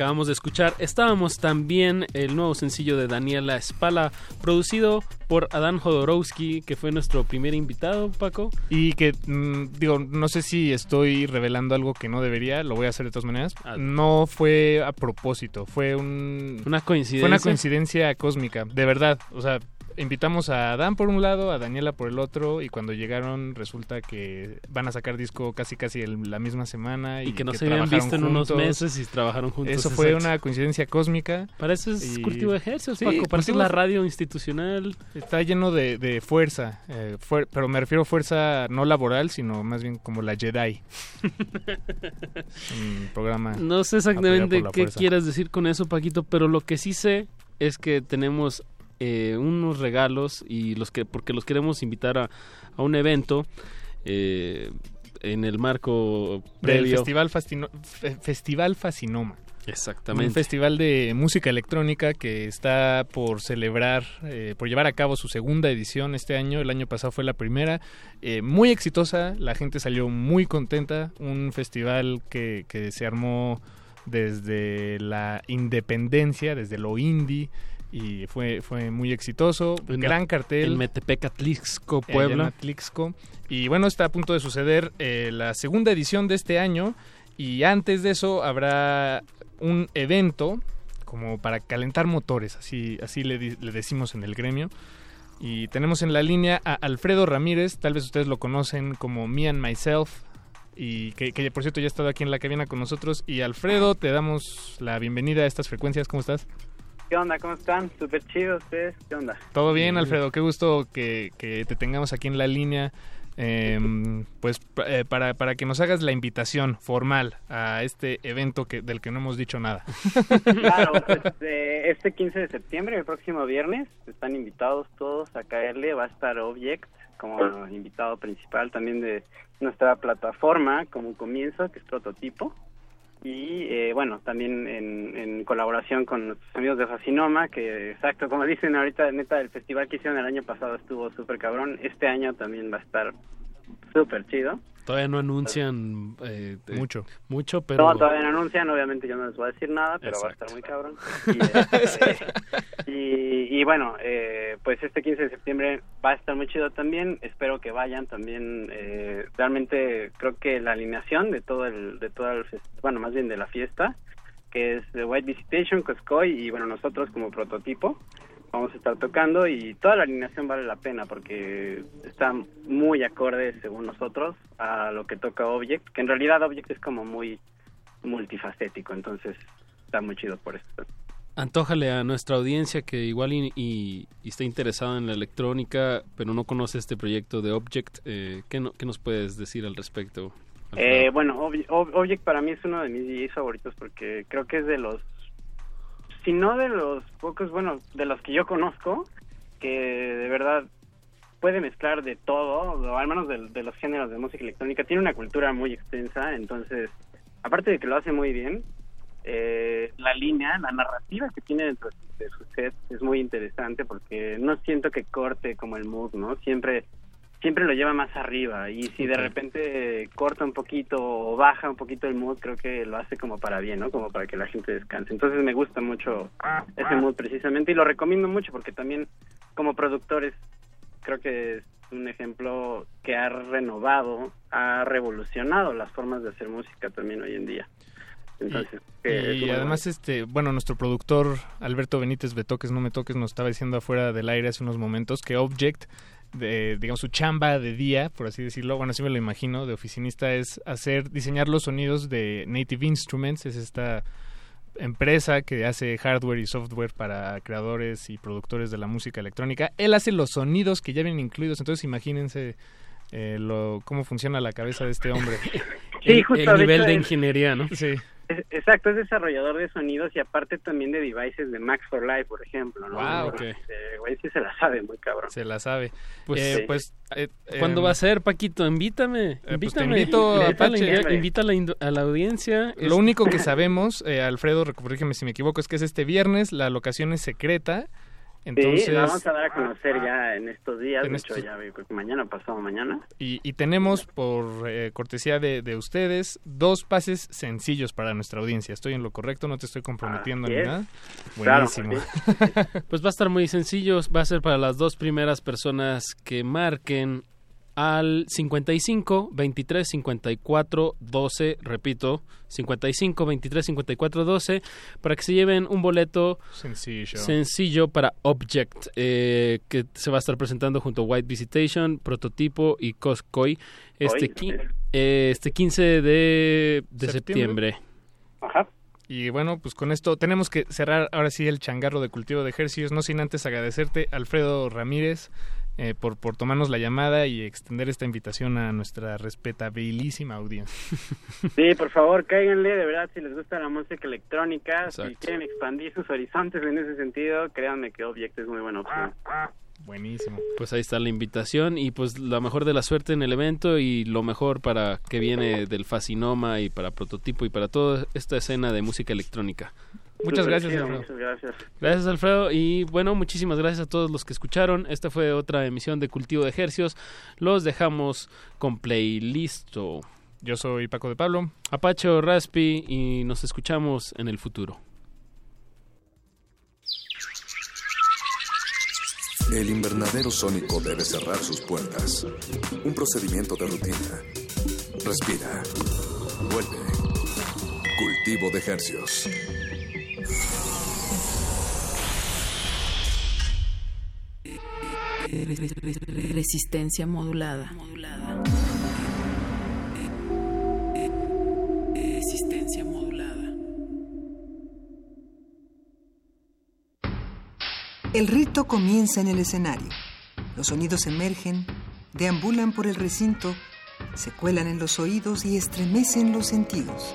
Acabamos de escuchar Estábamos también el nuevo sencillo de Daniela Espala, producido por Adán Jodorowsky, que fue nuestro primer invitado, Paco. Y que, mm, digo, no sé si estoy revelando algo que no debería, lo voy a hacer de todas maneras. No fue a propósito, fue un... Una coincidencia. Fue una coincidencia cósmica, de verdad. O sea, invitamos a Dan por un lado, a Daniela por el otro, y cuando llegaron resulta que van a sacar disco casi casi el- la misma semana. Y que no se habían visto en unos meses y trabajaron juntos. Eso fue exacto. una coincidencia cósmica. Para eso es Y- cultivo de ejercicios, Sí, Paco. Para eso es la radio institucional. Está lleno de, de fuerza, eh, fuer- pero me refiero a fuerza no laboral, sino más bien como la Jedi. Un programa. No sé exactamente qué fuerza. quieras decir con eso, Paquito, pero lo que sí sé es que tenemos eh, unos regalos y los que porque los queremos invitar a, a un evento eh, en el marco Del previo. Festival, Fascino- Fe- Festival Fascinoma. Exactamente. Un festival de música electrónica que está por celebrar, eh, por llevar a cabo su segunda edición este año. El año pasado fue la primera. Eh, muy exitosa, la gente salió muy contenta. Un festival que, que se armó desde la independencia, desde lo indie. Y fue, fue muy exitoso. En Gran cartel. en Metepec, Atlixco, Puebla. en Atlixco. Y bueno, está a punto de suceder eh, la segunda edición de este año. Y antes de eso habrá un evento como para calentar motores, así, así le decimos en el gremio. Y tenemos en la línea a Alfredo Ramírez, tal vez ustedes lo conocen como Me and Myself, y que, que por cierto ya ha estado aquí en la cabina con nosotros. Y Alfredo, te damos la bienvenida a estas frecuencias, ¿cómo estás? ¿Qué onda? ¿Cómo están? Súper chido ustedes. ¿Qué onda? Todo bien, Alfredo, qué gusto que, que te tengamos aquí en la línea. Em, pues eh, para, para que nos hagas la invitación formal a este evento que, del que no hemos dicho nada. Claro, pues eh, este 15 de septiembre, el próximo viernes, están invitados todos a caerle. Va a estar Object como invitado principal también de nuestra plataforma como comienzo, que es prototipo. Y eh, bueno, también en, colaboración con nuestros amigos de Fascinoma, que exacto, como dicen ahorita, neta, el festival que hicieron el año pasado estuvo súper cabrón. Este año también va a estar súper chido. Todavía no anuncian eh, eh, mucho. Mucho, pero No, todavía no anuncian, obviamente yo no les voy a decir nada, pero va a estar muy cabrón. Y, este, y, y bueno, eh, pues este 15 de septiembre va a estar muy chido también. Espero que vayan también. eh, realmente creo que la alineación de todo el, de todo el, bueno, más bien de la fiesta, que es The White Visitation, Coscoy y bueno, nosotros como prototipo vamos a estar tocando y toda la alineación vale la pena porque está muy acorde según nosotros a lo que toca Object, que en realidad Object es como muy multifacético, entonces está muy chido por eso. antójale a nuestra audiencia que igual y, y- y está interesada en la electrónica, pero no conoce este proyecto de Object. Eh, ¿qué, no- qué nos puedes decir al respecto? Eh, bueno, Ob- Ob- Object para mí es uno de mis DJs favoritos porque creo que es de los, si no de los pocos, bueno, de los que yo conozco, que de verdad puede mezclar de todo, al menos de, de los géneros de música electrónica. Tiene una cultura muy extensa, entonces, aparte de que lo hace muy bien, eh, la línea, la narrativa que tiene dentro de su set es muy interesante porque no siento que corte como el mood, ¿no? Siempre siempre lo lleva más arriba y si de repente corta un poquito o baja un poquito el mood, creo que lo hace como para bien, ¿no? Como para que la gente descanse. Entonces me gusta mucho ese mood precisamente y lo recomiendo mucho porque también como productores creo que es un ejemplo que ha renovado, ha revolucionado las formas de hacer música también hoy en día. Entonces, Y además, este, bueno, nuestro productor Alberto Benítez Betoques, no me toques, nos estaba diciendo afuera del aire hace unos momentos que Object, de, digamos, su chamba de día, por así decirlo, bueno, así me lo imagino, de oficinista, es hacer, diseñar los sonidos de Native Instruments, es esta empresa que hace hardware y software para creadores y productores de la música electrónica. Él hace los sonidos que ya vienen incluidos, entonces imagínense eh, lo, cómo funciona la cabeza de este hombre. Sí, el, justo, el de nivel hecho, de ingeniería, ¿no? Sí. Exacto, es desarrollador de sonidos y aparte también de devices de Max for Life, por ejemplo, ¿no? Wow, ok. Este, güey sí se la sabe muy cabrón. Se la sabe. Pues, Eh, sí. pues eh, ¿Cuándo em, va a ser, Paquito? Invítame. pues te invítame. invito, Invita a invita a la, a la audiencia. Lo único que sabemos, eh, Alfredo, corrígeme si me equivoco, es que es este viernes, la locación es secreta. Entonces, sí, la vamos a dar a conocer ya en estos días, En de hecho ya creo que mañana pasado mañana. y, y tenemos, por eh, cortesía de, de ustedes, dos pases sencillos para nuestra audiencia. ¿Estoy en lo correcto? ¿No te estoy comprometiendo ni es. nada? Claro, Buenísimo. Pues va a estar muy sencillo. Va a ser para las dos primeras personas que marquen al 55 23 54 12, repito, 55 23 54 12, para que se lleven un boleto Sencillo. sencillo para Object, eh, que se va a estar presentando junto a White Visitation, Prototipo y Coscoy este, eh, este 15 de, de ¿Septiembre? septiembre. Ajá. Y bueno, pues con esto tenemos que cerrar ahora sí el changarro de cultivo de ejercicios, no sin antes agradecerte, Alfredo Ramírez, eh, por, por tomarnos la llamada y extender esta invitación a nuestra respetabilísima audiencia. Sí, por favor, cáiganle, de verdad, si les gusta la música electrónica, si Exacto. quieren expandir sus horizontes en ese sentido, créanme que Object es muy buena opción. Buenísimo. Pues ahí está la invitación y pues la mejor de la suerte en el evento y lo mejor para que viene del Fascinoma y para Prototipo y para toda esta escena de música electrónica. Muchas gracias, chido, Alfredo. Muchas gracias. Gracias Alfredo y bueno, muchísimas gracias a todos los que escucharon. Esta fue otra emisión de Cultivo de Hercios. Los dejamos con playlisto. Yo soy Paco de Pablo. Apacho Raspi y nos escuchamos en el futuro. El invernadero sónico debe cerrar sus puertas. Un procedimiento de rutina. Respira. Vuelve. Cultivo de ejercios. Resistencia modulada. Resistencia modulada. El rito comienza en el escenario. Los sonidos emergen, deambulan por el recinto, se cuelan en los oídos y estremecen los sentidos.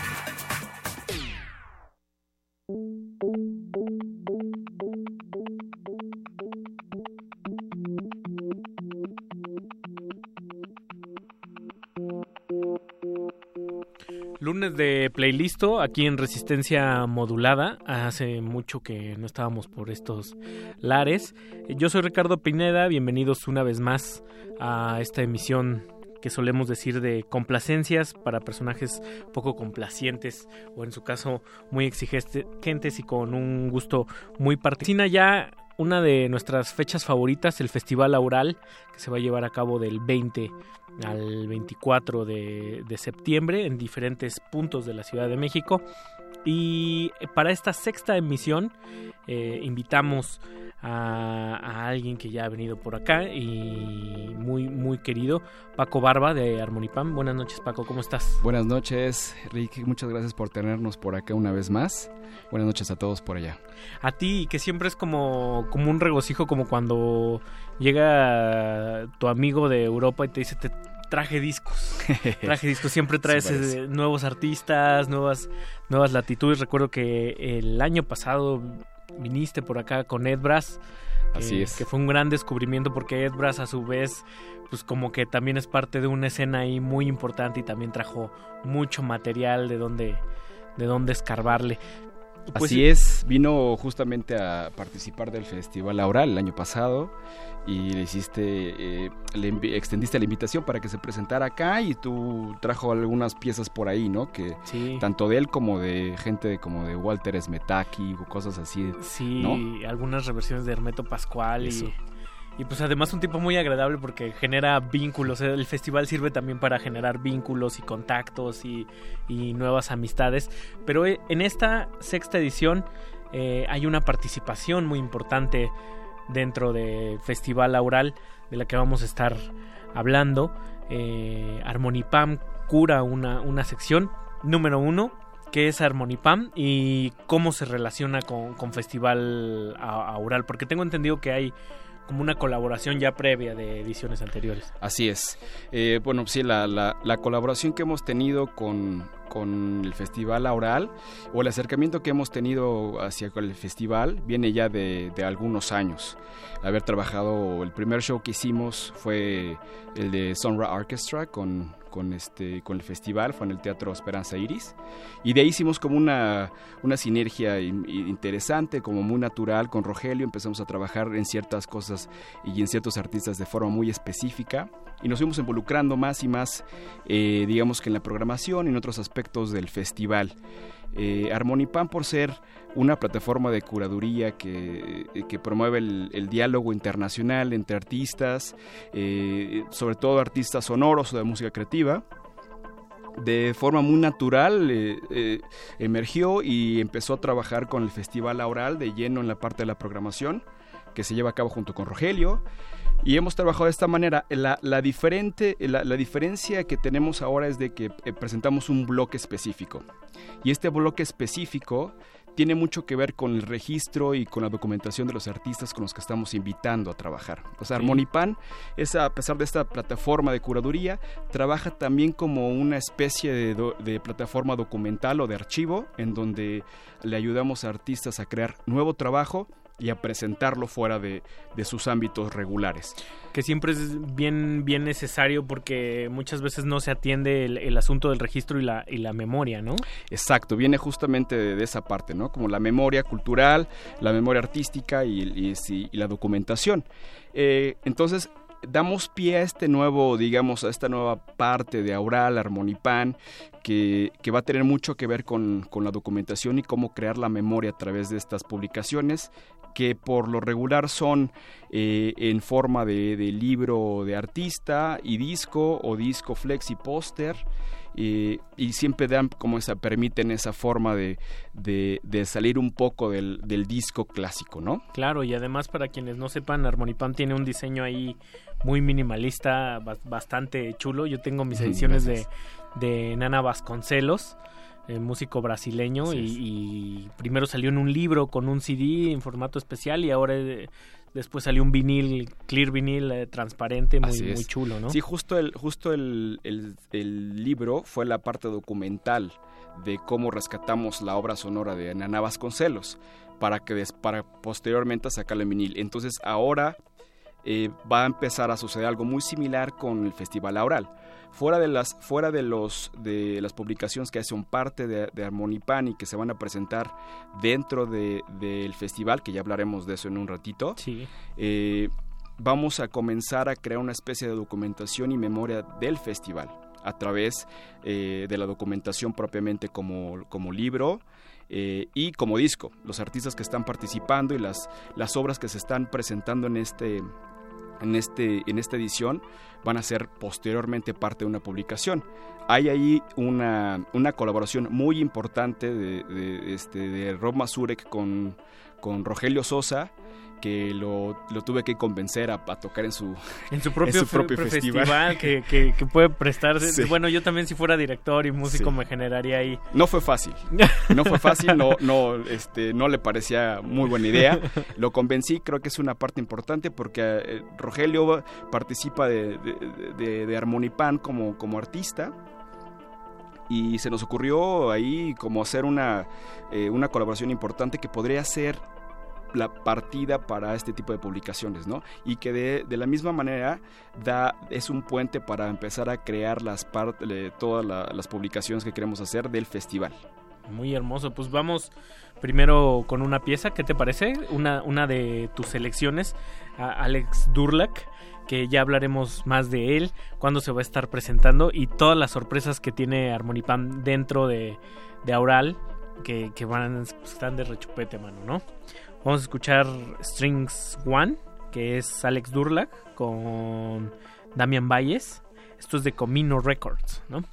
De playlisto aquí en Resistencia Modulada. Hace mucho que no estábamos por estos lares. Yo soy Ricardo Pineda, bienvenidos una vez más a esta emisión que solemos decir de complacencias para personajes poco complacientes o en su caso muy exigentes y con un gusto muy particular. ya una de nuestras fechas favoritas, el Festival Aural, que se va a llevar a cabo del 20 al 24 de, de septiembre en diferentes puntos de la Ciudad de México. Y para esta sexta emisión eh, invitamos a, a, alguien que ya ha venido por acá y muy muy querido, Paco Barba de Armonipam. Buenas noches Paco, ¿cómo estás? Buenas noches Rick, muchas gracias por tenernos por acá una vez más. Buenas noches a todos por allá. A ti, que siempre es como, como un regocijo, como cuando llega tu amigo de Europa y te dice, te traje discos. traje discos, siempre traes eh, nuevos artistas, nuevas, nuevas latitudes. Recuerdo que el año pasado viniste por acá con Ed Brass. Así eh, es. Que fue un gran descubrimiento porque Ed Brass a su vez, pues como que también es parte de una escena ahí muy importante y también trajo mucho material de donde, de donde escarbarle. Pues, Así es, vino justamente a participar del Festival Aural el año pasado y le hiciste, eh, le extendiste la invitación para que se presentara acá y tú trajo algunas piezas por ahí, ¿no? Que sí. tanto de él como de gente como de Walter Smetaki o cosas así. Sí, ¿no? algunas reversiones de Hermeto Pascual Eso. y y pues además un tipo muy agradable porque genera vínculos. El festival sirve también para generar vínculos y contactos y, y nuevas amistades. Pero en esta sexta edición eh, hay una participación muy importante dentro del Festival Aural de la que vamos a estar hablando. Eh, Armonipam cura una, una sección número uno qué es Armonipam y cómo se relaciona con, con Festival Aural, porque tengo entendido que hay como una colaboración ya previa de ediciones anteriores. Así es. Eh, bueno, sí, la, la, la, colaboración que hemos tenido con, con el Festival Aural o el acercamiento que hemos tenido hacia el festival viene ya de, de, algunos años. Haber trabajado, el primer show que hicimos fue el de Sonra Orchestra con, con, este, con el festival, fue en el Teatro Esperanza Iris. Y de ahí hicimos como una, una sinergia interesante, como muy natural con Rogelio. Empezamos a trabajar en ciertas cosas y en ciertos artistas de forma muy específica. Y nos fuimos involucrando más y más, eh, digamos que en la programación y en otros aspectos del festival. Eh, Armonipan por ser una plataforma de curaduría que, que promueve el, diálogo internacional entre artistas, eh, sobre todo artistas sonoros o de música creativa. De forma muy natural eh, eh, emergió y empezó a trabajar con el Festival Aural de lleno en la parte de la programación que se lleva a cabo junto con Rogelio. Y hemos trabajado de esta manera. La, la diferente, la, la, diferencia que tenemos ahora es de que eh, presentamos un bloque específico. Y este bloque específico tiene mucho que ver con el registro y con la documentación de los artistas con los que estamos invitando a trabajar. O sea, Armonipan, es, a pesar de esta plataforma de curaduría, trabaja también como una especie de, do, de plataforma documental o de archivo en donde le ayudamos a artistas a crear nuevo trabajo y a presentarlo fuera de, de, sus ámbitos regulares. Que siempre es bien, bien necesario porque muchas veces no se atiende el, el asunto del registro y la, y la, memoria, ¿no? Exacto, viene justamente de, de, esa parte, ¿no? Como la memoria cultural, la memoria artística y, y, y la documentación. Eh, entonces, damos pie a este nuevo, digamos, a esta nueva parte de Aural, Armonipan, que, que va a tener mucho que ver con, con, la documentación y cómo crear la memoria a través de estas publicaciones que por lo regular son eh, en forma de, de, libro de artista y disco o disco flex y póster. Eh, y siempre dan como esa, permiten esa forma de, de, de salir un poco del, del, disco clásico, ¿no? Claro, y además para quienes no sepan, Armonipan tiene un diseño ahí muy minimalista, bastante chulo. Yo tengo mis ediciones de, de Nana Vasconcelos. Eh, músico brasileño y, y, primero salió en un libro con un CD en formato especial y ahora eh, después salió un vinil, clear vinil eh, transparente, muy, muy, chulo, ¿no? Sí, justo el, justo el, el, el, libro fue la parte documental de cómo rescatamos la obra sonora de Nana Vasconcelos para que des, para posteriormente sacarlo en vinil. Entonces ahora eh, va a empezar a suceder algo muy similar con el Festival Aural fuera de las fuera de los de las publicaciones que son parte de, de Armonipan y que se van a presentar dentro del de, festival que ya hablaremos de eso en un ratito sí. eh, vamos a comenzar a crear una especie de documentación y memoria del festival a través eh, de la documentación propiamente como, como libro eh, y como disco, los artistas que están participando y las, las obras que se están presentando en este en, este, en esta edición van a ser posteriormente parte de una publicación. Hay ahí una, una colaboración muy importante de, este, de Rob Mazurek con, con Rogelio Sosa, que lo, lo, tuve que convencer a, a, tocar en su, en su propio, en su propio festival, festival que, que, que, puede prestarse. Sí. Bueno, yo también si fuera director y músico sí. me generaría ahí. No fue fácil, no fue fácil, no, no, este, no le parecía muy buena idea. Lo convencí, creo que es una parte importante porque eh, Rogelio participa de, de, de, de Harmonipan como, como artista y se nos ocurrió ahí como hacer una, eh, una colaboración importante que podría ser la partida para este tipo de publicaciones, ¿no? Y que de, de la misma manera da, es un puente para empezar a crear las part, todas la, las publicaciones que queremos hacer del festival. Muy hermoso, pues vamos primero con una pieza, ¿qué te parece? Una, una de tus selecciones, Alex Durlak, que ya hablaremos más de él, cuándo se va a estar presentando y todas las sorpresas que tiene Harmonipan dentro de, de Aural, que, que van, están de rechupete, mano, ¿no? Vamos a escuchar Strings One, que es Alex Durlak con Damian Valles. Esto es de Comino Records, ¿no?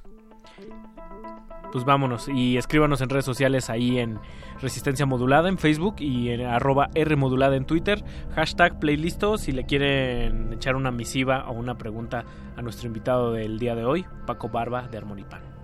Pues vámonos y escríbanos en redes sociales ahí en Resistencia Modulada en Facebook y en arroba R Modulada en Twitter. Hashtag playlisto si le quieren echar una misiva o una pregunta a nuestro invitado del día de hoy, Paco Barba de Armonipan.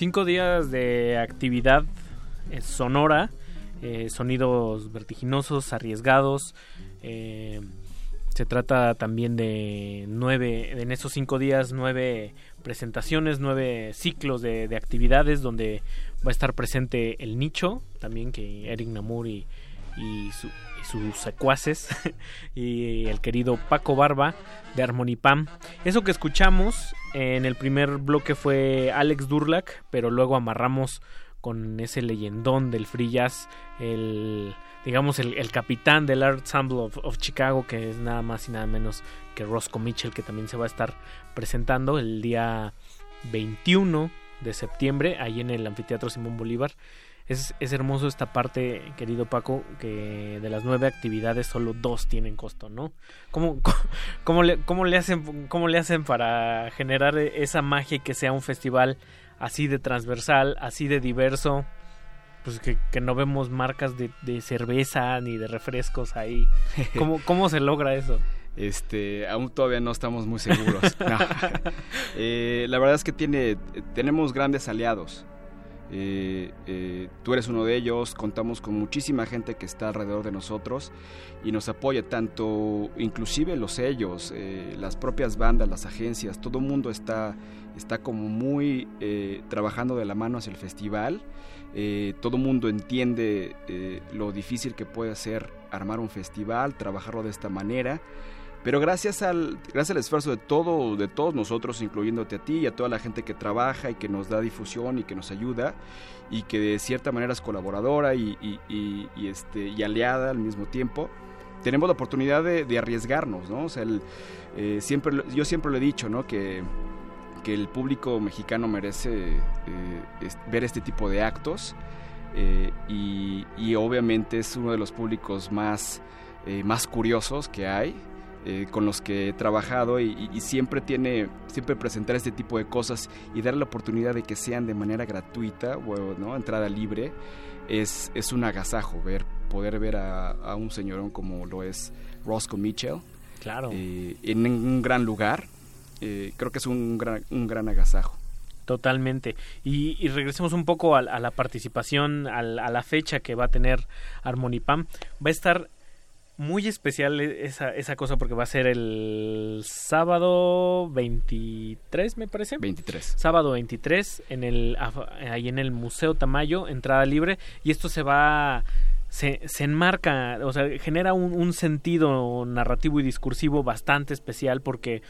Cinco días de actividad eh, sonora, eh, sonidos vertiginosos, arriesgados. eh, se trata también de nueve, en esos cinco días, nueve presentaciones, nueve ciclos de, de actividades donde va a estar presente el nicho, también que Eric Namur y, y, su- sus secuaces, y el querido Paco Barba de Harmonipam. Eso que escuchamos en el primer bloque fue Alex Durlac, pero luego amarramos con ese leyendón del free jazz, el digamos el, el capitán del Art Ensemble of, of Chicago, que es nada más y nada menos que Roscoe Mitchell, que también se va a estar presentando el día 21 de septiembre, ahí en el Anfiteatro Simón Bolívar. Es, es hermoso esta parte, querido Paco, que de las nueve actividades solo dos tienen costo, ¿no? ¿Cómo, cómo, cómo le, cómo le hacen, ¿Cómo le hacen para generar esa magia y que sea un festival así de transversal, así de diverso? Pues que, que no vemos marcas de, de cerveza ni de refrescos ahí. ¿Cómo, cómo se logra eso? Este, aún todavía no estamos muy seguros. No. Eh, la verdad es que tiene, tenemos grandes aliados. Eh, eh, tú eres uno de ellos, contamos con muchísima gente que está alrededor de nosotros y nos apoya tanto, inclusive los sellos, eh, las propias bandas, las agencias, todo el mundo está, está como muy trabajando de la mano hacia el festival. Todo el mundo entiende lo difícil que puede ser armar un festival, trabajarlo de esta manera. Pero gracias al, gracias al esfuerzo de todo, de todos nosotros, incluyéndote a ti y a toda la gente que trabaja y que nos da difusión y que nos ayuda y que de cierta manera es colaboradora y, y- y- este, aliada al mismo tiempo, tenemos la oportunidad de, arriesgarnos, ¿no? Eh, siempre, yo siempre lo he dicho, ¿no? Que, que el público mexicano merece eh, ver este tipo de actos eh, y, y obviamente es uno de los públicos más, eh, más curiosos que hay eh, con los que he trabajado y, siempre tiene siempre presentar este tipo de cosas y dar la oportunidad de que sean de manera gratuita o no entrada libre es, es un agasajo ver poder ver a, a un señorón como lo es Roscoe Mitchell Claro. eh, en un gran lugar eh, creo que es un gran, un gran agasajo Totalmente. Y, y regresemos un poco a, a la participación, al- a, la fecha que va a tener Harmonipam. Va a estar muy especial esa, esa cosa porque va a ser el sábado 23, me parece. 23. Sábado 23, en el, ahí en el Museo Tamayo, entrada libre. Y esto se va... Se, se enmarca, o sea, genera un, un sentido narrativo y discursivo bastante especial porque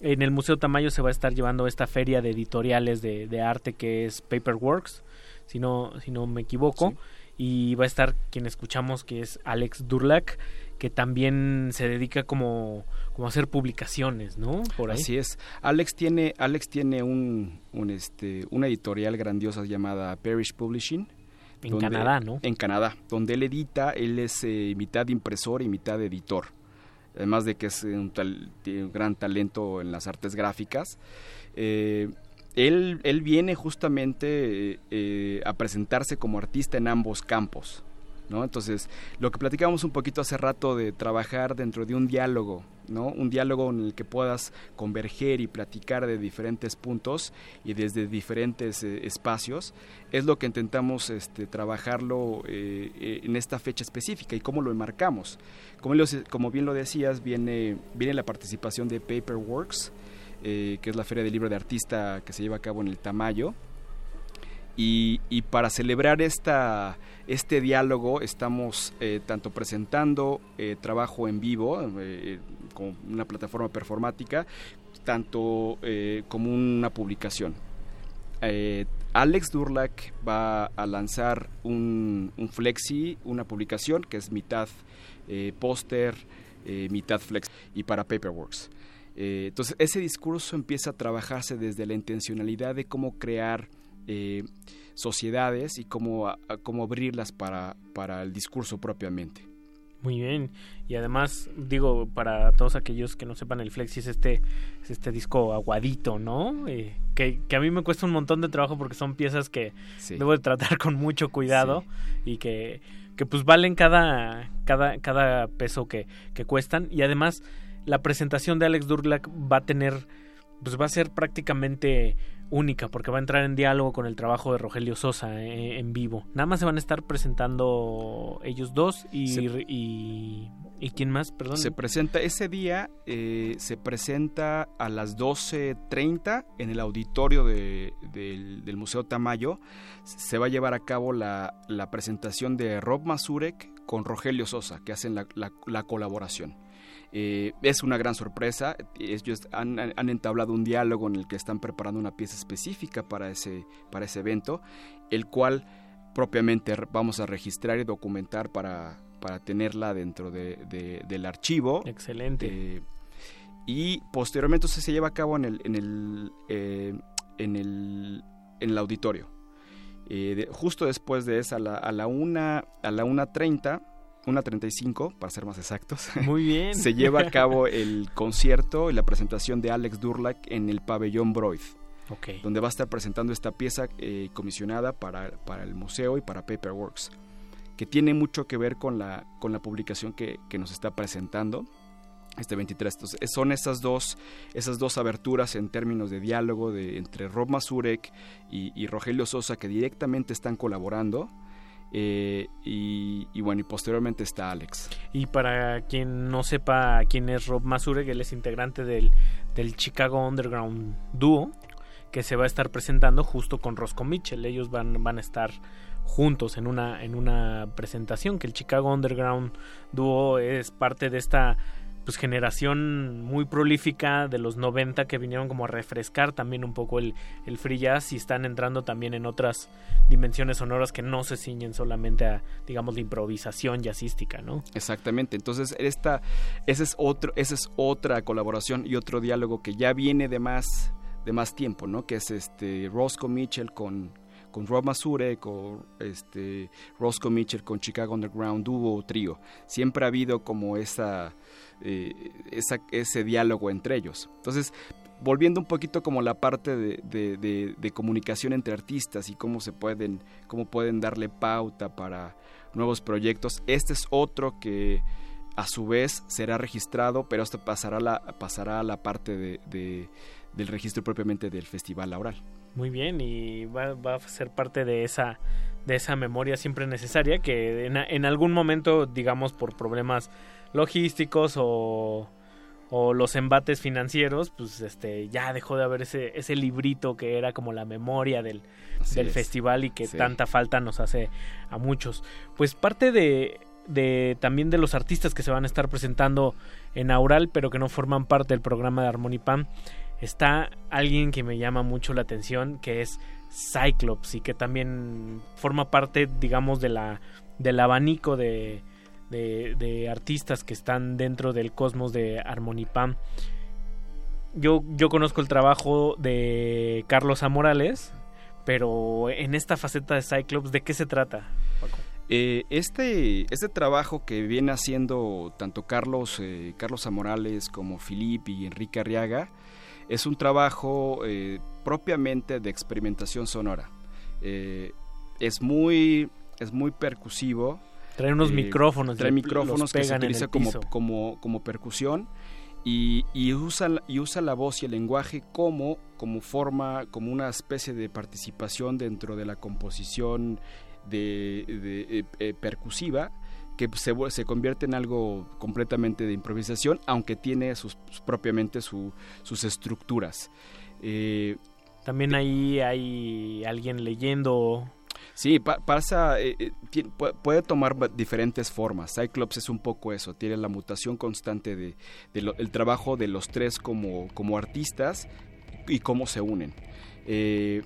en el Museo Tamayo se va a estar llevando esta feria de editoriales de, de arte que es Paperworks, si no, si no me equivoco. Y va a estar quien escuchamos que es Alex Durlac, que también se dedica como, como a hacer publicaciones, ¿no? Por ahí. Así es. Alex tiene, Alex tiene un, un, este, una editorial grandiosa llamada Parish Publishing. En Canadá, ¿no? En Canadá, donde él edita, él es eh, mitad impresor y mitad editor. Además de que es un, tal- tiene un gran talento en las artes gráficas. Eh, él, él viene justamente eh, a presentarse como artista en ambos campos. ¿No? Entonces, lo que platicábamos un poquito hace rato de trabajar dentro de un diálogo, ¿no? Un diálogo en el que puedas converger y platicar de diferentes puntos y desde diferentes eh, espacios, es lo que intentamos este, trabajarlo eh, eh, en esta fecha específica y cómo lo enmarcamos. Como, bien lo decías, viene, viene la participación de Paperworks, que es la feria del libro de artista que se lleva a cabo en el Tamayo, y, para celebrar esta, este diálogo estamos eh, tanto presentando eh, trabajo en vivo, eh, como una plataforma performática, tanto como una publicación. Alex Durlak va a lanzar un, un, flexi, una publicación que es mitad póster, mitad flex y para Paperworks. entonces ese discurso empieza a trabajarse desde la intencionalidad de cómo crear eh, sociedades y cómo, cómo abrirlas para, para el discurso propiamente. Muy bien. Y además, digo, para todos aquellos que no sepan, el Flexi es este, es este disco aguadito, ¿no? Eh, que, que, a mí me cuesta un montón de trabajo porque son piezas que debo de tratar con mucho cuidado y que, que pues valen cada, cada, cada peso que, que cuestan. Y además, la presentación de Alex Durlak va a tener, pues va a ser prácticamente única porque va a entrar en diálogo con el trabajo de Rogelio Sosa eh, en vivo. Nada más se van a estar presentando ellos dos y, y, y, quién más, perdón. Se presenta ese día, eh, se presenta a las 12.30 en el auditorio de, del, Museo Tamayo. Se va a llevar a cabo la, la presentación de Rob Mazurek con Rogelio Sosa, que hacen la, la colaboración. Eh, es una gran sorpresa. Ellos han, entablado un diálogo en el que están preparando una pieza específica para ese, para ese evento, el cual propiamente vamos a registrar y documentar para, para tenerla dentro de, del archivo. Excelente. Eh, y posteriormente se lleva a cabo en el, en el, eh, en el, en el auditorio. justo después de esa, a la, a la 1.30 1.35, para ser más exactos. Muy bien. se lleva a cabo el concierto y la presentación de Alex Durlak en el pabellón Broid. Okay. Donde va a estar presentando esta pieza eh, comisionada para, para, el museo y para Paperworks, que tiene mucho que ver con la, con la publicación que, que nos está presentando este 23. Entonces, son esas dos, esas dos aberturas en términos de diálogo de, entre Rob Mazurek y, y Rogelio Sosa que directamente están colaborando eh, y, bueno, y posteriormente está Alex. Y para quien no sepa quién es Rob Masure, que él es integrante del, del Chicago Underground Duo, que se va a estar presentando justo con Roscoe Mitchell. Ellos van, van a estar juntos en una, en una presentación, que el Chicago Underground Duo es parte de esta pues generación muy prolífica de los 90 que vinieron como a refrescar también un poco el, el free jazz y están entrando también en otras dimensiones sonoras que no se ciñen solamente a digamos la improvisación jazzística, ¿no? Exactamente. Entonces, esta ese es otro esa es otra colaboración y otro diálogo que ya viene de más de más tiempo, ¿no? Que es este Roscoe Mitchell con con Rob Masure, con este Roscoe Mitchell con Chicago Underground Duo trío. Siempre ha habido como esa eh, ese diálogo entre ellos. Entonces, volviendo un poquito como la parte de, comunicación entre artistas y cómo se pueden, cómo pueden darle pauta para nuevos proyectos, este es otro que a su vez será registrado, pero esto pasará la, pasará a la parte de, del registro propiamente del Festival Laural. Muy bien, y va, a ser parte de esa, de esa memoria siempre necesaria que en algún momento, digamos, por problemas logísticos o, o los embates financieros, pues este ya dejó de haber ese, ese librito que era como la memoria del, del festival y que tanta falta nos hace a muchos. Pues parte de, de también de los artistas que se van a estar presentando en Aural, pero que no forman parte del programa de Harmonipam, está alguien que me llama mucho la atención, que es Cyclops y que también forma parte, digamos, de la del abanico de, de, artistas que están dentro del cosmos de Harmonipam. Yo, yo conozco el trabajo de Carlos Amorales, pero en esta faceta de Cyclops, ¿de qué se trata, eh, este, este trabajo que viene haciendo tanto Carlos, eh, Carlos Amorales como Filipe y Enrique Arriaga es un trabajo eh, propiamente de experimentación sonora. es, muy, es muy percusivo, Trae unos micrófonos, Trae micrófonos que se utiliza como, como, como percusión y, y usa, la- y usa la voz y el lenguaje como, como forma, como una especie de participación dentro de la composición de, de, eh, eh, percusiva que se, se convierte en algo completamente de improvisación, aunque tiene sus, propiamente su- sus estructuras. Eh, También ahí hay alguien leyendo. Sí, pa- pasa, eh, eh, puede tomar diferentes formas. Cyclops es un poco eso, tiene la mutación constante de, de el trabajo de los tres como, como artistas y cómo se unen. Eh,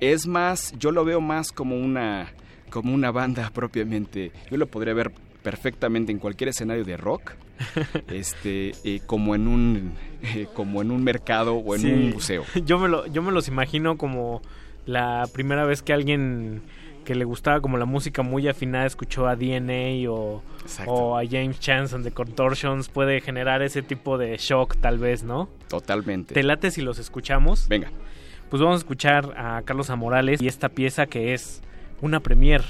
es más, yo lo veo más como una, como una banda propiamente. Yo lo podría ver perfectamente en cualquier escenario de rock, este, eh, como en un, eh, como en un mercado o en Sí. un museo. Yo me, lo, yo me los imagino como la primera vez que alguien que le gustaba como la música muy afinada escuchó a DNA o, o a James Chance and the Contortions puede generar ese tipo de shock tal vez, ¿no? Totalmente. ¿Te late si los escuchamos? Venga. Pues vamos a escuchar a Carlos Amorales y esta pieza que es una premier,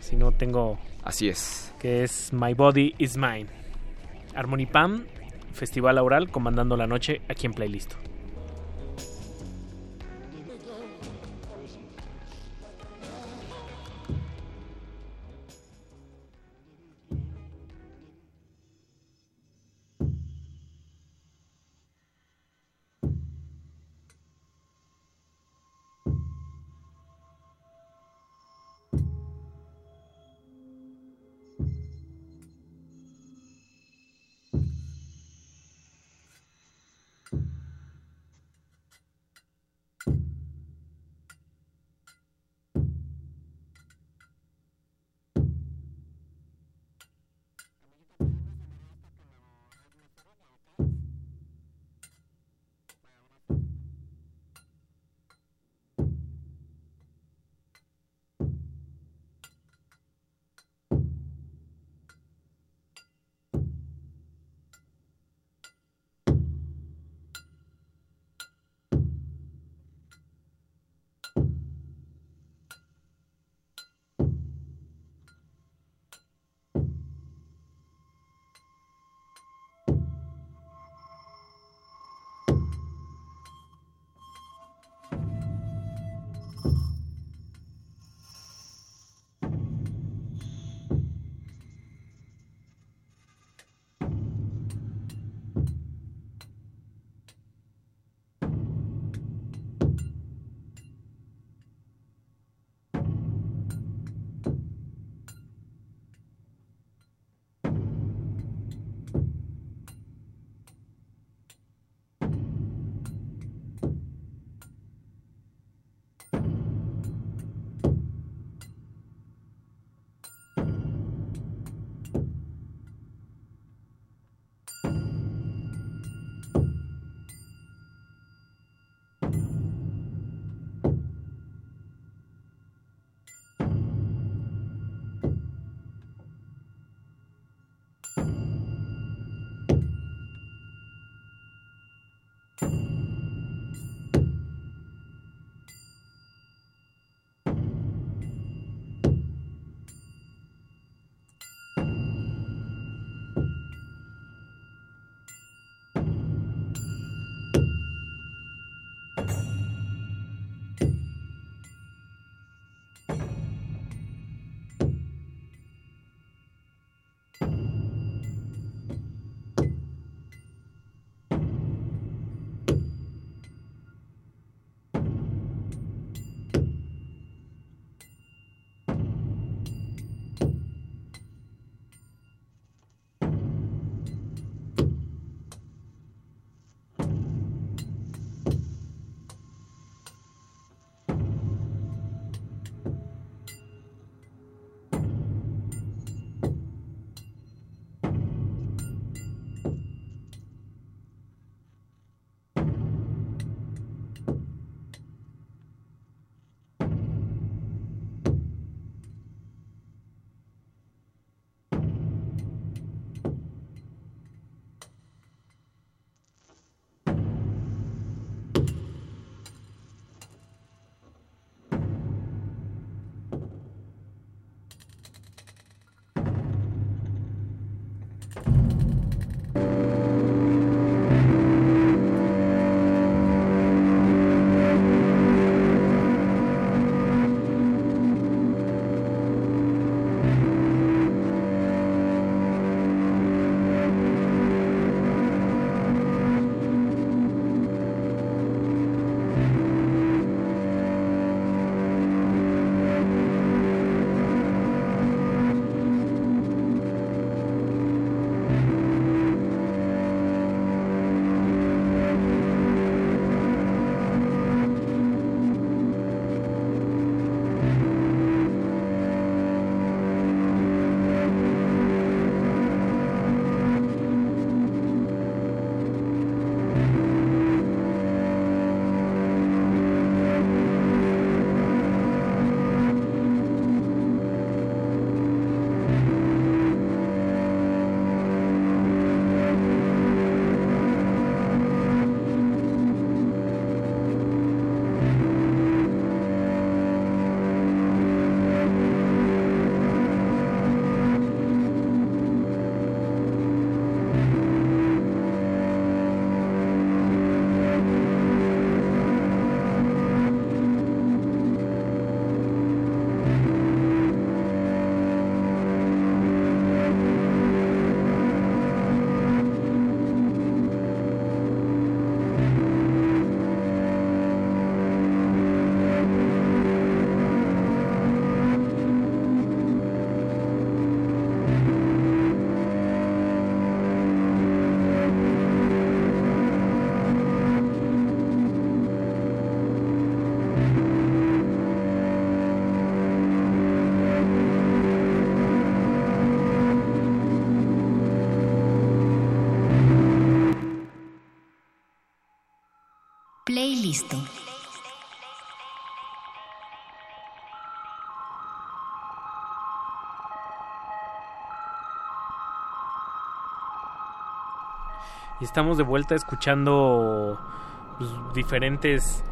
si no tengo... Así es. Que es My Body Is Mine. Harmony Pam, Festival Aural, comandando la noche aquí en Playlist. Playlisto. Y estamos de vuelta escuchando pues, diferentes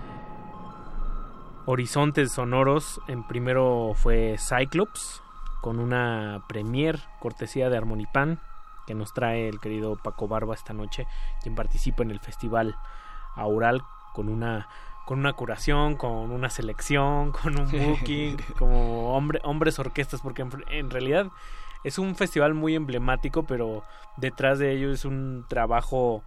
horizontes sonoros. En primero fue Cyclops con una premier cortesía de Harmonipan que nos trae el querido Paco Barba esta noche, quien participa en el festival Aural con una con una curación, con una selección, con un booking, como hombre, hombres orquestas, porque en, en realidad es un festival muy emblemático, pero detrás de ello es un trabajo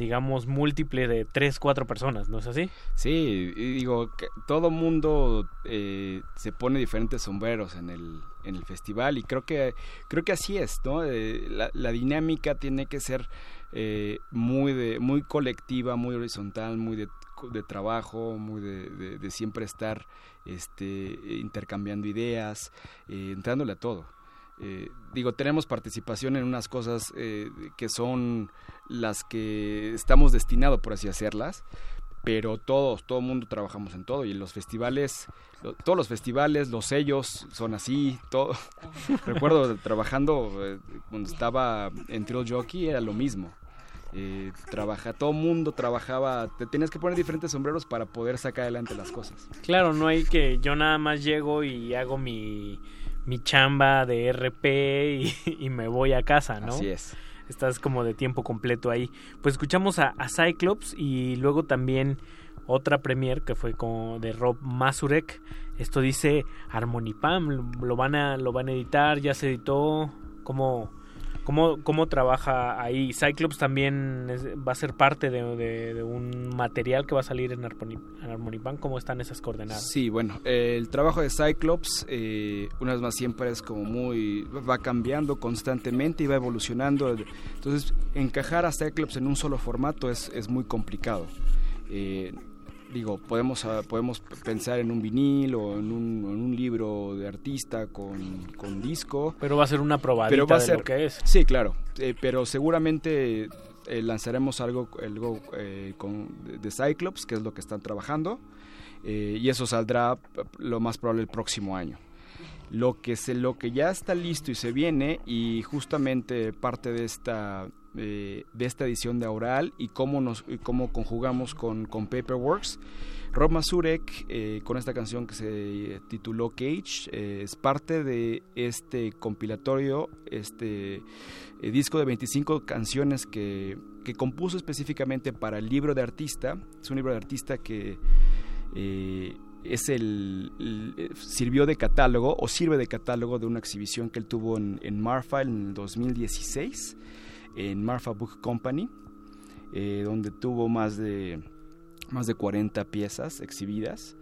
digamos, múltiple de tres, cuatro personas, ¿no es así? Sí, y digo, que todo mundo eh, se pone diferentes sombreros en el, en el festival y creo que, creo que así es, ¿no? Eh, la, la, dinámica tiene que ser eh, muy, de, muy colectiva, muy horizontal, muy de, de trabajo, muy de, de, de, siempre estar este, intercambiando ideas, eh, entrándole a todo. Eh, digo, tenemos participación en unas cosas eh, que son las que estamos destinados, por así hacerlas, pero todos, todo el mundo trabajamos en todo y los festivales, lo, todos los festivales, los sellos son así, todo. Recuerdo trabajando eh, cuando estaba en Trill Jockey era lo mismo. Eh, trabaja, todo mundo trabajaba, te tienes que poner diferentes sombreros para poder sacar adelante las cosas. Claro, no hay que yo nada más llego y hago mi mi chamba de RP y, y, me voy a casa, ¿no? Así es. Estás como de tiempo completo ahí. Pues escuchamos a, Cyclops y luego también otra premier que fue con, de Rob Masurek. Esto dice Harmonipam, lo van a lo van a editar, ya se editó. ¿Cómo, cómo, cómo trabaja ahí? Cyclops también es, va a ser parte de, de, de, un material que va a salir en, en Harmonipam. ¿Cómo están esas coordenadas? Sí, bueno, el trabajo de Cyclops, eh, una vez más, siempre es como muy. va cambiando constantemente y va evolucionando. Entonces, encajar a Cyclops en un solo formato es, es muy complicado. Eh, digo, podemos, uh, podemos pensar en un vinil o en un, en un libro de artista con, con, disco. Pero va a ser una probadita pero va a de ser, lo que es. Sí, claro. Eh, pero seguramente eh, lanzaremos algo, algo eh, con, de Cyclops, que es lo que están trabajando. y eso saldrá lo más probable el próximo año. Lo que, se, lo que ya está listo y se viene, y justamente parte de esta eh, de esta edición de Aural y cómo, nos, cómo conjugamos con, con Paperworks. Rob Mazurek, eh, con esta canción que se tituló Cage, eh, es parte de este compilatorio, este disco de 25 canciones que, que, compuso específicamente para el libro de artista. Es un libro de artista que es el, sirvió de catálogo o sirve de catálogo de una exhibición que él tuvo en, en Marfa en el 2016 en Marfa Book Company, eh, donde tuvo más de, más de 40 piezas exhibidas.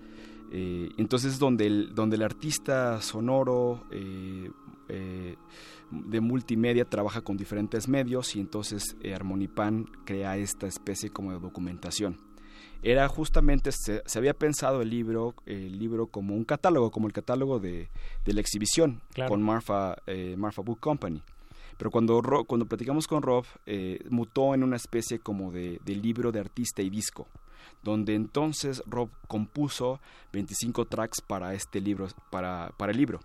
Eh, entonces, donde el, donde el artista sonoro eh, de multimedia trabaja con diferentes medios y entonces Harmonipan crea esta especie como de documentación. Era justamente, se, se, había pensado el libro, el libro como un catálogo, como el catálogo de, de la exhibición claro. con Marfa, Marfa Book Company. Pero cuando, cuando platicamos con Rob, eh, mutó en una especie como de, de, libro de artista y disco, donde entonces Rob compuso 25 tracks para este libro, para, para el libro.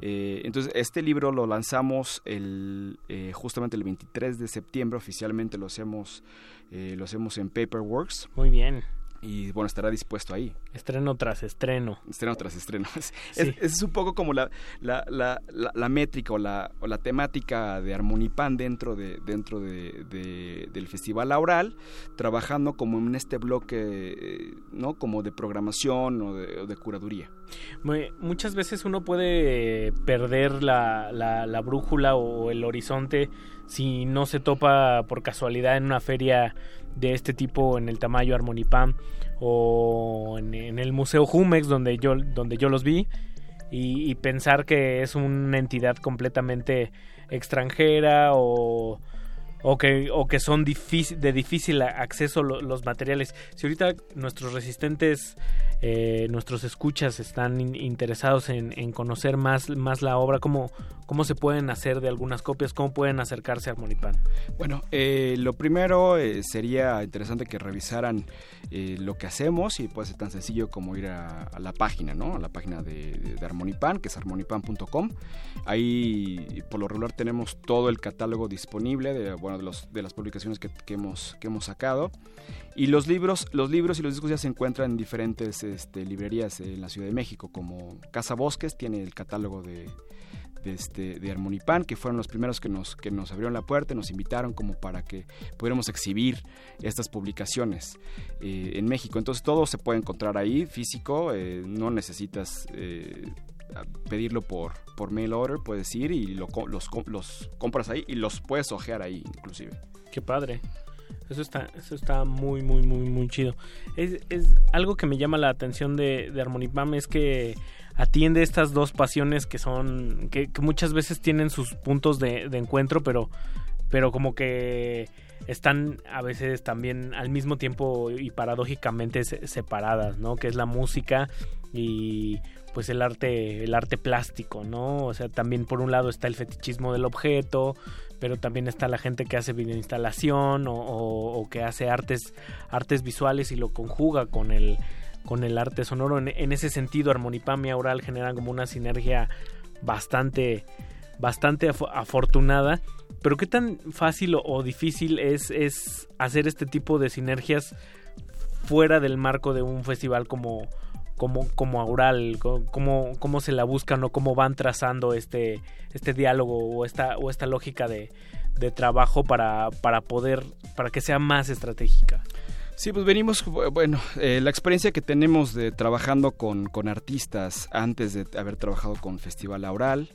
Eh, entonces, este libro lo lanzamos el, eh, justamente el 23 de septiembre, oficialmente lo hacemos, eh, lo hacemos en Paperworks. Muy bien y bueno, estará dispuesto ahí. Estreno tras estreno. Estreno tras estreno. Es, sí. es, es un poco como la, la, la, la, métrica o la, o la temática de Armonipan dentro, de, dentro de, de, del Festival Aural, trabajando como en este bloque, ¿no? Como de programación o de, o de curaduría. Muchas veces uno puede perder la, la brújula o el horizonte si no se topa por casualidad en una feria de este tipo en el Tamayo Armonipam o en, el Museo Jumex donde yo, donde yo los vi y, y, pensar que es una entidad completamente extranjera o, o que, o que son de difícil acceso los materiales. Si ahorita nuestros resistentes, eh, nuestros escuchas están interesados en, conocer más, más la obra, ¿cómo, ¿cómo se pueden hacer de algunas copias? ¿Cómo pueden acercarse a Armonipan? Bueno, eh, lo primero eh, sería interesante que revisaran lo que hacemos y puede ser tan sencillo como ir a, la página, ¿no? A la página de, de Armonipan, que es armonipan.com. Ahí por lo regular tenemos todo el catálogo disponible de, de, los, de las publicaciones que, hemos, que hemos sacado. Y los libros, los libros y los discos ya se encuentran en diferentes este, librerías en la Ciudad de México, como Casa Bosques tiene el catálogo de, de, este, de Armonipan, que fueron los primeros que nos, que nos abrieron la puerta, nos invitaron como para que pudiéramos exhibir estas publicaciones eh, en México. Entonces todo se puede encontrar ahí, físico, eh, no necesitas eh, pedirlo por, por mail order, puedes ir y lo, los, los compras ahí y los puedes ojear ahí inclusive. Qué padre. Eso está, eso está muy, muy, muy, muy chido. Es, es algo que me llama la atención de, de Harmonipam es que atiende estas dos pasiones que son, que, muchas veces tienen sus puntos de, de, encuentro, pero, pero como que están a veces también al mismo tiempo y paradójicamente separadas, ¿no? Que es la música y pues el arte el arte plástico no o sea también por un lado está el fetichismo del objeto pero también está la gente que hace videoinstalación o, o, que hace artes artes visuales y lo conjuga con el con el arte sonoro. En, ese sentido armonipam y aural generan como una sinergia bastante bastante afortunada. Pero qué tan fácil o, difícil es, es hacer este tipo de sinergias fuera del marco de un festival como como, como Aural, cómo, cómo se la buscan o cómo van trazando este, este diálogo o esta, o esta lógica de, trabajo para, para poder, para que sea más estratégica. Sí, pues venimos, bueno, eh, la experiencia que tenemos de trabajando con, con, artistas antes de haber trabajado con Festival Aural,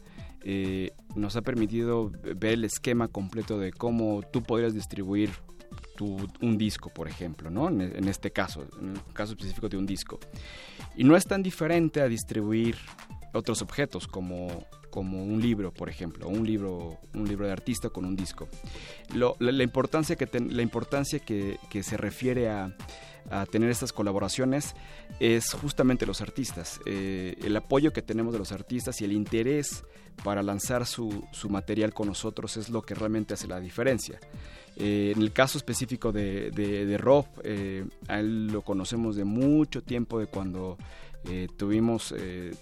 eh, nos ha permitido ver el esquema completo de cómo tú podrías distribuir un disco, por ejemplo, ¿no? En, este caso, en el caso específico de un disco. Y no es tan diferente a distribuir otros objetos como, como un libro, por ejemplo, un libro, un libro de artista con un disco. la, importancia, que, la importancia que, se refiere a, tener estas colaboraciones es justamente los artistas. Eh, el apoyo que tenemos de los artistas y el interés para lanzar su, su material con nosotros es lo que realmente hace la diferencia. Eh, en el caso específico de, de, Rob, eh, a él lo conocemos de mucho tiempo, de cuando eh, tuvimos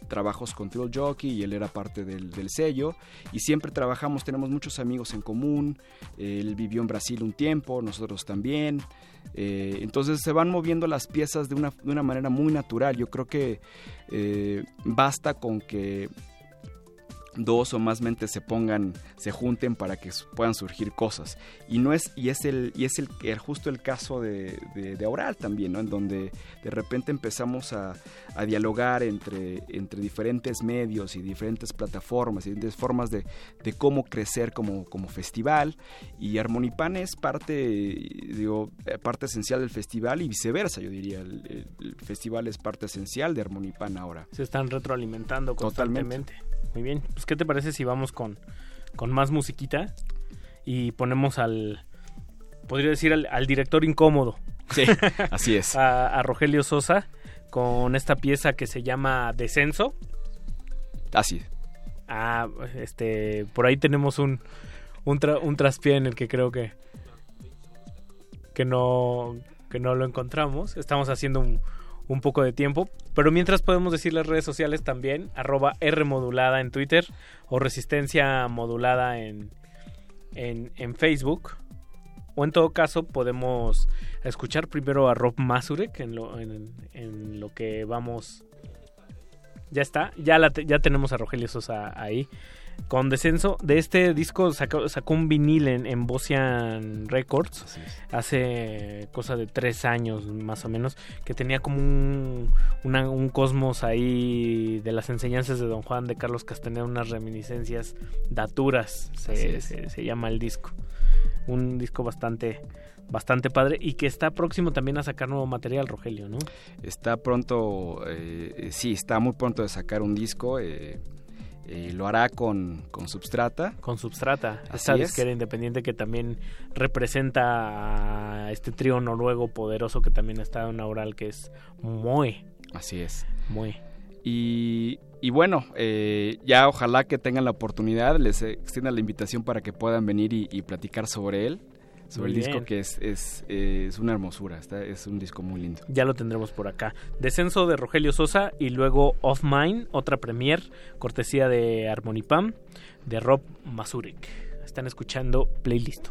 trabajos con Thrill Jockey y él era parte del, sello. Y siempre trabajamos, tenemos muchos amigos en común. él vivió en Brasil un tiempo, nosotros también. entonces se van moviendo las piezas de una, de una manera muy natural. Yo creo que basta con que dos o más mentes se pongan, se junten para que puedan surgir cosas. Y no es, y es el, y es el, justo el caso de, de, Oral también, ¿no? En donde de repente empezamos a, dialogar entre, entre diferentes medios y diferentes plataformas y diferentes formas de, cómo crecer como, como festival. Y Armonipan es parte, digo, parte esencial del festival y viceversa, yo diría. El, festival es parte esencial de Armonipan ahora. Se están retroalimentando constantemente. Muy bien. Pues, ¿qué te parece si vamos con, con más musiquita y ponemos al, podría decir, al, director incómodo? Sí, así es. a, Rogelio Sosa con esta pieza que se llama Descenso. Así. Ah, este, por ahí tenemos un, un, un traspié en el que creo que que no que no lo encontramos. Estamos haciendo un, un poco de tiempo. Pero mientras podemos decir las redes sociales también, arroba R modulada en Twitter o resistencia modulada en, en, Facebook. O en todo caso podemos escuchar primero a Rob Masurek en lo, en, lo que vamos... Ya está, ya, la ya tenemos a Rogelio Sosa ahí con descenso de este disco sacó, un vinil en, en Bosian Records hace cosa de tres años más o menos que tenía como un, un cosmos ahí de las enseñanzas de Don Juan de Carlos Castaneda unas reminiscencias daturas se, se, llama el disco un disco bastante bastante padre y que está próximo también a sacar nuevo material, Rogelio, ¿no? Está pronto, eh, sí, está muy pronto de sacar un disco. Eh, Eh, lo hará con, con Substrata. Con Substrata, Así esta es. disquera independiente que también representa a este trío noruego poderoso que también está en Aural, que es Moe. Así es. Moe. Y, y bueno, eh, ya ojalá que tengan la oportunidad, les extienda la invitación para que puedan venir y, y platicar sobre él, sobre Muy el disco bien. que es, es, eh, es una hermosura, está, es un disco muy lindo. Ya lo tendremos por acá. Descenso de Rogelio Sosa y luego Off Mine, otra premier, cortesía de Harmonipam, de Rob Mazurek. Están escuchando Playlist.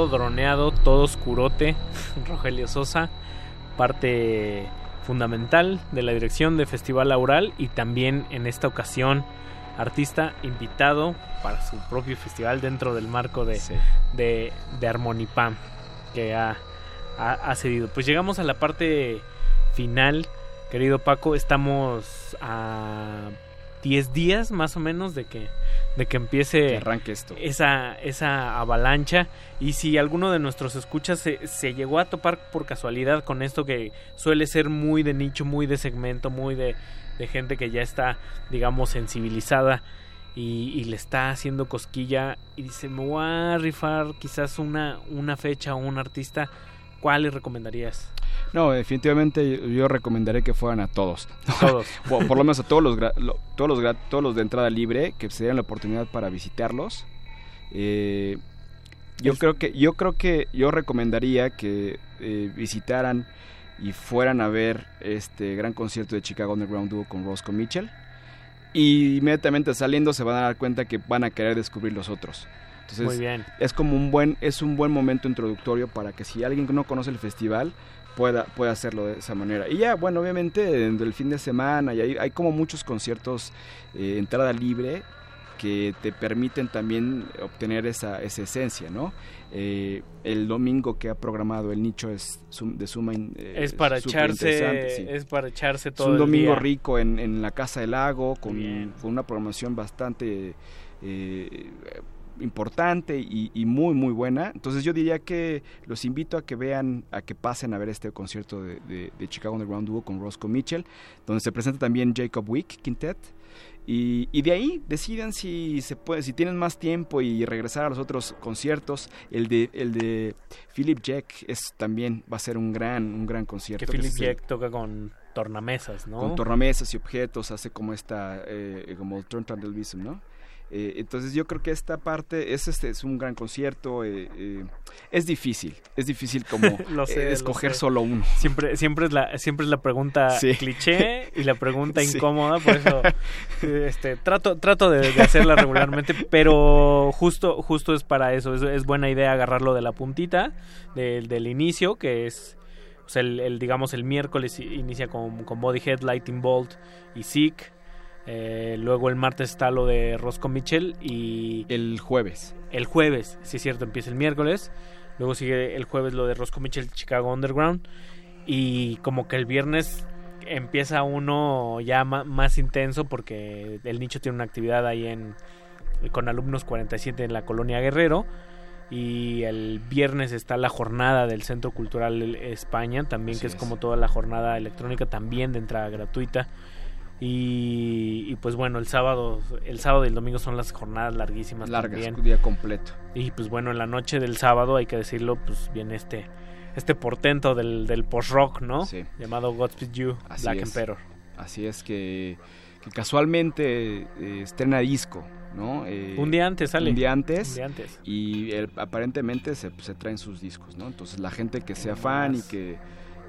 Todo droneado, todo oscurote. Rogelio Sosa, parte fundamental de la dirección de Festival Aural y también en esta ocasión artista invitado para su propio festival dentro del marco de, de, de Armonipam que ha, ha, ha cedido. Pues llegamos a la parte final, querido Paco, estamos a 10 días más o menos de que de que empiece Que arranque esto. esa esa avalancha y si alguno de nuestros escuchas se, se llegó a topar por casualidad con esto que suele ser muy de nicho, muy de segmento, muy de, de gente que ya está digamos sensibilizada y, y le está haciendo cosquilla y dice me voy a rifar quizás una, una fecha o un artista, ¿cuál le recomendarías? No, definitivamente yo- recomendaré que fueran a todos. Todos. por, por lo menos a todos los, todos los todos los de entrada libre que se den la oportunidad para visitarlos. Eh, yo creo que yo creo que yo recomendaría que eh, visitaran y fueran a ver este gran concierto de Chicago Underground Duo con Roscoe Mitchell. Y inmediatamente saliendo se van a dar cuenta que van a querer descubrir los otros. Entonces, Muy bien. es como un buen es un buen momento introductorio para que si alguien que no conoce el festival pueda pueda hacerlo de esa manera y ya bueno obviamente del fin de semana y hay, hay como muchos conciertos eh, entrada libre que te permiten también obtener esa, esa esencia, ¿no? Eh, el domingo que ha programado el nicho es de suma eh, es para echarse sí. es para echarse Es todo un el domingo día. rico en, en la Casa del Lago, con, con una programación bastante eh, importante y, y muy, muy buena. Entonces yo diría que los invito a que vean, a que pasen a ver este concierto de, de- de Chicago Underground Duo con Roscoe Mitchell, donde se presenta también Jacob Wick Quintet. Y, y de ahí decidan si se puede, si tienen más tiempo y regresar a los otros conciertos. El de, el de Philip Jack es también va a ser un gran, un gran concierto. que que Philip el- Jack toca con tornamesas, ¿no? con tornamesas y objetos, hace como esta, eh, como el turntablism, ¿no? Eh, entonces yo creo que esta parte es este es un gran concierto eh, eh, es difícil es difícil como Lo sé, eh, lo escoger sé. solo uno Siempre, siempre es la, siempre es la pregunta Sí. cliché y la pregunta Sí. incómoda, por eso este, trato, trato de, de hacerla regularmente, pero justo, justo es para eso, es, es buena idea agarrarlo de la puntita, del, del inicio, que es o sea, el, el, digamos el miércoles inicia con, con Bodyhead, Lightning Bolt y Zeke. Eh, luego el martes está lo de Roscoe Mitchell y... El jueves. El jueves, sí es cierto, empieza el miércoles. Luego sigue el jueves lo de Roscoe Mitchell Chicago Underground. Y como que el viernes empieza uno ya más intenso porque el nicho tiene una actividad ahí en con alumnos 47 en la colonia Guerrero. Y el viernes está la jornada del Centro Cultural España, también Así que es, es. como toda la jornada electrónica, también de entrada gratuita. Y, y, pues bueno, el sábado, el sábado y el domingo son las jornadas larguísimas largas también. día completo Y pues bueno, en la noche del sábado, hay que decirlo, pues viene este este portento del, del post-rock, ¿no? Sí. Llamado Godspeed You, Así Black es. Emperor. así es que, que casualmente eh, estrena disco no Eh, Un día antes sale. un día antes Un día antes. y el- aparentemente se, se traen sus discos no entonces la gente que sea fan y que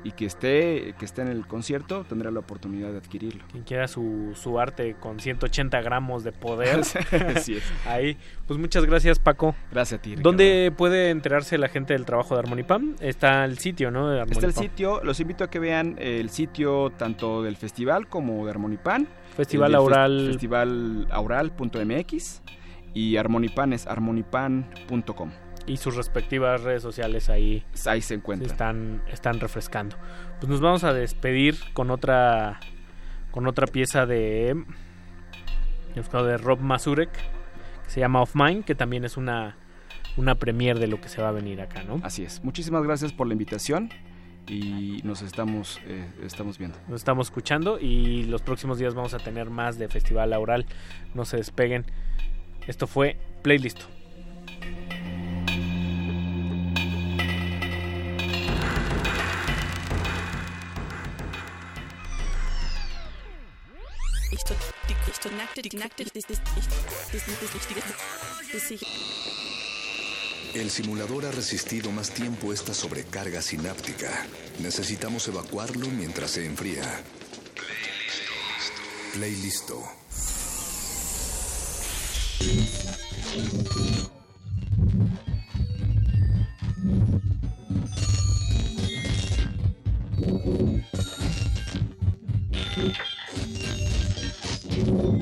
y que esté que esté en el concierto tendrá la oportunidad de adquirirlo Quien quiera su, su arte con 180 gramos de poder. Así es. Ahí. Pues muchas gracias, Paco. Gracias a ti. Ricardo. ¿Dónde puede enterarse la gente del trabajo de Harmonipam? Está el sitio, ¿no? De Está el sitio, los invito a que vean el sitio tanto del festival como de Armonipan. Festival Aural. Festivalaural.mx y Armonipan es armonipan.com. Y sus respectivas redes sociales ahí. Ahí se encuentran. Están, están refrescando. Pues nos vamos a despedir con otra con otra pieza de de Rob Mazurek que se llama Off Mine, que también es una una premier de lo que se va a venir acá, ¿no? Así es. Muchísimas gracias por la invitación y nos estamos eh, estamos viendo. Nos estamos escuchando y los próximos días vamos a tener más de Festival Aural. No se despeguen. Esto fue Playlist. El simulador ha resistido más tiempo esta sobrecarga sináptica. Necesitamos evacuarlo mientras se enfría. Play listo. Por